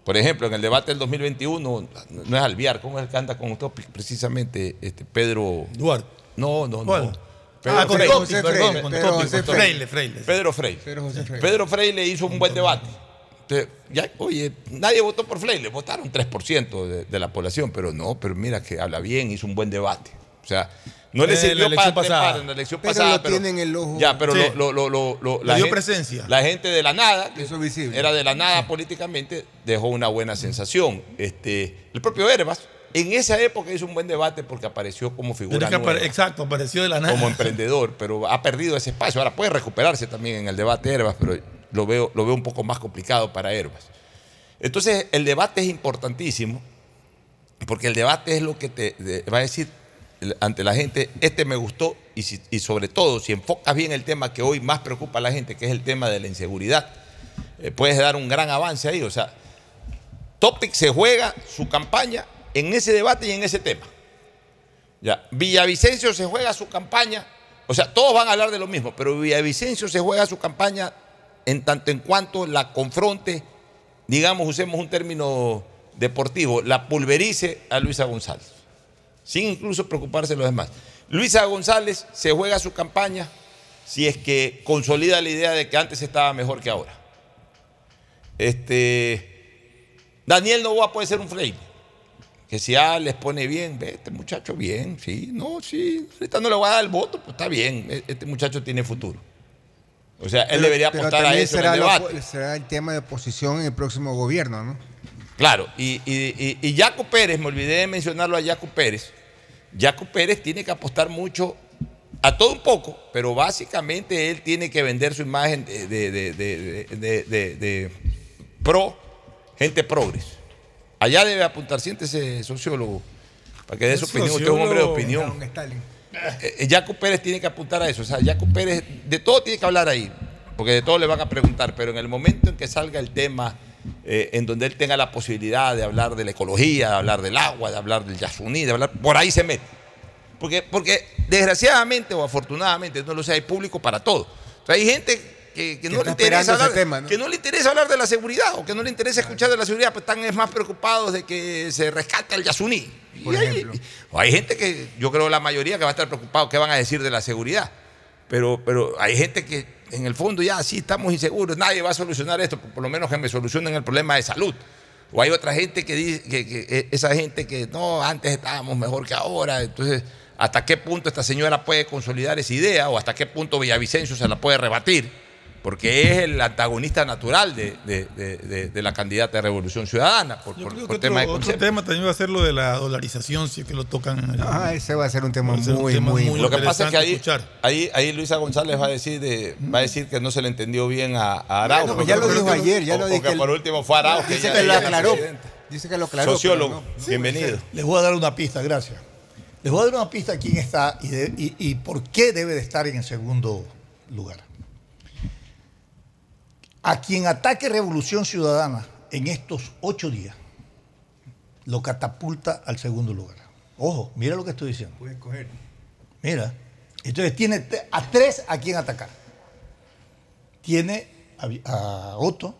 Speaker 18: Por ejemplo, en el debate del 2021, no es Alviar, ¿cómo es el que anda con usted precisamente? Este, Pedro...
Speaker 19: Duarte.
Speaker 18: No, no,
Speaker 19: ¿Cuál?
Speaker 18: No.
Speaker 19: Ah, con
Speaker 18: Freire.
Speaker 19: Topi, perdón, con
Speaker 18: Pedro
Speaker 19: Topi,
Speaker 18: José
Speaker 19: con Freire, Freire.
Speaker 18: Pedro Freire.
Speaker 41: Pedro José Freire.
Speaker 18: Pedro Freire hizo un buen debate. Entonces, ya, oye, nadie votó por Freire, votaron 3% de, de la población, pero no, pero mira que habla bien, hizo un buen debate. O sea, no le
Speaker 19: En
Speaker 18: sirvió
Speaker 19: la
Speaker 18: para
Speaker 19: pasada.
Speaker 18: en la elección
Speaker 41: Pero
Speaker 18: pasada.
Speaker 41: lo en el ojo.
Speaker 18: Ya, pero
Speaker 19: Sí.
Speaker 18: lo, lo, lo, lo- la,
Speaker 19: dio
Speaker 18: gente,
Speaker 19: presencia.
Speaker 18: la gente de la nada, que
Speaker 41: Eso visible.
Speaker 18: era de la nada políticamente, dejó una buena sensación. Este, el propio Herbas, en esa época hizo un buen debate porque apareció como figura
Speaker 19: que apare-
Speaker 18: nueva
Speaker 19: exacto, apareció de la nada.
Speaker 18: como emprendedor, pero ha perdido ese espacio. Ahora puede recuperarse también en el debate Herbas, pero lo veo, lo veo un poco más complicado para Herbas. Entonces, el debate es importantísimo, porque el debate es lo que te de- va a decir ante la gente, este me gustó, y, si- y sobre todo, si enfocas bien el tema que hoy más preocupa a la gente, que es el tema de la inseguridad, eh, puedes dar un gran avance ahí. O sea, Topic se juega su campaña en ese debate y en ese tema. Ya, Villavicencio se juega su campaña, o sea, todos van a hablar de lo mismo, pero Villavicencio se juega su campaña en tanto en cuanto la confronte, digamos, usemos un término deportivo, la pulverice a Luisa González, sin incluso preocuparse de los demás. Luisa González se juega su campaña si es que consolida la idea de que antes estaba mejor que ahora. Este, Daniel Novoa puede ser un Freire que si A les pone bien, ve, este muchacho bien, sí, no, sí, ahorita no le voy a dar el voto, pues está bien, e- este muchacho tiene futuro. O sea, él
Speaker 41: Pero-
Speaker 18: debería apostar a eso en
Speaker 41: será
Speaker 18: el
Speaker 41: lo-
Speaker 18: debate.
Speaker 41: será el tema de posición en el próximo gobierno, ¿no?
Speaker 18: Claro, y, y, y, y Jaco Pérez, me olvidé de mencionarlo a Jaco Pérez. Jaco Pérez tiene que apostar mucho a todo un poco, pero básicamente él tiene que vender su imagen de- de- de- de pro, gente progres. Allá debe apuntar, siéntese sociólogo, para que dé su opinión. Usted es un hombre de opinión. Eh, eh, Jaco Pérez tiene que apuntar a eso. O sea, Jaco Pérez, de todo tiene que hablar ahí, porque de todo le van a preguntar, pero en el momento en que salga el tema, eh, en donde él tenga la posibilidad de hablar de la ecología, de hablar del agua, de hablar del Yasuní, de hablar, por ahí se mete. Porque, porque desgraciadamente o afortunadamente, no lo sé, hay público para todo. O sea, hay gente que, que no le interesa hablar,
Speaker 41: tema, ¿no?
Speaker 18: que no le interesa hablar de la seguridad o que no le interesa escuchar de la seguridad, pues están es más preocupados de que se rescate el Yasuní.
Speaker 41: Por
Speaker 18: Y hay-
Speaker 41: ejemplo.
Speaker 18: o hay gente que, yo creo la mayoría que va a estar preocupado qué van a decir de la seguridad. Pero, pero hay gente que en el fondo ya sí estamos inseguros, nadie va a solucionar esto, por lo menos que me solucionen el problema de salud. O hay otra gente que dice que, que- eh, esa gente que no, antes estábamos mejor que ahora. Entonces, ¿hasta qué punto esta señora puede consolidar esa idea? ¿O hasta qué punto Villavicencio se la puede rebatir? Porque es el antagonista natural de, de- de- de- de la candidata de Revolución Ciudadana, por,
Speaker 19: Yo
Speaker 18: por-
Speaker 19: creo
Speaker 18: por
Speaker 19: que
Speaker 18: tema de
Speaker 19: otro, tema también va a ser lo de la dolarización, si es que lo tocan. el-
Speaker 41: Ah, ese va a ser un tema
Speaker 19: a ser un
Speaker 41: muy,
Speaker 19: tema
Speaker 41: muy,
Speaker 19: muy
Speaker 18: Lo que pasa es que ahí,
Speaker 19: escuchar.
Speaker 18: ahí, ahí Luisa González va a decir de, va a decir que no se le entendió bien a, a.
Speaker 41: Bueno, pues ya lo
Speaker 18: Porque-
Speaker 41: dijo ayer, ya
Speaker 18: o-
Speaker 41: lo dijo
Speaker 18: que
Speaker 41: el-
Speaker 18: por último fue Araujo.
Speaker 41: Dice
Speaker 18: ya-
Speaker 41: que lo aclaró. Dice que lo aclaró.
Speaker 18: Sociólogo,
Speaker 41: no.
Speaker 18: bienvenido.
Speaker 19: Les voy a dar una pista, gracias. Les voy a dar una pista a quién está y, de- y- y por qué debe de estar en el segundo lugar. A quien ataque Revolución Ciudadana en estos ocho días, lo catapulta al segundo lugar. Ojo, mira lo que estoy diciendo.
Speaker 41: Puede coger.
Speaker 19: Mira. Entonces tiene te- a tres a quien atacar. Tiene a, a Otto,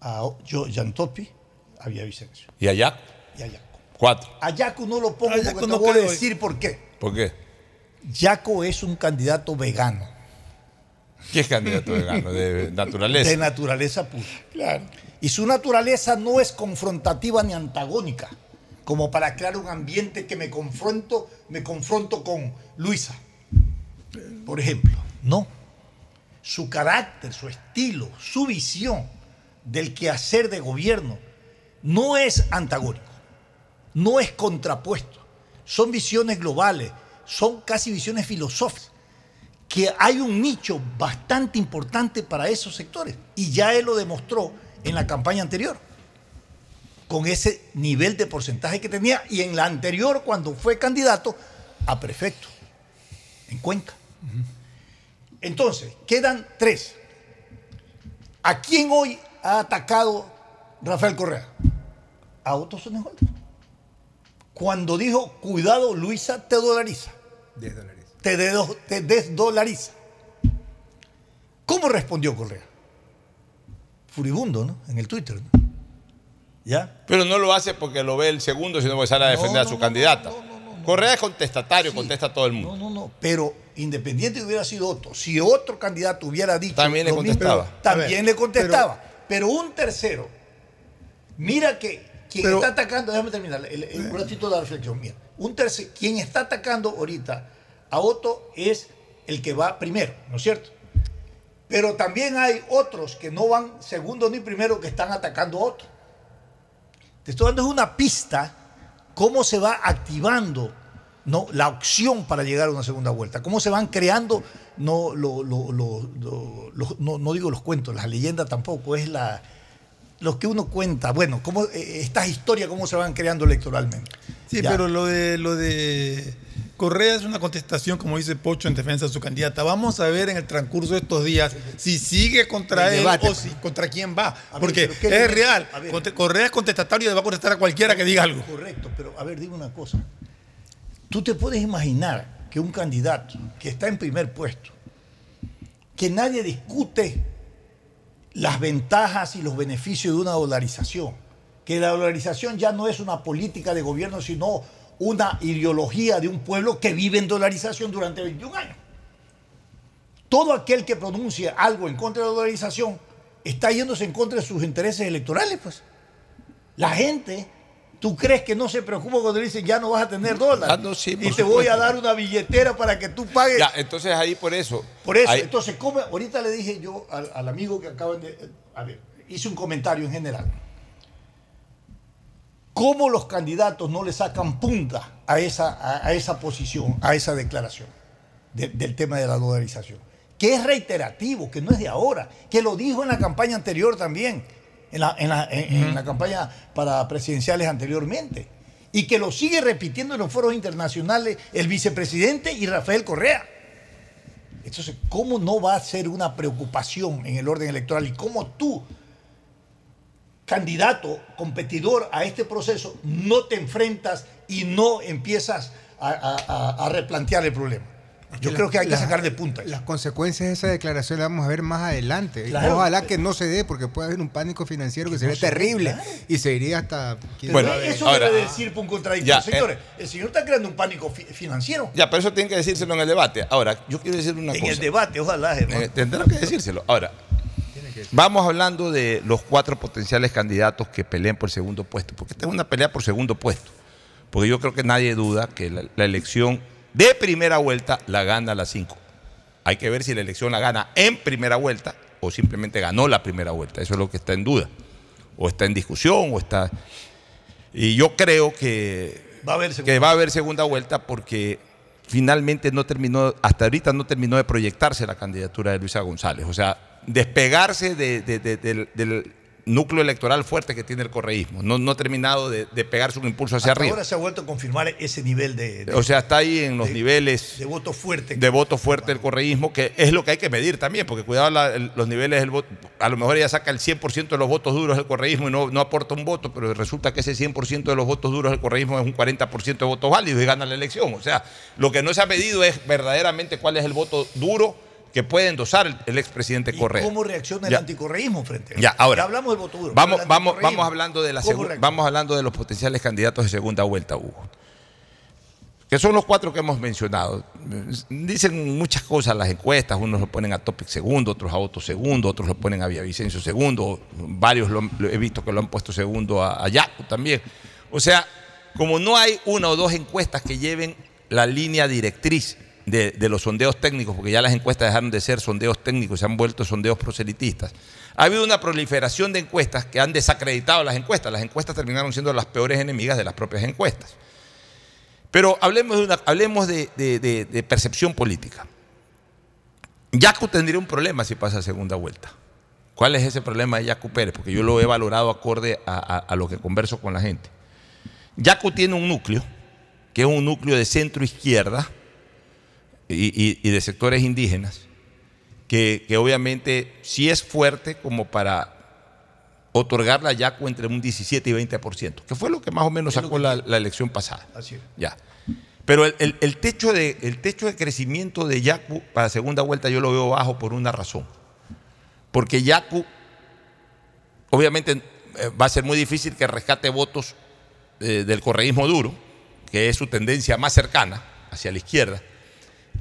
Speaker 19: a O- yo, Topi, a Villavicencio.
Speaker 18: ¿Y allá?
Speaker 42: y a Yaco.
Speaker 18: Cuatro.
Speaker 42: A Yaco no lo pongo
Speaker 18: A
Speaker 42: porque
Speaker 18: Yaco
Speaker 42: te
Speaker 18: no
Speaker 42: voy a
Speaker 18: creo.
Speaker 42: decir por qué.
Speaker 18: ¿Por qué?
Speaker 42: Yaco es un candidato vegano.
Speaker 18: ¿Qué es candidato vegano? De naturaleza.
Speaker 42: De naturaleza pura. Claro. Y su naturaleza no es confrontativa ni antagónica, como para crear un ambiente que me confronto, me confronto con Luisa. Por ejemplo, no. Su carácter, su estilo, su visión del quehacer de gobierno no es antagónico, no es contrapuesto. Son visiones globales, son casi visiones filosóficas que hay un nicho bastante importante para esos sectores. Y ya él lo demostró en la campaña anterior, con ese nivel de porcentaje que tenía, y en la anterior cuando fue candidato a prefecto, en Cuenca. Entonces, quedan tres. ¿A quién hoy ha atacado Rafael Correa? A Otto Sonneholder. Cuando dijo, cuidado, Luisa te dolariza.
Speaker 20: 10 dólares.
Speaker 42: Te, dedo- te desdolariza. ¿Cómo respondió Correa? Furibundo, ¿no? En el Twitter, ¿no? ¿Ya?
Speaker 18: Pero no lo hace porque lo ve el segundo, sino porque sale a defender a su candidata. Correa es contestatario, contesta a todo el mundo.
Speaker 42: No, no, no. Pero independiente que hubiera sido otro, si otro candidato hubiera dicho.
Speaker 18: También le
Speaker 42: lo mismo,
Speaker 18: contestaba.
Speaker 42: también
Speaker 18: ver,
Speaker 42: le contestaba. Pero, un tercero, mira que quien
Speaker 18: Pero-
Speaker 42: está atacando, déjame terminar, el, el- un ratito de la reflexión. Mira, un tercero, quien está atacando ahorita a Otto es el que va primero, ¿no es cierto? Pero también hay otros que no van segundo ni primero que están atacando a Otto. Te estoy dando una pista cómo se va activando no, la opción para llegar a una segunda vuelta, cómo se van creando, no, lo- no, no digo los cuentos, la leyenda tampoco, es la, lo que uno cuenta, bueno, cómo, eh, estas historias, cómo se van creando electoralmente. Sí, Ya. pero lo de, lo de Correa es una contestación, como dice Pocho, en defensa de su candidata. Vamos a ver en el transcurso de estos días si sigue contra
Speaker 20: El
Speaker 42: él
Speaker 20: debate,
Speaker 42: o si, contra quién va.
Speaker 20: ver,
Speaker 42: Porque
Speaker 20: pero ¿qué
Speaker 42: es
Speaker 20: le-
Speaker 42: real.
Speaker 20: ver.
Speaker 42: Correa es contestatario y le va a contestar a cualquiera que diga algo.
Speaker 20: Correcto,
Speaker 42: pero a ver, dime una cosa. Tú te puedes imaginar que un candidato que está en primer puesto, que nadie discute las ventajas y los beneficios de una dolarización, que la dolarización ya no es una política de gobierno, sino una ideología de un pueblo que vive en dolarización durante 21 años. Todo aquel que pronuncie algo en contra de la dolarización está yéndose en contra de sus intereses electorales, pues. La gente, ¿tú crees que no se preocupa cuando le dicen ya no vas a tener dólares?
Speaker 18: Ah, no, sí,
Speaker 42: y te voy a dar una billetera para que tú pagues.
Speaker 18: Ya, entonces ahí por eso.
Speaker 42: Por eso,
Speaker 18: ahí-
Speaker 42: entonces, ¿cómo? ahorita le dije yo al, al amigo que acaban de... A ver, hice un comentario en general. ¿Cómo los candidatos no le sacan punta a esa, a, a esa posición, a esa declaración de- del tema de la dolarización? Que es reiterativo, que no es de ahora, que lo dijo en la campaña anterior también, en la, en la- en- en la campaña para presidenciales anteriormente, y que lo sigue repitiendo en los foros internacionales el vicepresidente y Rafael Correa. Entonces, ¿cómo no va a ser una preocupación en el orden electoral y cómo tú, candidato, competidor a este proceso, no te enfrentas y no empiezas a, a- a- a replantear el problema? Yo
Speaker 20: la-
Speaker 42: creo que hay que
Speaker 20: la-
Speaker 42: sacar de punta.
Speaker 20: Las consecuencias de esa declaración las vamos a ver más adelante.
Speaker 42: Claro.
Speaker 20: Ojalá que no se dé, porque puede haber un pánico financiero que, sería
Speaker 42: no se dé,
Speaker 20: terrible.
Speaker 42: claro.
Speaker 20: Y se iría hasta.
Speaker 18: Bueno.
Speaker 42: Eso
Speaker 18: ahora-
Speaker 42: debe decir por un contradictorio.
Speaker 18: Ya, eh.
Speaker 42: Señores, el señor está creando un pánico fi- financiero.
Speaker 18: Ya, pero eso tienen que decírselo en el debate. Ahora, yo quiero decir una
Speaker 42: En
Speaker 18: cosa.
Speaker 42: el debate, ojalá.
Speaker 18: Eh, tendrán que decírselo. Ahora, vamos hablando de los cuatro potenciales candidatos que peleen por segundo puesto, porque esta es una pelea por segundo puesto. Porque yo creo que nadie duda que la, la elección de primera vuelta la gana la 5. Hay que ver si la elección la gana en primera vuelta o simplemente ganó la primera vuelta. Eso es lo que está en duda. O está en discusión, o está. Y yo creo que
Speaker 42: Va a haber
Speaker 18: que va a haber segunda vuelta porque finalmente no terminó, hasta ahorita no terminó de proyectarse la candidatura de Luisa González. O sea, despegarse de- de- de- del, del núcleo electoral fuerte que tiene el correísmo. No, no ha terminado de, de pegarse un impulso hacia
Speaker 42: Hasta
Speaker 18: arriba.
Speaker 42: ahora se ha vuelto a confirmar ese nivel de, de-
Speaker 18: O sea, está ahí en los niveles
Speaker 42: de voto fuerte.
Speaker 18: de voto fuerte del correísmo, que es lo que hay que medir también, porque cuidado la- el- los niveles del voto, a lo mejor ella saca el 100% de los votos duros del correísmo y no, no aporta un voto, pero resulta que ese 100% de los votos duros del correísmo es un 40% de votos válidos y gana la elección. O sea, lo que no se ha medido es verdaderamente cuál es el voto duro que puede endosar el, el expresidente Correa.
Speaker 42: ¿Cómo reacciona
Speaker 18: Ya.
Speaker 42: el anticorreísmo frente a
Speaker 18: Ya,
Speaker 42: eso?
Speaker 18: ahora.
Speaker 42: Ya hablamos del voto duro.
Speaker 18: Vamos, vamos, vamos hablando de la vamos hablando de los potenciales candidatos de segunda vuelta, Hugo. Que son los cuatro que hemos mencionado. Dicen muchas cosas las encuestas, unos lo ponen a Topic segundo, otros a Otto segundo, otros lo ponen a Villavicencio segundo, varios lo, lo he visto que lo han puesto segundo a, a Yacu también. O sea, como no hay una o dos encuestas que lleven la línea directriz de, los sondeos técnicos, porque ya las encuestas dejaron de ser sondeos técnicos, se han vuelto sondeos proselitistas. Ha habido una proliferación de encuestas que han desacreditado las encuestas. Las encuestas terminaron siendo las peores enemigas de las propias encuestas. Pero hablemos de, una- hablemos de, de- percepción política. Yacu tendría un problema si pasa a segunda vuelta. ¿Cuál es ese problema de Yacu Pérez? Porque yo lo he valorado acorde a lo que converso con la gente. Yacu tiene un núcleo, que es un núcleo de centro izquierda y, y- y de sectores indígenas, que, que obviamente sí es fuerte como para otorgarle a Yacu entre un 17 y 20%, que fue lo que más o menos sacó la, la elección pasada.
Speaker 42: Así es.
Speaker 18: Ya. Pero el, el- el techo de, el techo de crecimiento de Yacu para segunda vuelta yo lo veo bajo por una razón. Porque Yacu, obviamente, eh, va a ser muy difícil que rescate votos eh, del correísmo duro, que es su tendencia más cercana hacia la izquierda,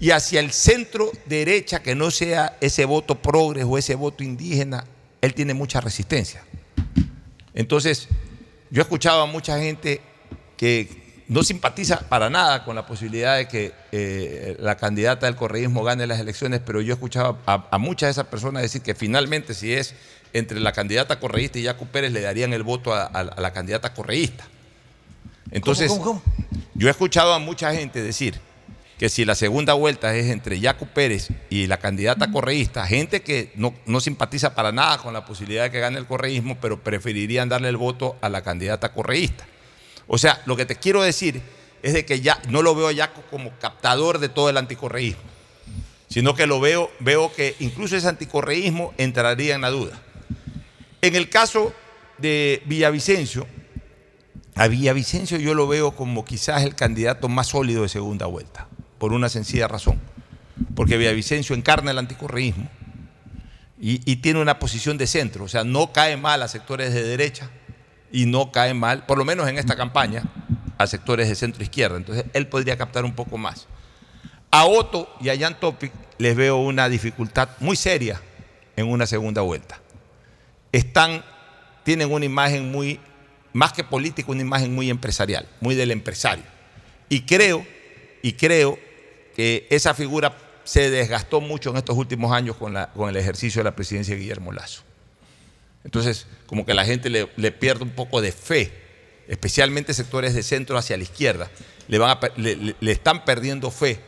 Speaker 18: y hacia el centro derecha, que no sea ese voto progres o ese voto indígena, él tiene mucha resistencia. Entonces, yo he escuchado a mucha gente que no simpatiza para nada con la posibilidad de que eh, la candidata del correísmo gane las elecciones, pero yo he escuchado a, a muchas de esas personas decir que finalmente si es entre la candidata correísta y Yacu Pérez le darían el voto a, a- a la candidata correísta. Entonces,
Speaker 42: ¿Cómo, cómo,
Speaker 18: yo he escuchado a mucha gente decir que si la segunda vuelta es entre Yacu Pérez y la candidata correísta, gente que no, no simpatiza para nada con la posibilidad de que gane el correísmo, pero preferirían darle el voto a la candidata correísta. O sea, lo que te quiero decir es de que ya no lo veo a Yacu como captador de todo el anticorreísmo, sino que lo veo, veo que incluso ese anticorreísmo entraría en la duda. En el caso de Villavicencio, a Villavicencio yo lo veo como quizás el candidato más sólido de segunda vuelta, por una sencilla razón. Porque Villavicencio encarna el anticorreísmo y, y tiene una posición de centro, o sea, no cae mal a sectores de derecha y no cae mal, por lo menos en esta campaña, a sectores de centro izquierda. Entonces, él podría captar un poco más. A Otto y a Jan Topic les veo una dificultad muy seria en una segunda vuelta. Están, tienen una imagen muy, más que política, una imagen muy empresarial, muy del empresario. Y creo, y creo que esa figura se desgastó mucho en estos últimos años con, la- con el ejercicio de la presidencia de Guillermo Lazo. Entonces, como que la gente le, le pierde un poco de fe, especialmente sectores de centro hacia la izquierda, le, van a le- le están perdiendo fe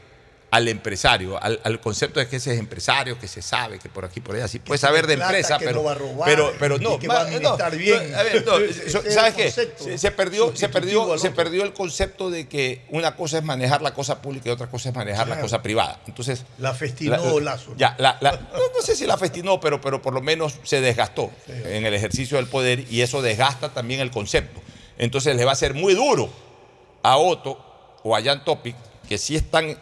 Speaker 18: al empresario, al, al concepto de que ese es empresario, que se sabe, que por aquí, por allá, sí puede saber de empresa, pero,
Speaker 42: no robar,
Speaker 18: pero, pero no,
Speaker 42: que va a
Speaker 18: ma-
Speaker 42: administrar
Speaker 18: no,
Speaker 42: bien.
Speaker 18: no, a ver, no,
Speaker 42: Ese
Speaker 18: so-
Speaker 42: es el
Speaker 18: ¿sabes qué? Se, se perdió, se, perdió, se perdió el concepto de que una cosa es manejar la cosa pública y otra cosa es manejar la cosa privada. Entonces,
Speaker 42: La festinó Lazo.
Speaker 18: ya, la- la- no, no sé si la festinó, pero, pero por lo menos se desgastó en el ejercicio del poder y eso desgasta también el concepto. Entonces le va a ser muy duro a Otto o a Jan Topic, que sí están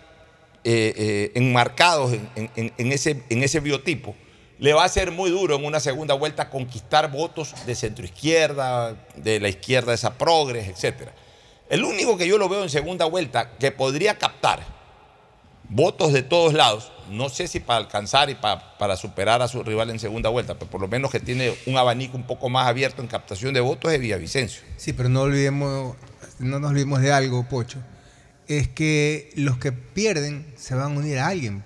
Speaker 18: eh, eh, enmarcados en, ese, biotipo, le va a ser muy duro en una segunda vuelta conquistar votos de centroizquierda, de la izquierda esa progres, etc. El único que yo lo veo en segunda vuelta que podría captar votos de todos lados, no sé si para alcanzar y pa- para superar a su rival en segunda vuelta, pero por lo menos que tiene un abanico un poco más abierto en captación de votos es Villavicencio.
Speaker 41: Sí, pero no olvidemos, no nos olvidemos de algo, Pocho. Es que los que pierden se van a unir a alguien.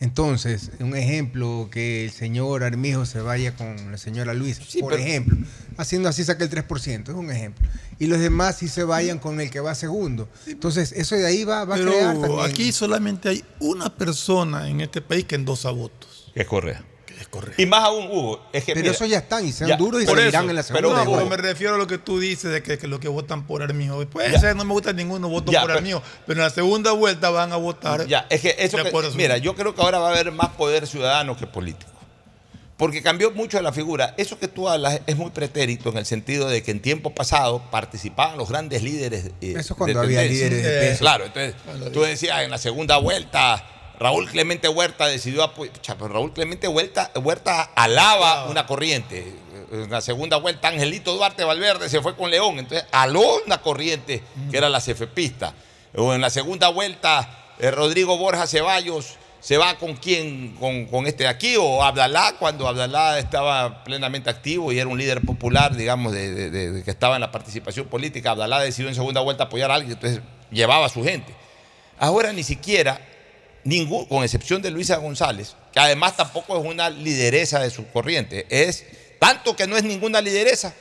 Speaker 41: Entonces, un ejemplo, que el señor Armijo se vaya con la señora Luisa, por
Speaker 18: pero-
Speaker 41: ejemplo. Haciendo así saca el 3%, es un ejemplo. Y los demás sí se vayan con el que va segundo. Entonces, eso de ahí va, va a crear también.
Speaker 19: aquí solamente hay una persona en este país que endosa votos.
Speaker 18: Que es Correa. Y más aún, Hugo, es que
Speaker 41: Pero
Speaker 18: mira,
Speaker 41: eso ya están y sean
Speaker 18: ya,
Speaker 41: duros y seguirán
Speaker 19: eso,
Speaker 41: en la
Speaker 19: pero
Speaker 41: segunda.
Speaker 19: no,
Speaker 41: igual.
Speaker 19: pero me refiero a lo que tú dices de que, que los que votan por Armijo. Puede
Speaker 18: Ya.
Speaker 19: ser, no me gusta ninguno, voto
Speaker 18: Ya,
Speaker 19: por
Speaker 18: pero-
Speaker 19: Armijo. Pero en la segunda vuelta van a votar.
Speaker 18: Ya, es que eso que- mira, yo creo que ahora va a haber más poder ciudadano que político. Porque cambió mucho la figura. Eso que tú hablas es muy pretérito en el sentido de que en tiempo pasado participaban los grandes líderes. eh,
Speaker 41: Eso cuando
Speaker 18: de
Speaker 41: había
Speaker 18: tendencia.
Speaker 41: líderes de
Speaker 18: Eh,
Speaker 41: peso.
Speaker 18: Claro, entonces tú decías en la segunda vuelta Raúl Clemente Huerta decidió apoyar. Raúl Clemente Huerta, Huerta alaba una corriente. En la segunda vuelta, Angelito Duarte Valverde se fue con León. Entonces, aló una corriente que era la CFPista. O en la segunda vuelta, eh, Rodrigo Borja Ceballos se va con quién, con, con este de aquí, o Abdalá, cuando Abdalá estaba plenamente activo y era un líder popular, digamos, de, de- de- de que estaba en la participación política. Abdalá decidió en segunda vuelta apoyar a alguien, entonces llevaba a su gente. Ahora ni siquiera, con excepción de Luisa González, que además tampoco es una lideresa de su corriente, es tanto que no es ninguna lideresa,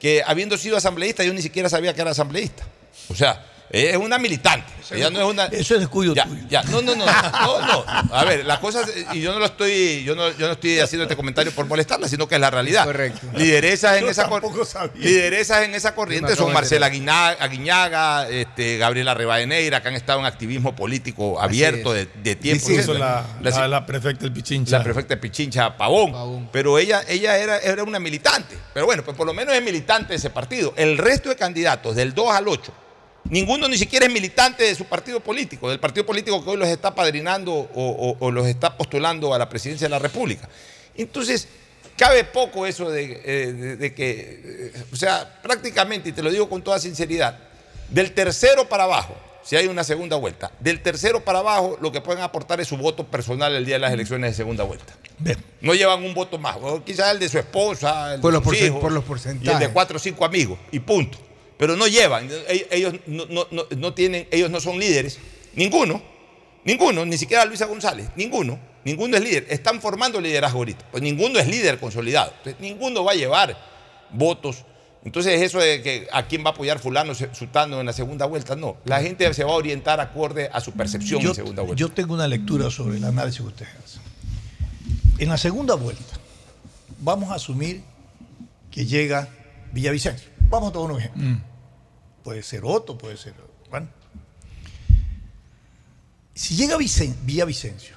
Speaker 18: que habiendo sido asambleísta yo ni siquiera sabía que era asambleísta. O sea, es una militante. Ella no es una,
Speaker 42: Eso es descuido
Speaker 18: ya,
Speaker 42: tuyo.
Speaker 18: ya, no, no, no, no, no. A ver, las cosas, y yo no lo estoy, yo no, yo no estoy haciendo este comentario por molestarla, sino que es la realidad.
Speaker 43: Correcto.
Speaker 18: Lideresas en
Speaker 42: Yo
Speaker 18: esa cor-
Speaker 42: tampoco sabía.
Speaker 18: lideresas en esa corriente son Marcela Aguiñaga, este, Gabriela Rivadeneira, que han estado en activismo político abierto de, de tiempo.
Speaker 19: Dice eso la,
Speaker 18: La-
Speaker 19: la, la prefecta del Pichincha.
Speaker 18: la prefecta Pichincha Pavón. Pero ella, ella era, era una militante. Pero bueno, pues por lo menos es militante de ese partido. El resto de candidatos, del 2 al 8, ninguno ni siquiera es militante de su partido político, del partido político que hoy los está padrinando o, o- o los está postulando a la presidencia de la República. Entonces, cabe poco eso de, eh, de- de que, eh, o sea, prácticamente, y te lo digo con toda sinceridad, del tercero para abajo, si hay una segunda vuelta, del tercero para abajo lo que pueden aportar es su voto personal el día de las elecciones de segunda vuelta. No llevan un voto más, o quizás el de su esposa, el
Speaker 41: Por
Speaker 18: de
Speaker 41: los
Speaker 18: sus
Speaker 41: porcen-
Speaker 18: hijos,
Speaker 41: por los
Speaker 18: y el de
Speaker 41: porcentajes.
Speaker 18: cuatro o cinco amigos, y punto. Pero no llevan, e- ellos no, no- no- no tienen, ellos no son líderes, ninguno, ninguno, ni siquiera Luisa González, ninguno, ninguno es líder. Están formando liderazgo ahorita, pues ninguno es líder consolidado. Entonces, ninguno va a llevar votos. Entonces, eso de que a quién va a apoyar fulano, sutano en la segunda vuelta, no. La gente se va a orientar acorde a su percepción
Speaker 42: yo,
Speaker 18: en segunda vuelta.
Speaker 42: yo tengo una lectura sobre el análisis que ustedes hacen. En la segunda vuelta, vamos a asumir que llega Villavicencio. Vamos a tomar un ejemplo.
Speaker 19: Mm.
Speaker 42: Puede ser Otto, puede ser. Bueno. Si llega Vicen- Villavicencio,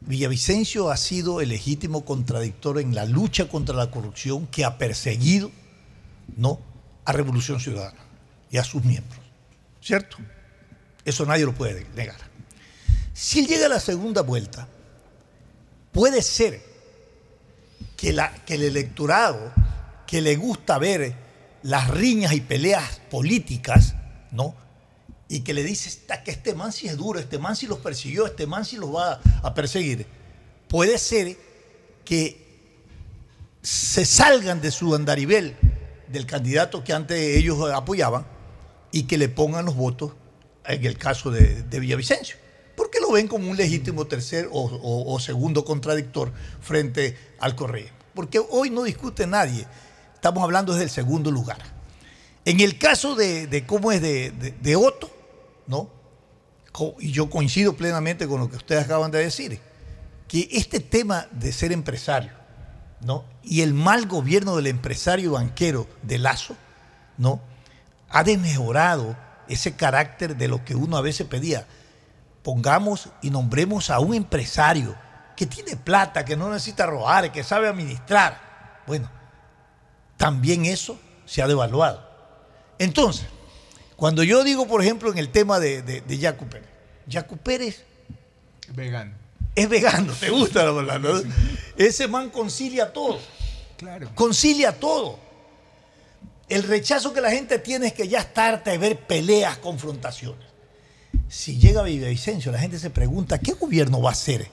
Speaker 42: Villavicencio ha sido el legítimo contradictor en la lucha contra la corrupción que ha perseguido ¿no? a Revolución Ciudadana y a sus miembros. ¿Cierto? Eso nadie lo puede negar. Si él llega a la segunda vuelta, puede ser que, la- que el electorado que le gusta ver las riñas y peleas políticas, ¿no? Y que le dice "Esta- que este man sí es duro, este man sí los persiguió, este man sí los va a perseguir. Puede ser que se salgan de su andarivel del candidato que antes ellos apoyaban y que le pongan los votos en el caso de, de Villavicencio. Porque lo ven como un legítimo tercer o, o- segundo contradictor frente al correo. Porque hoy no discute nadie. Estamos hablando desde el segundo lugar. En el caso de, cómo es de, Otto, ¿no? Y yo coincido plenamente con lo que ustedes acaban de decir, que este tema de ser empresario, ¿no? Y el mal gobierno del empresario banquero de Lazo, ¿no? Ha desmejorado ese carácter de lo que uno a veces pedía. Pongamos y nombremos a un empresario que tiene plata, que no necesita robar, que sabe administrar. Bueno, también eso se ha devaluado. Entonces, cuando yo digo, por ejemplo, en el tema de, de, de Yacu Pérez, Pérez
Speaker 41: Vegano.
Speaker 42: es vegano, te gusta la verdad, ¿no? Ese man concilia todo.
Speaker 41: Claro.
Speaker 42: Concilia todo. El rechazo que la gente tiene es que ya está harta de ver peleas, confrontaciones. Si llega Villavicencio, la gente se pregunta, ¿qué gobierno va a hacer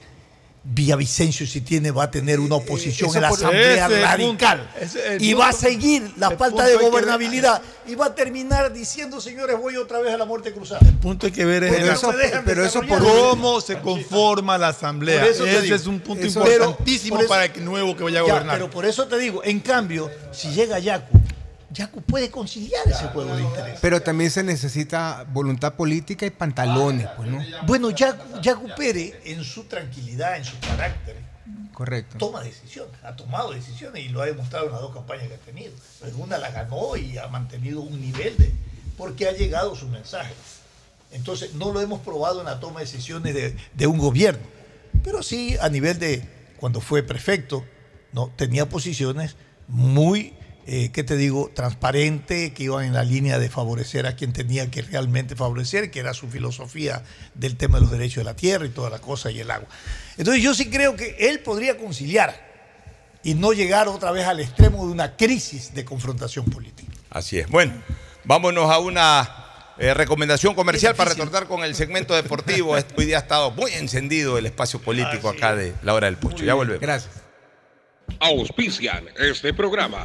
Speaker 42: Villavicencio si tiene, va a tener una oposición
Speaker 19: eso
Speaker 42: en la Asamblea radical?
Speaker 19: punto, es
Speaker 42: y va a seguir la falta de
Speaker 19: ver-
Speaker 42: gobernabilidad. Y va a terminar diciendo, señores, voy otra vez a la muerte cruzada.
Speaker 19: El punto hay que ver es
Speaker 42: Pero eso- pero eso por-
Speaker 19: cómo se conforma la asamblea.
Speaker 42: Por eso te
Speaker 19: Ese
Speaker 42: digo.
Speaker 19: es un punto importantísimo
Speaker 42: eso-
Speaker 19: para el nuevo que vaya a
Speaker 42: Ya,
Speaker 19: gobernar.
Speaker 42: pero por eso te digo, en cambio, si llega Yacu, Yacu puede conciliar ese juego de interés.
Speaker 41: Pero también se necesita voluntad política y pantalones, pues, ¿no?
Speaker 42: Bueno, Yacu, Yacu Pérez, en su tranquilidad, en su carácter,
Speaker 41: Correcto.
Speaker 42: toma decisiones, ha tomado decisiones y lo ha demostrado en las dos campañas que ha tenido. En una la ganó y ha mantenido un nivel de. porque ha llegado su mensaje. Entonces, no lo hemos probado en la toma de decisiones de, de un gobierno, pero sí a nivel de cuando fue prefecto, ¿no? tenía posiciones muy eh, ¿qué te digo?, transparente, que iban en la línea de favorecer a quien tenía que realmente favorecer, que era su filosofía del tema de los derechos de la tierra y toda la cosa y el agua. Entonces yo sí creo que él podría conciliar y no llegar otra vez al extremo de una crisis de confrontación política.
Speaker 18: Así es. Bueno, vámonos a una eh, recomendación comercial para retornar con el segmento deportivo. Hoy día ha estado muy encendido el espacio político acá de la hora del pocho. Ya volvemos.
Speaker 41: Gracias.
Speaker 44: Auspician este programa.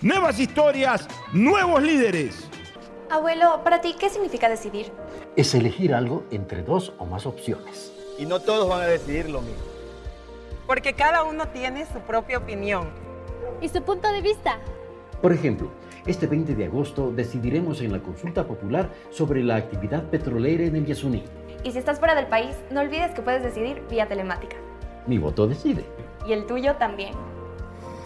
Speaker 1: Nuevas historias, nuevos líderes.
Speaker 11: Abuelo, ¿para ti qué significa decidir?
Speaker 12: Es elegir algo entre dos o más opciones.
Speaker 4: Y no todos van a decidir lo mismo. Porque cada uno tiene su propia opinión.
Speaker 15: ¿Y su punto de vista?
Speaker 12: Por ejemplo, este 20 de agosto decidiremos en la consulta popular sobre la actividad petrolera en el Yasuní.
Speaker 11: Y si estás fuera del país, no olvides que puedes decidir vía telemática.
Speaker 12: Mi voto decide.
Speaker 11: Y el tuyo también.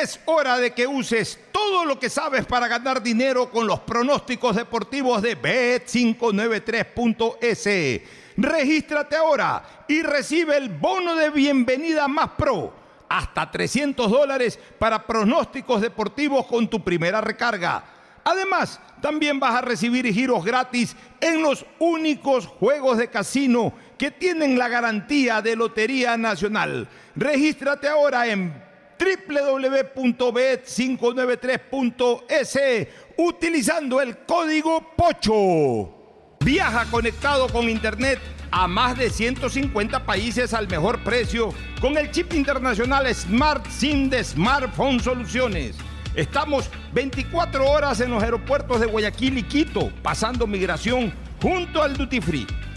Speaker 1: Es hora de que uses todo lo que sabes para ganar dinero con los pronósticos deportivos de Bet593.es. Regístrate ahora y recibe el bono de bienvenida más pro. Hasta 300 dólares para pronósticos deportivos con tu primera recarga. Además, también vas a recibir giros gratis en los únicos juegos de casino que tienen la garantía de Lotería Nacional. Regístrate ahora en www.bet593.es utilizando el código POCHO. Viaja conectado con Internet a más de 150 países al mejor precio con el chip internacional Smart SIM de Smartphone Soluciones. Estamos 24 horas en los aeropuertos de Guayaquil y Quito, pasando migración junto al Duty Free.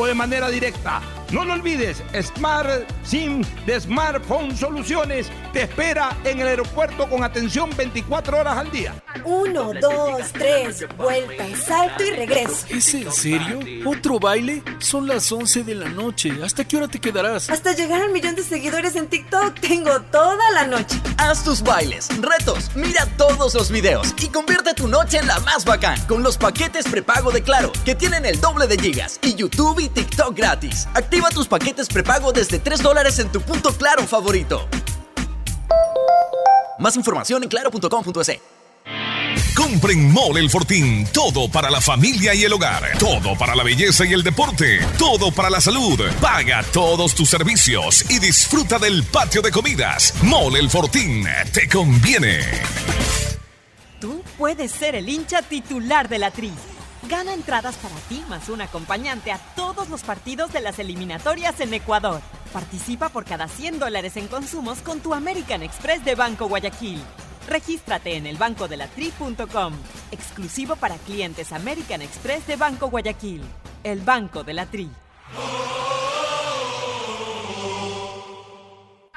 Speaker 1: o de manera directa. No lo olvides, Smart SIM de Smartphone Soluciones te espera en el aeropuerto con atención 24 horas al día.
Speaker 45: Uno, dos, tres, vuelta, salto y regreso.
Speaker 46: ¿Es en serio? ¿Otro baile? Son las 11 de la noche. ¿Hasta qué hora te quedarás?
Speaker 45: Hasta llegar al millón de seguidores en TikTok tengo toda la noche.
Speaker 47: Haz tus bailes, retos, mira todos los videos y convierte tu noche en la más bacán con los paquetes prepago de Claro, que tienen el doble de gigas y YouTube y TikTok gratis. Activa tus paquetes prepago desde 3 dólares en tu punto Claro favorito. Más información en claro.com.es.
Speaker 48: Compren Mole el Fortín. Todo para la familia y el hogar. Todo para la belleza y el deporte. Todo para la salud. Paga todos tus servicios y disfruta del patio de comidas. Mole el Fortín. Te conviene.
Speaker 35: Tú
Speaker 4: puedes ser el hincha titular de la Tri. Gana entradas para ti más un acompañante a todos los partidos de las eliminatorias en Ecuador. Participa por cada 100 dólares en consumos con tu American Express de Banco Guayaquil. Regístrate en elbancodelatri.com. Exclusivo para clientes American Express de Banco Guayaquil. El Banco de la Tri.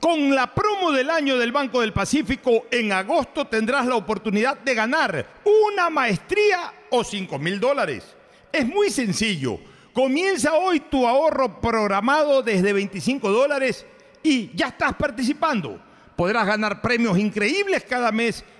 Speaker 1: Con la promo del año del Banco del Pacífico, en agosto tendrás la oportunidad de ganar una maestría o 5 mil dólares. Es muy sencillo. Comienza hoy tu ahorro programado desde 25 dólares y ya estás participando. Podrás ganar premios increíbles cada mes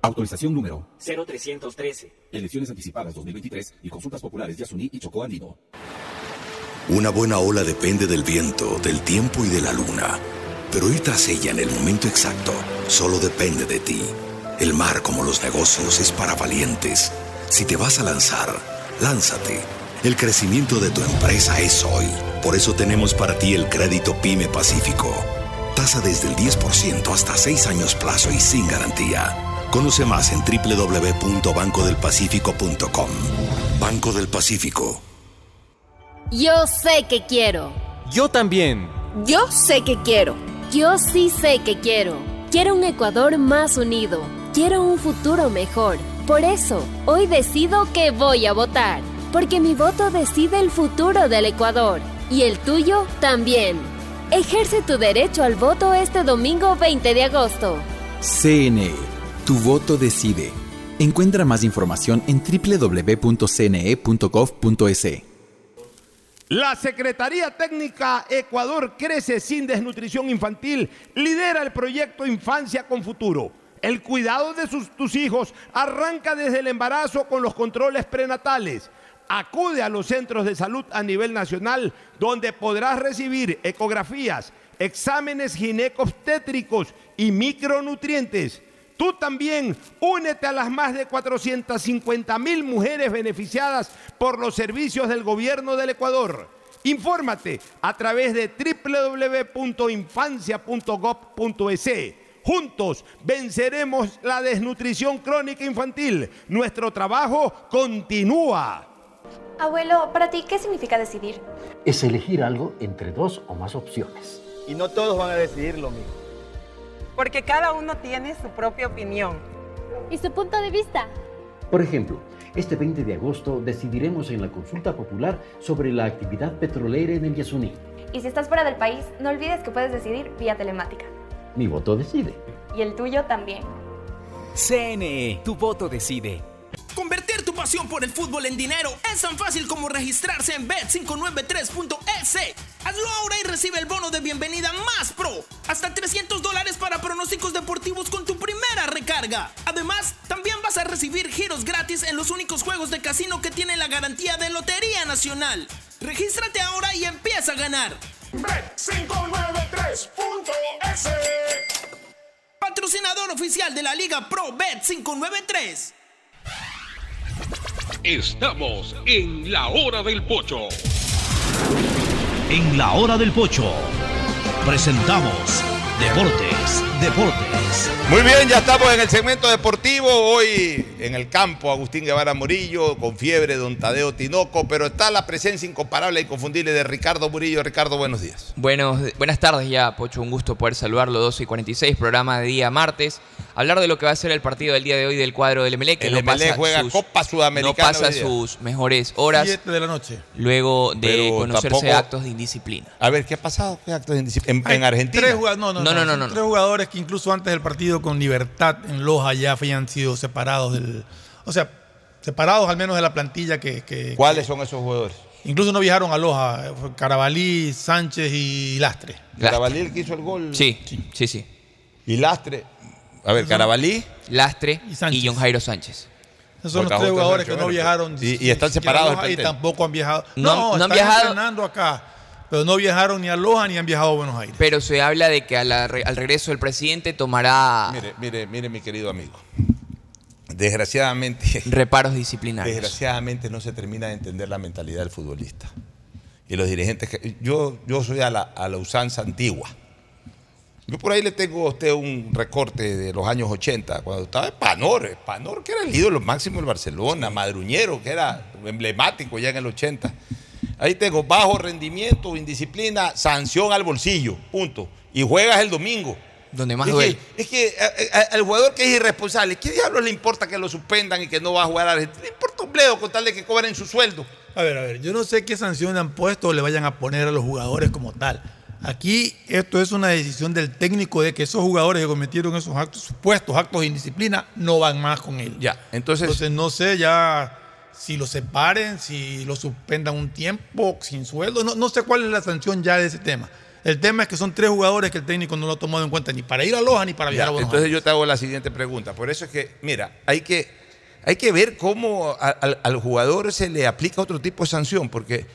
Speaker 7: Autorización número
Speaker 8: 0313.
Speaker 7: Elecciones anticipadas 2023 y consultas populares de Asuní y Chocó Andino.
Speaker 25: Una buena ola depende del viento, del tiempo y de la luna. Pero ir tras ella en el momento exacto solo depende de ti. El mar, como los negocios, es para valientes. Si te vas a lanzar, lánzate. El crecimiento de tu empresa es hoy. Por eso tenemos para ti el crédito Pyme Pacífico. Tasa desde el 10% hasta 6 años plazo y sin garantía. Conoce más en www.bancodelpacifico.com. Banco del Pacífico.
Speaker 49: Yo sé que quiero.
Speaker 50: Yo también.
Speaker 49: Yo sé que quiero. Yo sí sé que quiero. Quiero un Ecuador más unido. Quiero un futuro mejor. Por eso, hoy decido que voy a votar. Porque mi voto decide el futuro del Ecuador. Y el tuyo también. Ejerce tu derecho al voto este domingo 20 de agosto.
Speaker 10: CNE. Tu voto decide. Encuentra más información en www.cne.gov.es.
Speaker 1: La Secretaría Técnica Ecuador Crece sin Desnutrición Infantil lidera el proyecto Infancia con Futuro. El cuidado de tus hijos arranca desde el embarazo con los controles prenatales. Acude a los centros de salud a nivel nacional donde podrás recibir ecografías, exámenes ginecobstétricos y micronutrientes. Tú también únete a las más de 450 mil mujeres beneficiadas por los servicios del gobierno del Ecuador. Infórmate a través de www.infancia.gov.es. Juntos venceremos la desnutrición crónica infantil. Nuestro trabajo continúa.
Speaker 11: Abuelo, para ti, ¿qué significa decidir?
Speaker 12: Es elegir algo entre dos o más opciones.
Speaker 13: Y no todos van a decidir lo mismo.
Speaker 4: Porque cada uno tiene su propia opinión.
Speaker 15: ¿Y su punto de vista?
Speaker 12: Por ejemplo, este 20 de agosto decidiremos en la consulta popular sobre la actividad petrolera en el Yasuní.
Speaker 11: Y si estás fuera del país, no olvides que puedes decidir vía telemática.
Speaker 12: Mi voto decide.
Speaker 11: Y el tuyo también.
Speaker 51: CNE, tu voto decide.
Speaker 33: Convertir tu pasión por el fútbol en dinero es tan fácil como registrarse en bet593.es. Hazlo ahora y recibe el bono de bienvenida más pro. Hasta 300 dólares para pronósticos deportivos con tu primera recarga. Además, también vas a recibir giros gratis en los únicos juegos de casino que tienen la garantía de Lotería Nacional. Regístrate ahora y empieza a ganar.
Speaker 52: Bet593.es
Speaker 33: Patrocinador oficial de la Liga Pro Bet593.
Speaker 52: Estamos en la hora del pocho.
Speaker 24: En la hora del pocho presentamos Deportes, Deportes.
Speaker 18: Muy bien, ya estamos en el segmento deportivo. Hoy en el campo Agustín Guevara Murillo, con fiebre don Tadeo Tinoco, pero está la presencia incomparable e inconfundible de Ricardo Murillo. Ricardo, buenos días.
Speaker 53: Buenos, buenas tardes ya, Pocho, un gusto poder saludarlo, 12 y 46, programa de día martes. Hablar de lo que va a ser el partido del día de hoy del cuadro del Emelec. que
Speaker 18: El
Speaker 53: no
Speaker 18: Emelec
Speaker 53: pasa
Speaker 18: juega
Speaker 53: sus-
Speaker 18: Copa Sudamericana
Speaker 53: No pasa sus mejores horas.
Speaker 19: 7 de la noche.
Speaker 53: Luego de
Speaker 18: Pero
Speaker 53: conocerse
Speaker 18: tampoco-
Speaker 53: actos de indisciplina.
Speaker 18: A ver, ¿qué ha pasado? ¿Qué actos de indisciplina? En, en Argentina.
Speaker 19: Tres jugadores, no, no,
Speaker 53: No,
Speaker 19: no,
Speaker 53: no, no, no, no.
Speaker 19: Tres jugadores que incluso antes del partido con Libertad en Loja ya habían sido separados del. O sea, separados al menos de la plantilla que. que-
Speaker 18: ¿Cuáles son esos jugadores?
Speaker 19: Incluso no viajaron a Loja. Carabalí, Sánchez y Lastre.
Speaker 18: Carabalí el que hizo el gol.
Speaker 53: Sí, sí, sí.
Speaker 18: Y Lastre. A ver, Carabalí.
Speaker 53: Lastre
Speaker 19: Y
Speaker 53: y,
Speaker 19: Sánchez.
Speaker 53: John Jairo Sánchez.
Speaker 19: Esos son los tres jugadores que no viajaron.
Speaker 18: y- y están separados
Speaker 19: Y tampoco han viajado.
Speaker 53: No-
Speaker 19: No,
Speaker 53: no han
Speaker 19: están
Speaker 53: viajado.
Speaker 19: entrenando acá. Pero no viajaron ni a Loja ni han viajado a Buenos Aires.
Speaker 53: Pero se habla de que a la re- al regreso del presidente tomará
Speaker 18: Mire, mire, mire, mi querido amigo. Desgraciadamente.
Speaker 53: reparos disciplinarios.
Speaker 18: Desgraciadamente no se termina de entender la mentalidad del futbolista. Y los dirigentes que. Yo, yo soy a la, a la usanza antigua. Yo por ahí le tengo a usted un recorte de los años 80, cuando estaba Espanor, Espanor que era el ídolo máximo del Barcelona, Madruñero, que era emblemático ya en el 80. Ahí tengo bajo rendimiento, indisciplina, sanción al bolsillo, punto. Y juegas el domingo.
Speaker 53: Donde más
Speaker 18: es
Speaker 53: duele.
Speaker 18: Que, es que a- a- al jugador que es irresponsable, ¿qué diablos le importa que lo suspendan y que no va a jugar a Argentina? Le importa un bledo con tal de que cobren su sueldo.
Speaker 19: A ver, a ver, yo no sé qué sanción han puesto o le vayan a poner a los jugadores como tal. Aquí esto es una decisión del técnico de que esos jugadores que cometieron esos actos, supuestos actos de indisciplina, no van más con él.
Speaker 18: Ya, entonces.
Speaker 19: Entonces no sé ya si lo separen, si lo suspendan un tiempo sin sueldo, no, no sé cuál es la sanción ya de ese tema. El tema es que son tres jugadores que el técnico no lo ha tomado en cuenta ni para ir a Loja ni para viajar a Buenos
Speaker 18: entonces
Speaker 19: Aires.
Speaker 18: yo te hago la siguiente pregunta. Por eso es que, mira, hay que, hay que ver cómo a- al, al jugador se le aplica otro tipo de sanción, porque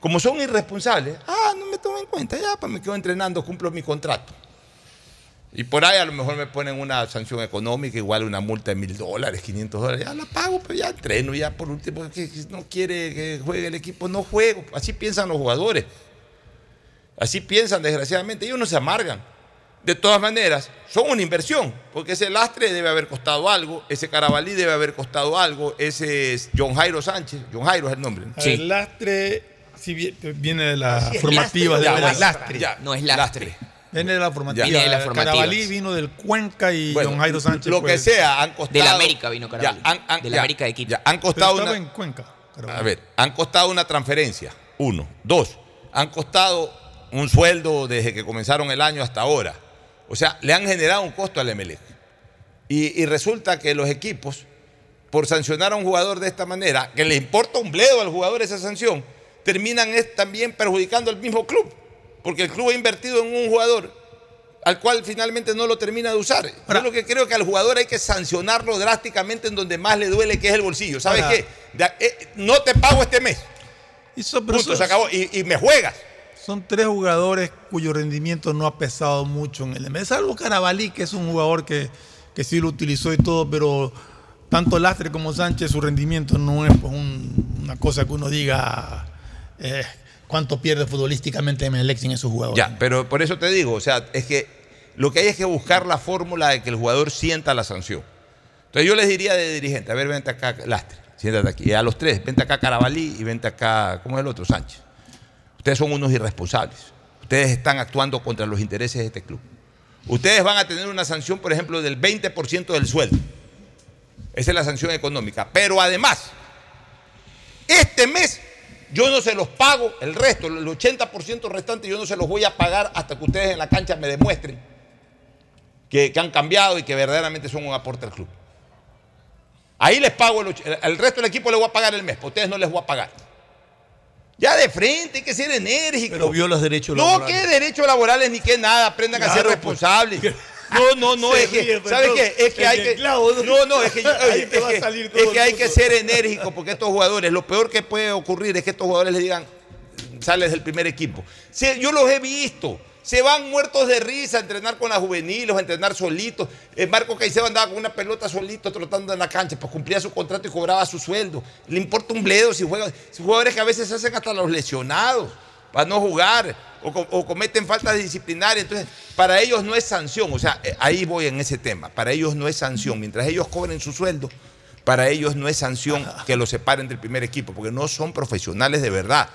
Speaker 18: como son irresponsables, ah, no me toman en cuenta, ya, pues me quedo entrenando, cumplo mi contrato. Y por ahí a lo mejor me ponen una sanción económica, igual una multa de mil dólares, 500 dólares, ya la pago, pero ya entreno, ya por último, que no quiere que juegue el equipo, no juego. Así piensan los jugadores. Así piensan, desgraciadamente, ellos no se amargan. De todas maneras, son una inversión, porque ese lastre debe haber costado algo, ese Carabalí debe haber costado algo, ese es John Jairo Sánchez, John Jairo es el nombre. ¿no?
Speaker 19: A ver, lastre si vi- viene de la
Speaker 18: Sí, es
Speaker 19: formativa
Speaker 18: lastre,
Speaker 19: de la lastre.
Speaker 18: ya,
Speaker 53: No es lastre.
Speaker 19: Viene de la formativa.
Speaker 53: Viene de las formativas.
Speaker 19: Carabalí vino del Cuenca y
Speaker 18: Bueno,
Speaker 19: John Jairo Sánchez.
Speaker 18: Lo
Speaker 19: pues,
Speaker 18: que sea, han costado.
Speaker 53: Del América vino Carabalí.
Speaker 18: Ya, han- han-
Speaker 53: Del
Speaker 18: ya,
Speaker 53: América de Quito.
Speaker 18: ya, han
Speaker 19: pero
Speaker 18: costado
Speaker 19: estaba
Speaker 18: una.
Speaker 19: en Cuenca. Carabalí.
Speaker 18: A ver, han costado una transferencia, uno. Dos, han costado un sueldo desde que comenzaron el año hasta ahora. O sea, le han generado un costo al MLE. Y, y resulta que los equipos, por sancionar a un jugador de esta manera, que le importa un bledo al jugador esa sanción, terminan es también perjudicando al mismo club. Porque el club ha invertido en un jugador al cual finalmente no lo termina de usar. Yo lo que creo que al jugador hay que sancionarlo drásticamente en donde más le duele, que es el bolsillo. ¿Sabes
Speaker 19: Ahora-
Speaker 18: qué? De- eh, no te pago este mes.
Speaker 19: Eso-
Speaker 18: Punto,
Speaker 19: eso-
Speaker 18: se acabó. Y, y me juegas.
Speaker 19: Son tres jugadores cuyo rendimiento no ha pesado mucho en el MS. Salvo Carabalí, que es un jugador que, que sí lo utilizó y todo, pero tanto Lastre como Sánchez, su rendimiento no es pues, un- una cosa que uno diga eh, cuánto pierde futbolísticamente Emelec sin esos jugadores.
Speaker 18: Ya, pero por eso te digo, o sea, es que lo que hay es que buscar la fórmula de que el jugador sienta la sanción. Entonces yo les diría de dirigente, a ver, vente acá, Lastre, siéntate aquí. Y a los tres, vente acá Carabalí y vente acá, ¿cómo es el otro? Sánchez. Ustedes son unos irresponsables. Ustedes están actuando contra los intereses de este club. Ustedes van a tener una sanción, por ejemplo, del 20% del sueldo. Esa es la sanción económica. Pero además, este mes yo no se los pago, el resto, el 80% restante, yo no se los voy a pagar hasta que ustedes en la cancha me demuestren que, que han cambiado y que verdaderamente son un aporte al club. Ahí les pago el, el- resto del equipo les voy a pagar el mes, pero ustedes no les voy a pagar. Ya de frente, hay que ser enérgico.
Speaker 19: Pero violas derechos
Speaker 18: No,
Speaker 19: laborales.
Speaker 18: qué derechos laborales ni qué nada, aprendan a ser
Speaker 19: pues.
Speaker 18: No, no, no,
Speaker 19: Se
Speaker 18: es que,
Speaker 19: ríe, pues,
Speaker 18: ¿sabes
Speaker 19: no,
Speaker 18: qué? Es que hay que,
Speaker 19: clavo, ¿no?
Speaker 18: no, no, es que, es que- es hay que ser enérgico porque estos jugadores, lo peor que puede ocurrir es que estos jugadores le digan, sales del primer equipo. Yo los he visto. Se van muertos de risa a entrenar con la juveniles, a entrenar solitos. Eh, Marco Caicedo andaba con una pelota solito trotando en la cancha, pues cumplía su contrato y cobraba su sueldo. Le importa un bledo si juega. Si jugadores que a veces hacen hasta los lesionados para no jugar o, o cometen faltas disciplinarias. Entonces, para ellos no es sanción. O sea, eh, ahí voy en ese tema. Para ellos no es sanción. Mientras ellos cobren su sueldo, para ellos no es sanción que los separen del primer equipo, porque no son profesionales de verdad.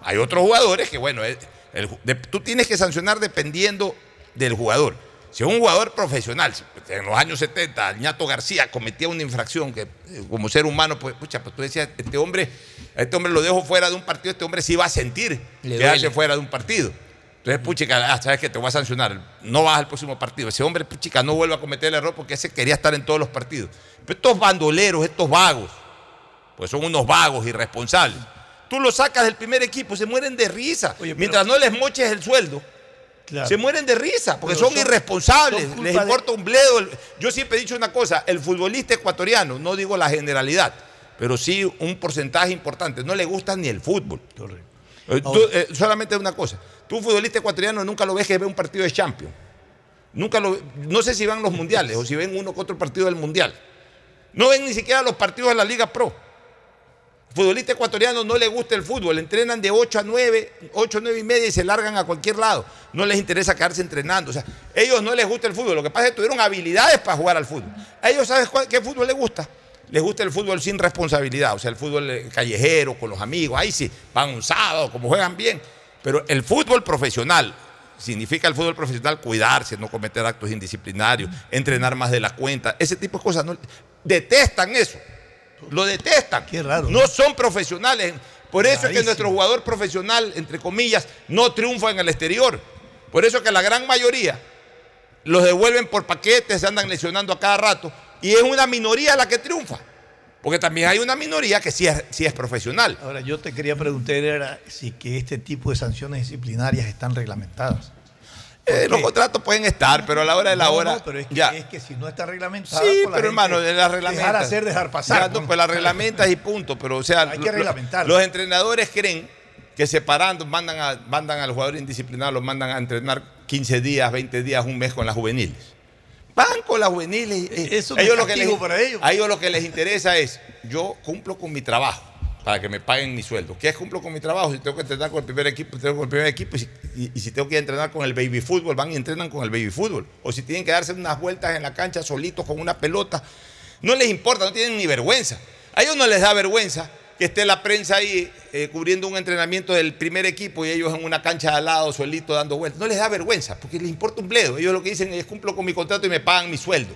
Speaker 18: Hay otros jugadores que, bueno, el- el- de- tú tienes que sancionar dependiendo del jugador. Si un jugador profesional, si en los años 70, Ñato García cometía una infracción que eh, como ser humano, pues, pucha, pues tú decías, este hombre, este hombre lo dejo fuera de un partido, este hombre sí va a sentir quedarse fuera de un partido. Entonces, puchica, ah, sabes que te voy a sancionar, no vas al próximo partido. Ese hombre, puchica, no vuelve a cometer el error porque ese quería estar en todos los partidos. Pero estos bandoleros, estos vagos, pues son unos vagos irresponsables. Tú los sacas del primer equipo, se mueren de risa. Mientras no les moches el sueldo, se mueren de risa, porque son,
Speaker 19: son-
Speaker 18: irresponsables,
Speaker 19: son
Speaker 18: les
Speaker 19: de-
Speaker 18: importa un bledo. el- Yo siempre he dicho una cosa, el futbolista ecuatoriano, no digo la generalidad, pero sí un porcentaje importante, no le gusta ni el fútbol. Eh, tú, eh, solamente una cosa, tú futbolista ecuatoriano nunca lo ves que ve un partido de Champions. Nunca lo, no sé si van los mundiales o si ven uno que otro partido del mundial. No ven ni siquiera los partidos de la Liga Pro. Futbolista ecuatoriano no le gusta el fútbol, entrenan de 8 a 9, 8 a 9 y media y se largan a cualquier lado. No les interesa quedarse entrenando. O sea, ellos no les gusta el fútbol. Lo que pasa es que tuvieron habilidades para jugar al fútbol. A ellos, ¿sabes qué fútbol les gusta? Les gusta el fútbol sin responsabilidad, o sea, el fútbol eh, callejero, con los amigos. Ahí sí, van un sábado, como juegan bien. Pero el fútbol profesional, significa el fútbol profesional cuidarse, no cometer actos indisciplinarios, entrenar más de la cuenta, ese tipo de cosas. No, detestan eso. Lo detestan. Qué raro. No son profesionales. Por eso es que nuestro jugador profesional, entre comillas, no triunfa en el exterior. Por eso es que la gran mayoría los devuelven por paquetes, se andan lesionando a cada rato. Y es una minoría la que triunfa. Porque también hay una minoría que sí es, sí es profesional.
Speaker 42: Ahora, yo te quería preguntar era si que este tipo de sanciones disciplinarias están reglamentadas.
Speaker 18: Eh, los contratos pueden estar, pero a la hora de la
Speaker 42: No,
Speaker 18: hora.
Speaker 42: no, pero es que,
Speaker 18: ya.
Speaker 42: es que si no está reglamentado.
Speaker 18: Sí,
Speaker 42: pues la
Speaker 18: pero hermano, de las reglamentas.
Speaker 42: Dejar hacer, dejar pasar.
Speaker 18: Ya, no, pues las reglamentas y punto. Pero, o sea,
Speaker 42: Hay que reglamentarlo.
Speaker 18: Los entrenadores creen que separando, mandan, a- mandan al jugador indisciplinado, los mandan a entrenar 15 días, 20 días, un mes con las juveniles. Van con las juveniles. eh,
Speaker 42: Eso es
Speaker 18: lo que les,
Speaker 42: para ellos.
Speaker 18: A ellos lo que les interesa es, yo cumplo con mi trabajo para que me paguen mi sueldo. ¿Qué es cumplo con mi trabajo? Si tengo que entrenar con el primer equipo, entreno con el primer equipo. Y si, tengo que entrenar con el baby fútbol, van y entrenan con el baby fútbol. O si tienen que darse unas vueltas en la cancha solitos con una pelota. No les importa, no tienen ni vergüenza. A ellos no les da vergüenza que esté la prensa ahí eh, cubriendo un entrenamiento del primer equipo y ellos en una cancha de al lado, solitos, dando vueltas. No les da vergüenza, porque les importa un bledo. Ellos lo que dicen es cumplo con mi contrato y me pagan mi sueldo.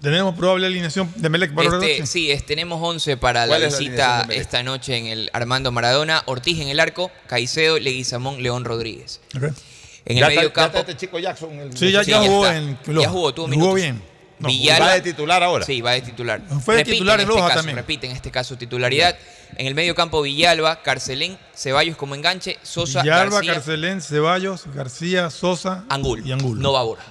Speaker 19: Tenemos probable alineación de Melec para la
Speaker 53: Este,
Speaker 19: noche.
Speaker 53: sí, es- tenemos 11 para la
Speaker 19: ¿Cuál es la
Speaker 53: visita esta noche en el Armando Maradona. Ortiz en el arco, Caicedo, Leguizamón, León Rodríguez. En
Speaker 18: Ya
Speaker 53: el
Speaker 18: está-
Speaker 53: medio
Speaker 18: ya
Speaker 53: campo.
Speaker 18: está este chico Jackson. el-
Speaker 19: Sí, ya,
Speaker 53: Sí,
Speaker 19: ya
Speaker 53: ya
Speaker 19: jugó en
Speaker 53: Ya jugó, tuvo
Speaker 19: Jugó bien. No,
Speaker 53: Villalba.
Speaker 18: va de titular ahora.
Speaker 53: Sí, va de titular.
Speaker 19: Fue de
Speaker 53: Repite
Speaker 19: titular
Speaker 53: en
Speaker 19: en
Speaker 53: este
Speaker 19: Loja
Speaker 53: caso,
Speaker 19: también.
Speaker 53: repite en este caso titularidad. En el medio campo Villalba, Carcelén, Ceballos como enganche, Sosa,
Speaker 19: Villalba,
Speaker 53: García,
Speaker 19: Carcelén, Ceballos, García, Sosa
Speaker 53: Angul.
Speaker 19: y Angulo.
Speaker 53: No va Borja.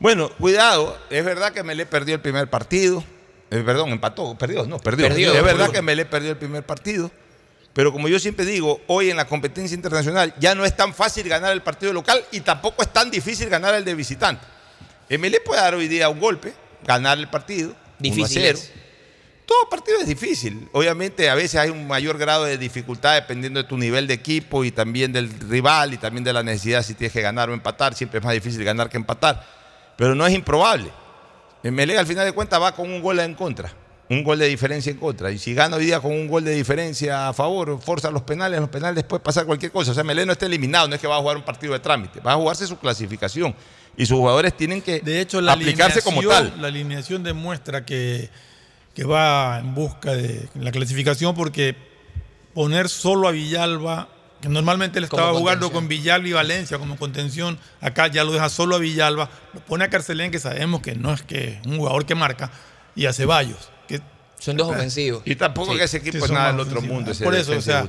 Speaker 18: Bueno, cuidado, es verdad que Melé perdió el primer partido. Eh, perdón, empató, perdió, no, perdió.
Speaker 53: Perdió,
Speaker 18: es verdad
Speaker 53: perdió.
Speaker 18: que Melé perdió el primer partido. Pero como yo siempre digo, hoy en la competencia internacional ya no es tan fácil ganar el partido local y tampoco es tan difícil ganar el de visitante. Melé puede dar hoy día un golpe, ganar el partido. 1 a
Speaker 53: Difícil
Speaker 18: 0.
Speaker 53: es.
Speaker 18: Todo partido es difícil. Obviamente a veces hay un mayor grado de dificultad dependiendo de tu nivel de equipo y también del rival y también de la necesidad si tienes que ganar o empatar. Siempre es más difícil ganar que empatar. Pero no es improbable. El Melec al final de cuentas va con un gol en contra. Un gol de diferencia en contra. Y si gana hoy día con un gol de diferencia a favor, forza los penales, en los penales después pasar cualquier cosa. O sea, Melec no está eliminado, no es que va a jugar un partido de trámite, va a jugarse su clasificación. Y sus jugadores tienen que
Speaker 19: De hecho, la
Speaker 18: aplicarse como tal.
Speaker 19: La alineación demuestra que, que va en busca de la clasificación porque poner solo a Villalba, que normalmente él estaba jugando con Villalba y Valencia como contención, acá ya lo deja solo a Villalba, lo pone a Carcelén, que sabemos que no es que un jugador que marca, y a Ceballos. Que,
Speaker 53: Son dos ofensivos.
Speaker 18: Y tampoco
Speaker 53: Sí.
Speaker 18: que ese equipo
Speaker 19: Sí,
Speaker 18: es nada del otro mundo, ese
Speaker 19: Por eso, o sea,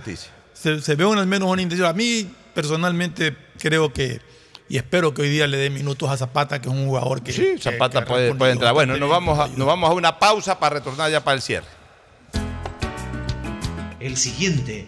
Speaker 19: se, se ve una, al menos una intención. A mí, personalmente, creo que, y espero que hoy día le dé minutos a Zapata, que es un jugador que.
Speaker 18: Sí, Zapata
Speaker 19: que
Speaker 18: puede, puede entrar. Bueno, nos vamos, a, nos vamos a una pausa para retornar ya para el cierre.
Speaker 24: El siguiente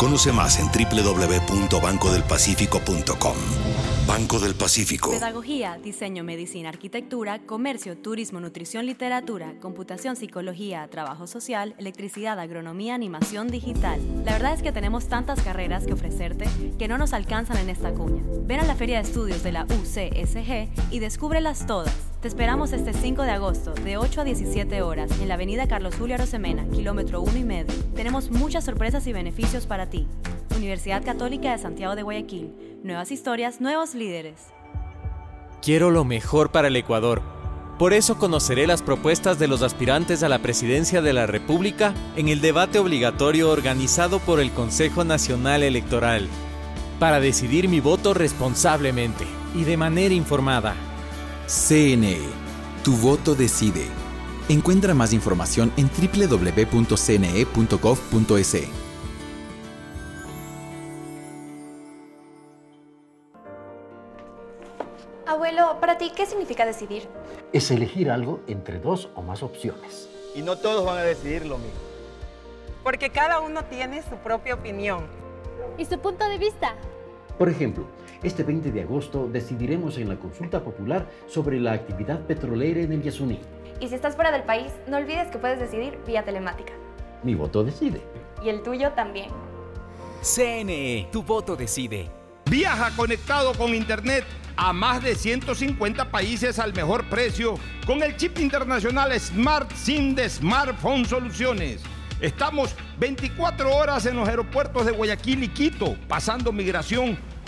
Speaker 25: Conoce más en www.bancodelpacifico.com. Banco del Pacífico.
Speaker 26: Pedagogía, diseño, medicina, arquitectura, comercio, turismo, nutrición, literatura, computación, psicología, trabajo social, electricidad, agronomía, animación digital. La verdad es que tenemos tantas carreras que ofrecerte que no nos alcanzan en esta cuña. Ven a la Feria de Estudios de la UCSG y descúbrelas todas. Te esperamos este 5 de agosto, de 8 a 17 horas, en la avenida Carlos Julio Arosemena, kilómetro 1 y medio. Tenemos muchas sorpresas y beneficios para ti. Universidad Católica de Santiago de Guayaquil. Nuevas historias, nuevos líderes.
Speaker 29: Quiero lo mejor para el Ecuador. Por eso conoceré las propuestas de los aspirantes a la presidencia de la República en el debate obligatorio organizado por el Consejo Nacional Electoral, para decidir mi voto responsablemente y de manera informada.
Speaker 10: CNE. Tu voto decide. Encuentra más información en www.cne.gov.es.
Speaker 11: Abuelo, para ti, ¿qué significa decidir?
Speaker 12: Es elegir algo entre dos o más opciones.
Speaker 54: Y no todos van a decidir lo mismo.
Speaker 4: Porque cada uno tiene su propia opinión.
Speaker 15: ¿Y su punto de vista?
Speaker 12: Por ejemplo, este 20 de agosto decidiremos en la consulta popular sobre la actividad petrolera en el Yasuní.
Speaker 11: Y si estás fuera del país, no olvides que puedes decidir vía telemática.
Speaker 12: Mi voto decide.
Speaker 11: Y el tuyo también.
Speaker 55: CNE, tu voto decide.
Speaker 1: Viaja conectado con Internet a más de 150 países al mejor precio con el chip internacional Smart SIM de Smartphone Soluciones. Estamos 24 horas en los aeropuertos de Guayaquil y Quito, pasando migración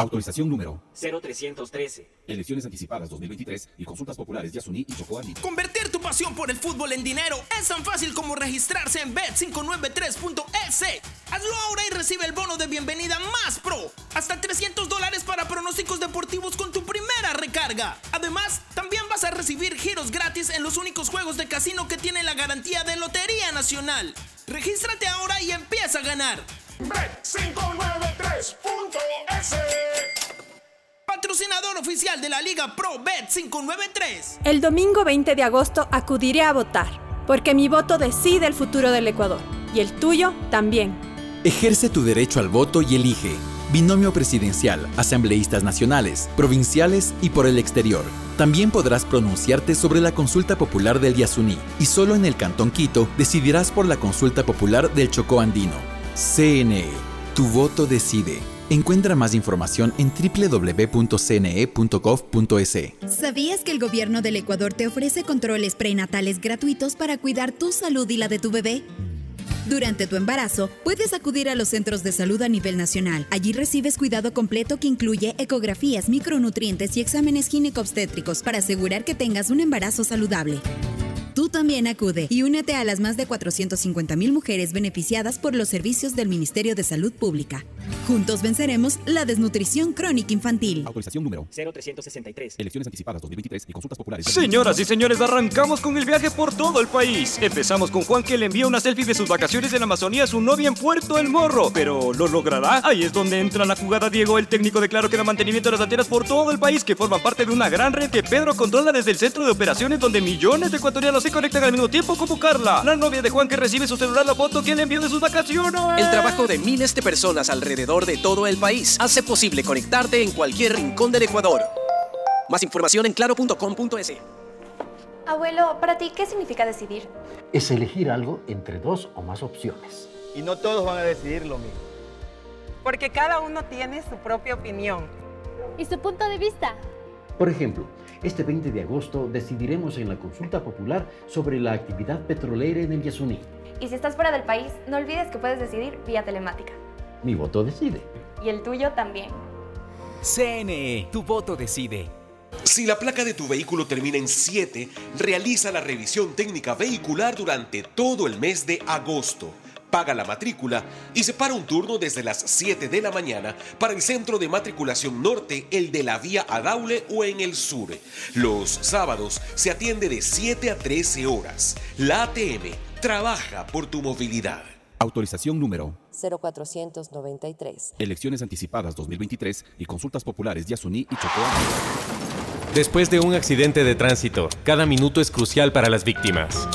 Speaker 7: Autorización número
Speaker 56: 0313.
Speaker 7: Elecciones anticipadas 2023 y consultas populares Yasuní y Chocó.
Speaker 33: Convertir tu pasión por el fútbol en dinero es tan fácil como registrarse en bet593.es. Hazlo ahora y recibe el bono de bienvenida más pro. Hasta 300 dólares para pronósticos deportivos con tu primera recarga. Además, también vas a recibir giros gratis en los únicos juegos de casino que tienen la garantía de Lotería Nacional. Regístrate ahora y empieza a ganar.
Speaker 44: Bet593.es
Speaker 33: Patrocinador oficial de la Liga Pro Bet 593.
Speaker 57: El domingo 20 de agosto acudiré a votar, porque mi voto decide el futuro del Ecuador, y el tuyo también.
Speaker 10: Ejerce tu derecho al voto y elige. Binomio presidencial, asambleístas nacionales, provinciales y por el exterior. También podrás pronunciarte sobre la consulta popular del Yasuní y solo en el Cantón Quito decidirás por la consulta popular del Chocó Andino. CNE, tu voto decide. Encuentra más información en www.cne.gov.es.
Speaker 58: ¿Sabías que el gobierno del Ecuador te ofrece controles prenatales gratuitos para cuidar tu salud y la de tu bebé? Durante tu embarazo, puedes acudir a los centros de salud a nivel nacional. Allí recibes cuidado completo que incluye ecografías, micronutrientes y exámenes ginecobstétricos para asegurar que tengas un embarazo saludable. Tú también acude y únete a las más de 450 mil mujeres beneficiadas por los servicios del Ministerio de Salud Pública. Juntos venceremos la desnutrición crónica infantil.
Speaker 7: Autorización número
Speaker 56: 0363.
Speaker 7: Elecciones anticipadas 2023 y consultas populares.
Speaker 29: Señoras y señores, arrancamos con el viaje por todo el país. Empezamos con Juan que le envía una selfie de sus vacaciones en Amazonía a su novia en Puerto El Morro. Pero ¿lo logrará? Ahí es donde entra la jugada Diego, el técnico declaró que da mantenimiento de las antenas por todo el país que forman parte de una gran red que Pedro controla desde el centro de operaciones donde millones de ecuatorianos se conectan al mismo tiempo como Carla, la novia de Juan que recibe su celular la foto que le envió de sus vacaciones.
Speaker 59: El trabajo de miles de personas alrededor de todo el país hace posible conectarte en cualquier rincón del Ecuador. Más información en claro.com.es.
Speaker 11: Abuelo, para ti, ¿qué significa decidir?
Speaker 12: Es elegir algo entre dos o más opciones.
Speaker 54: Y no todos van a decidir lo mismo.
Speaker 4: Porque cada uno tiene su propia opinión.
Speaker 15: ¿Y su punto de vista?
Speaker 12: Por ejemplo, este 20 de agosto decidiremos en la consulta popular sobre la actividad petrolera en el Yasuní.
Speaker 11: Y si estás fuera del país, no olvides que puedes decidir vía telemática.
Speaker 12: Mi voto decide.
Speaker 11: Y el tuyo también.
Speaker 55: CNE, tu voto decide.
Speaker 60: Si la placa de tu vehículo termina en 7, realiza la revisión técnica vehicular durante todo el mes de agosto. Paga la matrícula y separa un turno desde las 7 de la mañana para el centro de matriculación norte, el de la vía Adaule o en el sur. Los sábados se atiende de 7 a 13 horas. La ATM trabaja por tu movilidad.
Speaker 7: Autorización número
Speaker 61: 0493.
Speaker 7: Elecciones anticipadas 2023 y consultas populares Yasuní y Chocó.
Speaker 27: Después de un accidente de tránsito, cada minuto es crucial para las víctimas.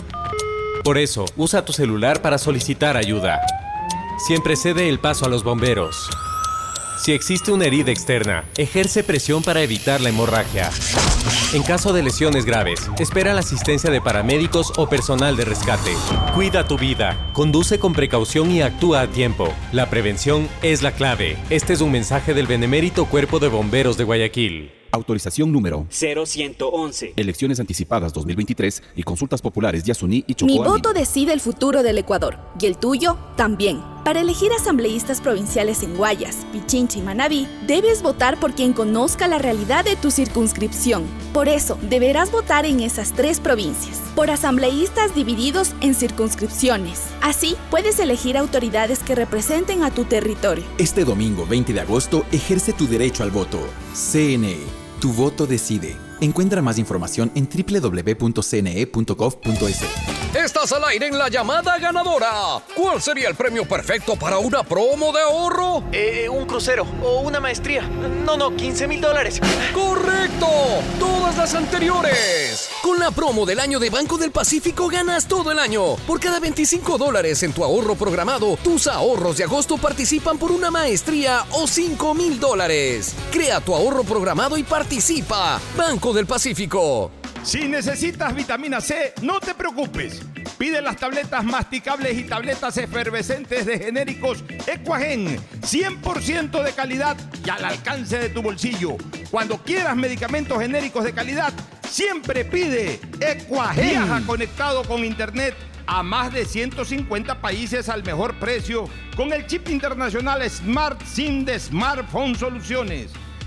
Speaker 27: Por eso, usa tu celular para solicitar ayuda. Siempre cede el paso a los bomberos. Si existe una herida externa, ejerce presión para evitar la hemorragia. En caso de lesiones graves, espera la asistencia de paramédicos o personal de rescate. Cuida tu vida, conduce con precaución y actúa a tiempo. La prevención es la clave. Este es un mensaje del Benemérito Cuerpo de Bomberos de Guayaquil.
Speaker 7: Autorización número
Speaker 56: 0111.
Speaker 7: Elecciones anticipadas 2023 y consultas populares Yasuní y Chocó.
Speaker 57: Mi voto decide el futuro del Ecuador y el tuyo también. Para elegir asambleístas provinciales en Guayas, Pichincha y Manabí, debes votar por quien conozca la realidad de tu circunscripción. Por eso, deberás votar en esas tres provincias, por asambleístas divididos en circunscripciones. Así, puedes elegir autoridades que representen a tu territorio.
Speaker 10: Este domingo 20 de agosto ejerce tu derecho al voto. CNE. Tu voto decide. Encuentra más información en www.cne.gov.es.
Speaker 62: Estás al aire en la llamada ganadora. ¿Cuál sería el premio perfecto para una promo de ahorro?
Speaker 63: Eh, un crucero o una maestría. No, no, 15 mil dólares.
Speaker 62: ¡Correcto! Todas las anteriores. Con la promo del año de Banco del Pacífico ganas todo el año. Por cada 25 dólares en tu ahorro programado, tus ahorros de agosto participan por una maestría o 5 mil dólares. Crea tu ahorro programado y participa. Banco del Pacífico.
Speaker 1: Si necesitas vitamina C, no te preocupes. Pide las tabletas masticables y tabletas efervescentes de genéricos Equagen, 100% de calidad y al alcance de tu bolsillo. Cuando quieras medicamentos genéricos de calidad, siempre pide Equagen. Viaja conectado con internet a más de 150 países al mejor precio con el chip internacional Smart SIM de Smartphone Soluciones.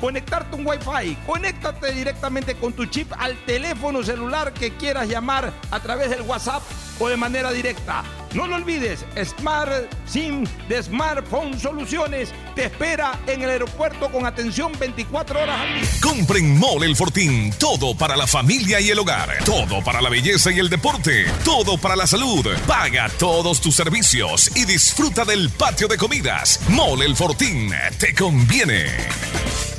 Speaker 1: conectarte un Wi-Fi. Conéctate directamente con tu chip al teléfono celular que quieras llamar a través del WhatsApp o de manera directa. No lo olvides, Smart SIM de Smartphone Soluciones te espera en el aeropuerto con atención 24 horas al día.
Speaker 63: Compren Mole el Fortín. Todo para la familia y el hogar. Todo para la belleza y el deporte. Todo para la salud. Paga todos tus servicios y disfruta del patio de comidas. Mole el Fortín. Te conviene.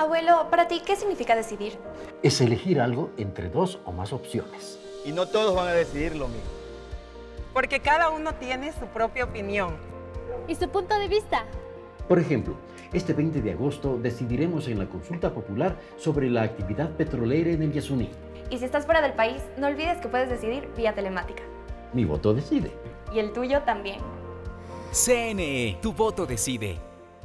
Speaker 11: Abuelo, para ti, ¿qué significa decidir?
Speaker 12: Es elegir algo entre dos o más opciones.
Speaker 54: Y no todos van a decidir lo mismo.
Speaker 4: Porque cada uno tiene su propia opinión.
Speaker 15: ¿Y su punto de vista?
Speaker 12: Por ejemplo, este 20 de agosto decidiremos en la consulta popular sobre la actividad petrolera en el Yasuní.
Speaker 11: Y si estás fuera del país, no olvides que puedes decidir vía telemática.
Speaker 12: Mi voto decide.
Speaker 11: Y el tuyo también.
Speaker 55: CNE, tu voto decide.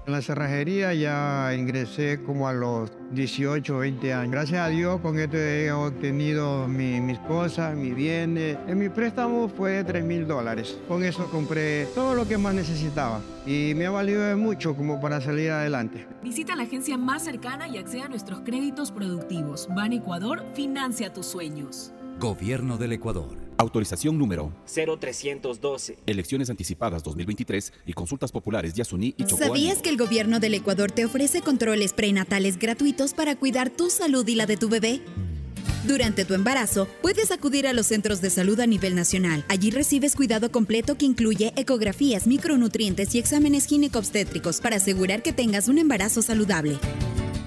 Speaker 5: En la cerrajería ya ingresé como a los 18, 20 años. Gracias a Dios con esto he obtenido mi- mis cosas, mis bienes. En mi préstamo fue de 3 mil dólares. Con eso compré todo lo que más necesitaba y me ha valido mucho como para salir adelante.
Speaker 6: Visita la agencia más cercana y acceda a nuestros créditos productivos. Ban Ecuador financia tus sueños.
Speaker 7: Gobierno del Ecuador. Autorización número
Speaker 56: 0312.
Speaker 7: Elecciones anticipadas 2023 y consultas populares Yasuní y Chocó.
Speaker 58: ¿Sabías que el gobierno del Ecuador te ofrece controles prenatales gratuitos para cuidar tu salud y la de tu bebé? Durante tu embarazo, puedes acudir a los centros de salud a nivel nacional. Allí recibes cuidado completo que incluye ecografías, micronutrientes y exámenes ginecobstétricos para asegurar que tengas un embarazo saludable.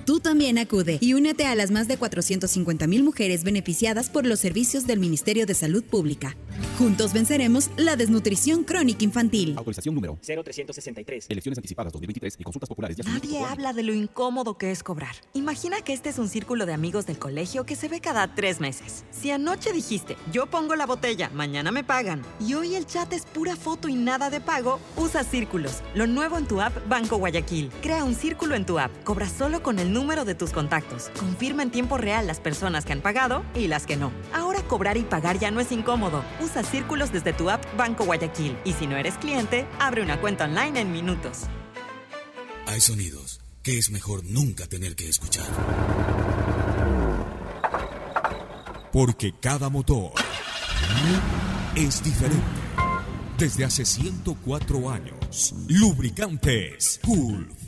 Speaker 58: Tú también acude y únete a las más de 450 mil mujeres beneficiadas por los servicios del Ministerio de Salud Pública.
Speaker 35: Juntos venceremos la desnutrición crónica infantil.
Speaker 7: Autorización número
Speaker 56: 0363.
Speaker 7: Elecciones anticipadas 2023 y consultas populares. Ya
Speaker 4: Nadie habla de lo incómodo que es cobrar. Imagina que este es un círculo de amigos del colegio que se ve cada tres meses. Si anoche dijiste, yo pongo la botella, mañana me pagan, y hoy el chat es pura foto y nada de pago, usa círculos. Lo nuevo en tu app Banco Guayaquil. Crea un círculo en tu app. Cobra solo con el número de tus contactos. Confirma en tiempo real las personas que han pagado y las que no. Ahora cobrar y pagar ya no es incómodo. Usa círculos desde tu app Banco Guayaquil. Y si no eres cliente, abre una cuenta online en minutos.
Speaker 40: Hay sonidos que es mejor nunca tener que escuchar. Porque cada motor es diferente. Desde hace 104 años, Lubricantes Gulf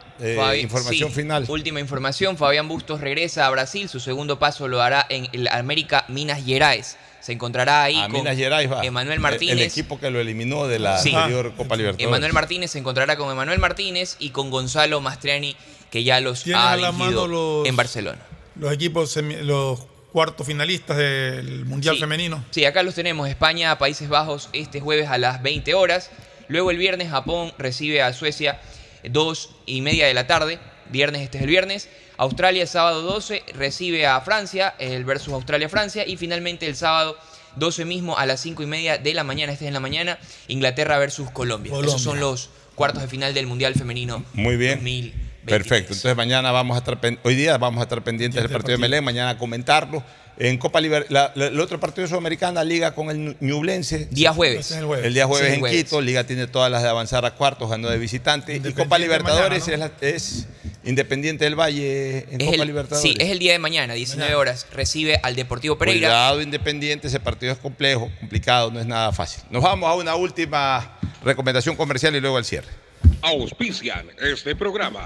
Speaker 1: eh,
Speaker 53: Fabi-
Speaker 1: información
Speaker 53: sí,
Speaker 1: final?
Speaker 53: Última información, Fabián Bustos regresa a Brasil, su segundo paso lo hará en el América Minas Gerais. Se encontrará ahí
Speaker 1: A
Speaker 53: con
Speaker 1: Minas Gerais va.
Speaker 53: Emanuel
Speaker 1: El-
Speaker 53: Martínez.
Speaker 1: El, equipo que lo eliminó de la
Speaker 53: Sí.
Speaker 1: anterior Copa Libertadores.
Speaker 53: Emanuel Martínez se encontrará con Emanuel Martínez y con Gonzalo Mastriani, que ya los
Speaker 19: Tienen
Speaker 53: ha dirigido
Speaker 19: mano los-
Speaker 53: en Barcelona.
Speaker 19: Los equipos, los cuartos finalistas del Mundial
Speaker 53: Sí.
Speaker 19: Femenino.
Speaker 53: Sí, acá los tenemos. España, Países Bajos, este jueves a las 20 horas. Luego el viernes Japón recibe a Suecia 2 y media de la tarde. Viernes, este es el viernes. Australia, sábado 12, recibe a Francia, el versus Australia-Francia. Y finalmente el sábado 12 mismo a las 5 y media de la mañana, este es en la mañana, Inglaterra versus Colombia.
Speaker 1: Colombia.
Speaker 53: Esos son los cuartos de final del Mundial Femenino.
Speaker 1: Muy bien.
Speaker 53: 2023.
Speaker 1: Perfecto. Entonces mañana vamos a estar, hoy día vamos a estar pendientes del partido de Melén, mañana a comentarlo. En Copa Liber, la- la- el otro partido sudamericana, Liga con el Ñublense.
Speaker 53: Día jueves.
Speaker 19: el jueves.
Speaker 1: El día jueves
Speaker 53: Sí,
Speaker 1: en
Speaker 53: jueves.
Speaker 1: Quito, Liga tiene todas las de avanzar a cuartos, ganó de visitante. Y Copa Libertadores
Speaker 19: mañana,
Speaker 1: es, la- es Independiente del Valle en
Speaker 53: Es
Speaker 1: Copa
Speaker 53: el,
Speaker 1: Libertadores.
Speaker 53: sí, es el día de mañana, 19 horas. Recibe al Deportivo Pereira.
Speaker 1: Cuidado Independiente, ese partido es complejo, complicado, no es nada fácil. Nos vamos a una última recomendación comercial y luego al cierre.
Speaker 64: Auspician este programa.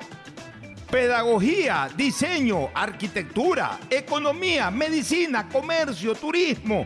Speaker 1: Pedagogía, diseño, arquitectura, economía, medicina, comercio, turismo,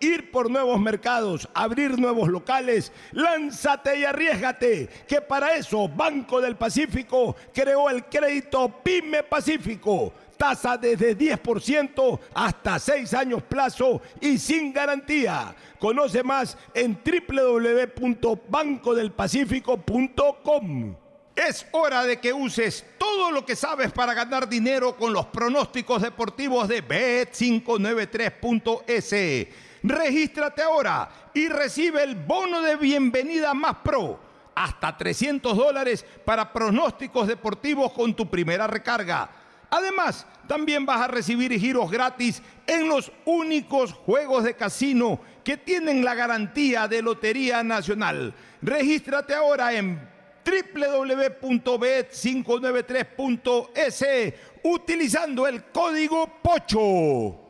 Speaker 1: ir por nuevos mercados, abrir nuevos locales, lánzate y arriesgate, que para eso Banco del Pacífico creó el crédito Pyme Pacífico. Tasa desde 10% hasta 6 años plazo y sin garantía. Conoce más en www.bancodelpacifico.com. Es hora de que uses todo lo que sabes para ganar dinero con los pronósticos deportivos de Bet593.es. Regístrate ahora y recibe el bono de bienvenida más pro. Hasta 300 dólares para pronósticos deportivos con tu primera recarga. Además, también vas a recibir giros gratis en los únicos juegos de casino que tienen la garantía de Lotería Nacional. Regístrate ahora en www.bet593.es utilizando el código POCHO.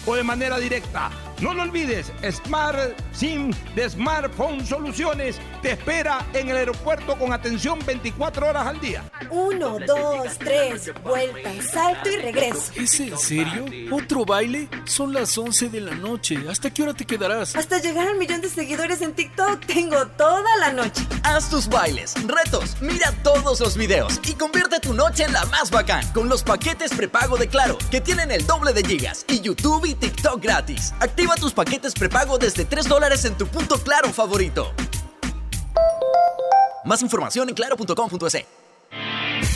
Speaker 1: o de manera directa. No lo olvides, Smart SIM de Smartphone Soluciones te espera en el aeropuerto con atención 24 horas al día.
Speaker 65: Uno, dos, tres, vuelta, salto y regreso.
Speaker 66: ¿Es en serio? ¿Otro baile? Son las 11 de la noche. ¿Hasta qué hora te quedarás?
Speaker 65: Hasta llegar al millón de seguidores en TikTok tengo toda la noche.
Speaker 39: Haz tus bailes, retos, mira todos los videos y convierte tu noche en la más bacán con los paquetes prepago de Claro, que tienen el doble de gigas y YouTube y TikTok gratis. Activa tus paquetes prepago desde 3 dólares en tu punto Claro favorito. Más información en claro.com.es.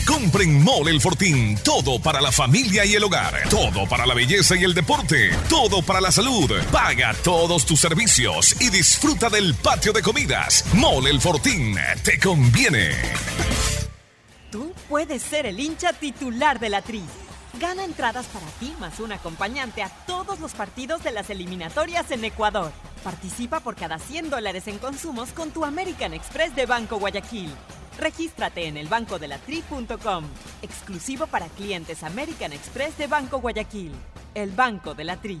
Speaker 63: Compren Mole el Fortín. Todo para la familia y el hogar. Todo para la belleza y el deporte. Todo para la salud. Paga todos tus servicios y disfruta del patio de comidas. Mole el Fortín. Te conviene.
Speaker 4: Tú puedes ser el hincha titular de la tri. Gana entradas para ti más un acompañante a todos los partidos de las eliminatorias en Ecuador. Participa por cada 100 dólares en consumos con tu American Express de Banco Guayaquil. Regístrate en elbancodelatri.com. Exclusivo para clientes American Express de Banco Guayaquil. El Banco de la Tri.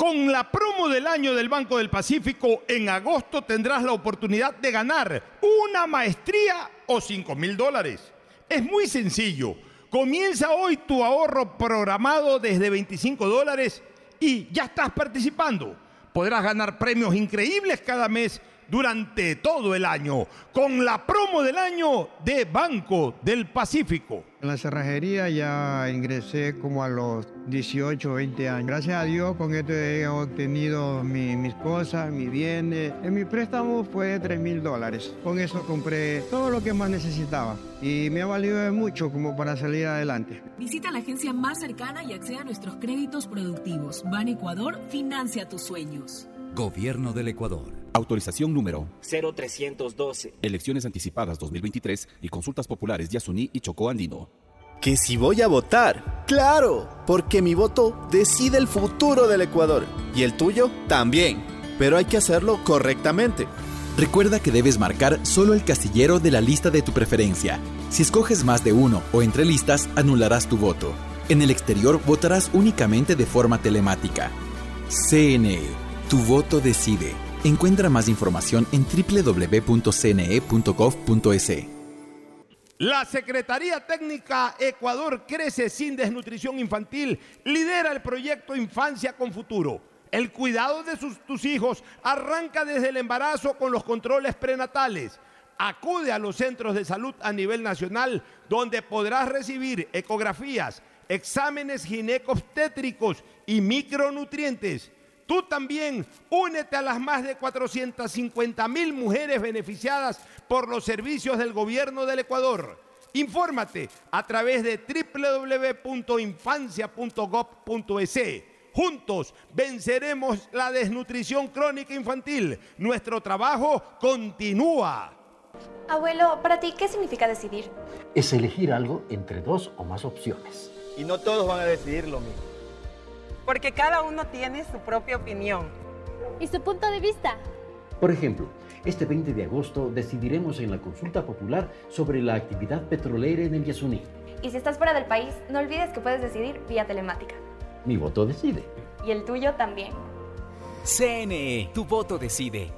Speaker 1: Con la promo del año del Banco del Pacífico, en agosto tendrás la oportunidad de ganar una maestría o 5 mil dólares. Es muy sencillo. Comienza hoy tu ahorro programado desde 25 dólares y ya estás participando. Podrás ganar premios increíbles cada mes durante todo el año con la promo del año de Banco del Pacífico.
Speaker 5: En la cerrajería ya ingresé como a los 18, 20 años. Gracias a Dios con esto he obtenido mi- mis cosas, mis bienes. En mi préstamo fue de 3 mil dólares. Con eso compré todo lo que más necesitaba y me ha valido de mucho como para salir adelante.
Speaker 6: Visita la agencia más cercana y acceda a nuestros créditos productivos. Ban Ecuador financia tus sueños.
Speaker 7: Gobierno del Ecuador. Autorización número
Speaker 56: 0312.
Speaker 7: Elecciones anticipadas 2023 y consultas populares Yasuní y Chocó Andino.
Speaker 67: Que si voy a votar, claro, porque mi voto decide el futuro del Ecuador y el tuyo también, pero hay que hacerlo correctamente.
Speaker 10: Recuerda que debes marcar solo el casillero de la lista de tu preferencia. Si escoges más de uno o entre listas, anularás tu voto. En el exterior votarás únicamente de forma telemática. CNE, tu voto decide. Encuentra más información en www.cne.gov.es.
Speaker 1: La Secretaría Técnica Ecuador Crece sin Desnutrición Infantil lidera el proyecto Infancia con Futuro. El cuidado de tus hijos arranca desde el embarazo con los controles prenatales. Acude a los centros de salud a nivel nacional donde podrás recibir ecografías, exámenes ginecobstétricos y micronutrientes. Tú también únete a las más de 450 mil mujeres beneficiadas por los servicios del gobierno del Ecuador. Infórmate a través de www.infancia.gov.es Juntos venceremos la desnutrición crónica infantil. Nuestro trabajo continúa.
Speaker 11: Abuelo, para ti, ¿qué significa decidir?
Speaker 12: Es elegir algo entre dos o más opciones.
Speaker 60: Y no todos van a decidir lo mismo.
Speaker 14: Porque cada uno tiene su propia opinión.
Speaker 15: ¿Y su punto de vista?
Speaker 12: Por ejemplo, este 20 de agosto decidiremos en la consulta popular sobre la actividad petrolera en el Yasuní.
Speaker 11: Y si estás fuera del país, no olvides que puedes decidir vía telemática.
Speaker 12: Mi voto decide.
Speaker 11: Y el tuyo también.
Speaker 10: CNE, tu voto decide.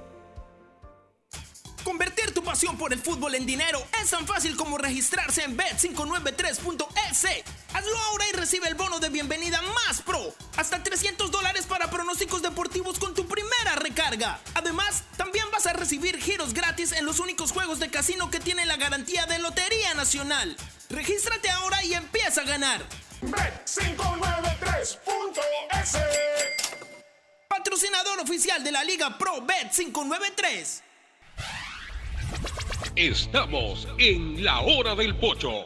Speaker 33: Convertir tu pasión por el fútbol en dinero es tan fácil como registrarse en bet593.es. Hazlo ahora y recibe el bono de bienvenida más pro. Hasta 300 dólares para pronósticos deportivos con tu primera recarga. Además, también vas a recibir giros gratis en los únicos juegos de casino que tienen la garantía de Lotería Nacional. Regístrate ahora y empieza a ganar. Bet593.es Patrocinador oficial de la Liga Pro Bet593.
Speaker 68: Estamos en la hora del pocho.